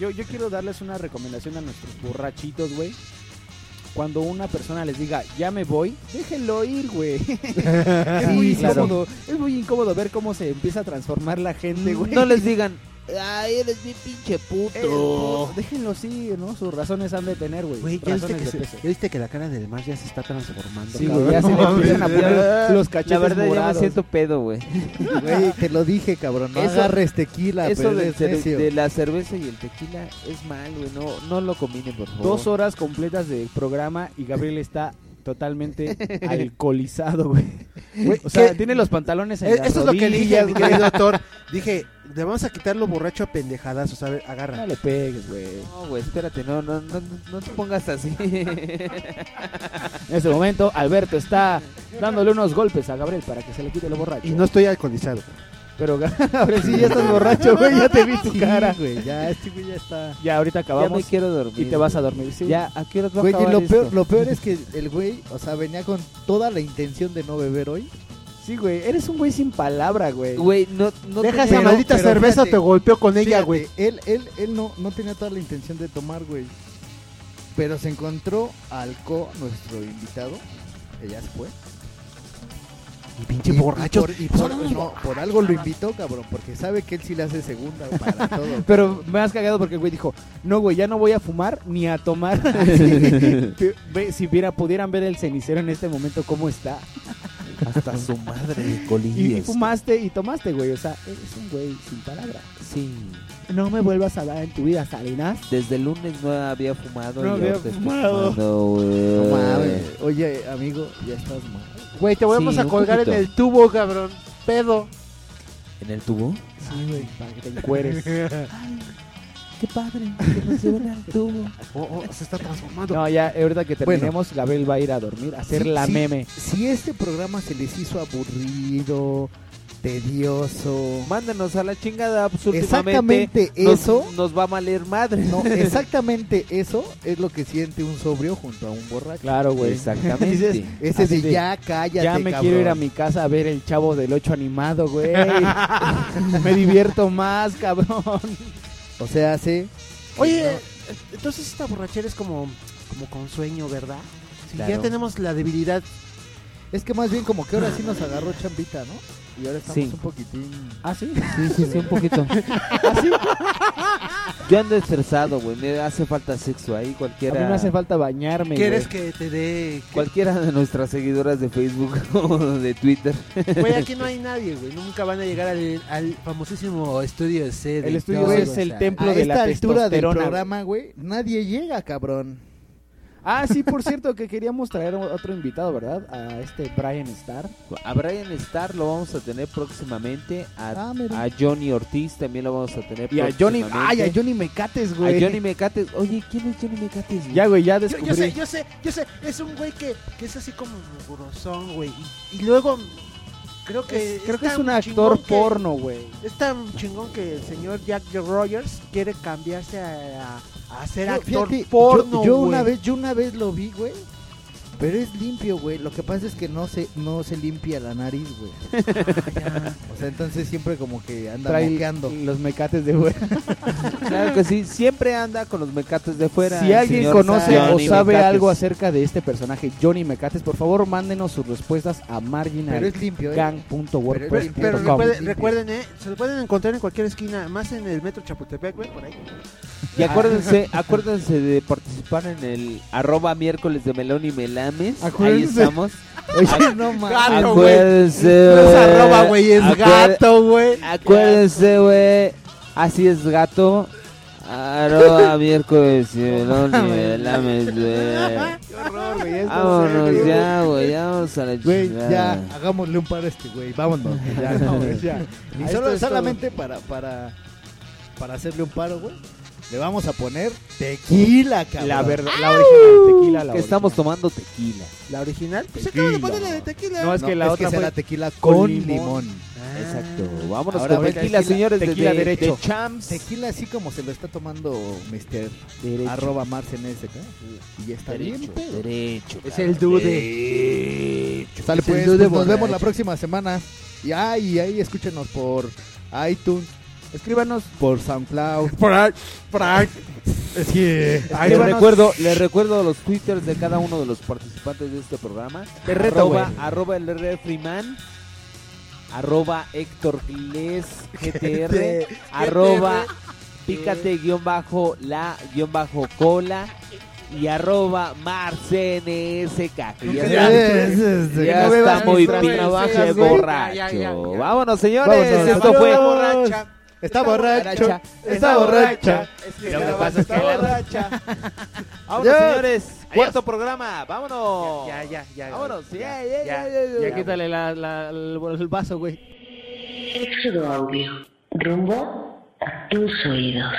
yo, yo quiero darles una recomendación a nuestros borrachitos, güey. Cuando una persona les diga, ya me voy, déjenlo ir, güey. (laughs) es, (laughs) muy claro. incómodo, es muy incómodo ver cómo se empieza a transformar la gente, güey. No les digan, Ay, eres bien pinche Eh, puto. pues, déjenlo así, ¿no? Sus razones han de tener, güey. Güey, ¿ya viste, que se- ya viste que la cara del Mar ya se está transformando? Sí, cabrón? ya se le empiezan a poner los cachetes La verdad, ya me morados. siento pedo, güey. (laughs) Güey, te lo dije, cabrón. No Eso- agarres tequila, Eso pero de, eres de- necio. de la cerveza y el tequila es mal, güey. No, no lo combinen, por favor. Dos horas completas de programa y Gabriel está totalmente (laughs) alcoholizado, güey. Güey, O sea, ¿qué? tiene los pantalones en Eh, las Eso es lo que dije mi querido (laughs) doctor. Dije, le vamos a quitar lo borracho a pendejadazos. A ver, agarra. No le pegues, güey. No, güey, espérate, no, no, no, no te pongas así. En este momento, Alberto está dándole unos golpes a Gabriel para que se le quite lo borracho. Y no estoy alcoholizado. Pero (laughs) Gabriel, sí, ya estás borracho, (laughs) güey. Ya te vi tu Sí, cara. güey, ya, este güey ya está. Ya, ahorita acabamos. Ya me quiero dormir. Y te vas a dormir, sí. Ya, ¿a qué hora va a Güey, y acabar lo esto? peor, lo peor es que el güey, o sea, venía con toda la intención de no beber hoy. Sí, güey. Eres un güey sin palabra, güey. Güey, no, no Deja esa maldita pero cerveza, fíjate, te golpeó con ella, Fíjate, güey. Él, él, él no, no tenía toda la intención de tomar, güey. Pero se encontró al Co, nuestro invitado. Ella se fue. Y pinche borracho. Y por, y por- no, por algo lo invitó, cabrón. Porque sabe que él sí le hace segunda para (laughs) todo. Pero me has cagado porque el güey dijo, no, güey, ya no voy a fumar ni a tomar. (laughs) (laughs) Si viera, pudieran ver el cenicero en este momento cómo está. Hasta su madre de (laughs) Y, y colillas. fumaste y tomaste, güey. O sea, eres un güey sin palabra. Sí. No me vuelvas a dar en tu vida, Salinas. Desde el lunes no había fumado. No y había fumado. fumando. No mames. Oye, amigo, ya estás mal. Güey, te vamos Sí, a colgar poquito. en el tubo, cabrón. Pedo. ¿En el tubo? Sí, güey, para que te (laughs) encueres. (laughs) Qué padre, que nos lleven al tubo. (laughs) Oh, oh, se está transformando. No, ya, ahorita que Bueno. terminemos, Gabriel va a ir a dormir, a hacer Sí, la sí, meme. Si este programa se les hizo aburrido, tedioso. Mándanos a la chingada. Pues, Exactamente nos- eso. Nos va a valer madre. No, (laughs) exactamente eso es lo que siente un sobrio junto a un borracho. Claro, güey. Exactamente. (laughs) Dices, Ese así de ya cállate, Ya me cabrón. quiero ir a mi casa a ver el chavo del 8 animado, güey. me divierto más, cabrón. O sea, sí. Oye, entonces esta borrachera es como, como con sueño, ¿verdad? Si ya Claro. tenemos la debilidad. Es que más bien como que ahora sí nos agarró chambita, ¿no? Y ahora estamos Sí. un poquitín. ¿Ah, sí? (laughs) Sí, sí, sí, un poquito. Yo ando estresado, güey. Me hace falta sexo ahí. A mí Cualquiera. me hace falta bañarme, ¿Quieres güey. que te dé...? Cualquiera de nuestras seguidoras de Facebook (laughs) o de Twitter. Güey, aquí no hay nadie, güey. Nunca van a llegar al, al famosísimo estudio C. de El estudio C es o el sea. templo a de la esta altura del programa, güey, nadie llega, cabrón. Ah, sí, por cierto, que queríamos traer otro invitado, ¿verdad? A este Brian Starr. A Brian Starr lo vamos a tener próximamente. A, Ah, a Johnny Ortiz también lo vamos a tener Y a Johnny, próximamente. ay, a Johnny Mecates, güey. A Johnny Mecates. Oye, ¿quién es Johnny Mecates? güey? Ya, güey, ya descubrí. yo sé, yo sé, yo sé. Es un güey que, que es así como grosón, güey. Y, y luego creo que... creo que es un actor porno, güey. Es tan chingón que el señor Jack Rogers quiere cambiarse a, a, a ser actor fíjate, porno, yo, una vez, yo una vez lo vi, güey. Pero es limpio, güey. Lo que pasa es que no se, no se limpia la nariz, güey. (laughs) o sea, entonces siempre como que anda Trae moqueando. los mecates de güey. (laughs) Claro que sí, siempre anda con los mecates de fuera. Si alguien conoce o sabe Mecates. algo acerca de este personaje, Johnny Mecates, por favor, mándenos sus respuestas a Pero es limpio, ¿eh? Pero, marginalgang.wordpress.com. pero recuerden, recuerden, eh, se lo pueden encontrar en cualquier esquina, más en el metro Chapultepec, güey, por ahí. Y acuérdense, acuérdense de participar en el arroba miércoles de melón y melames. Ahí Acuérdense. estamos. (laughs) Oye, no mames. Gato, güey. Acuérdense, No es güey. arroba, güey, es gato, güey. Acuérdense, güey. Así es, gato. Arroba (laughs) miércoles y y melames, güey. Qué horror, güey. esto Vámonos serio. ya, güey. Ya vamos a la Güey, ya, hagámosle un paro a este güey, vámonos. Ya, (laughs) no, güey, ya. Y solo, solamente para, para, para hacerle un paro, güey, le vamos a poner tequila, cabrón. La verdad, la original, tequila, la Que estamos tomando tequila. ¿La original? Pues Tequila. acabo de ponerle de tequila. No, es que la otra será fue tequila con con, limón. limón. Exacto. Vámonos Ahora con tequila, tequila- señores. tequila de, derecho. de Champs. Tequila así como se lo está tomando Mr. Derecho. arroba Mars en ese, Y ya está bien, Derecho, pedo. derecho. Es el dude. Sale Es el pues, dude pues, nos vemos la próxima semana. Y ahí, ahí escúchenos por iTunes, Escríbanos. por SoundCloud. (laughs) Por ahí, por ahí. Sí. Les recuerdo, les recuerdo los twitters de cada uno de los participantes de este programa. Te reto, arroba, güey. arroba el refriman. arroba Héctor Gles GTR, arroba pícate guion bajo la guion bajo cola y arroba marcensk que ya, Ya, está, es, es, ya que no está muy pinche borracho. Ya, ya, ya, ya. Vámonos señores, Vámonos. esto fue Adiós. Está borracho, está borracha. Lo que pasa es que Está borracha. (laughs) Vámonos señores, cuarto programa, vámonos. Ya, ya, ya. Vámonos, ya, ya, ya, ya, ya, ya, Ya ya. quítale la, la- el, el vaso, güey. Éxodo Audio. Rumbo a tus oídos.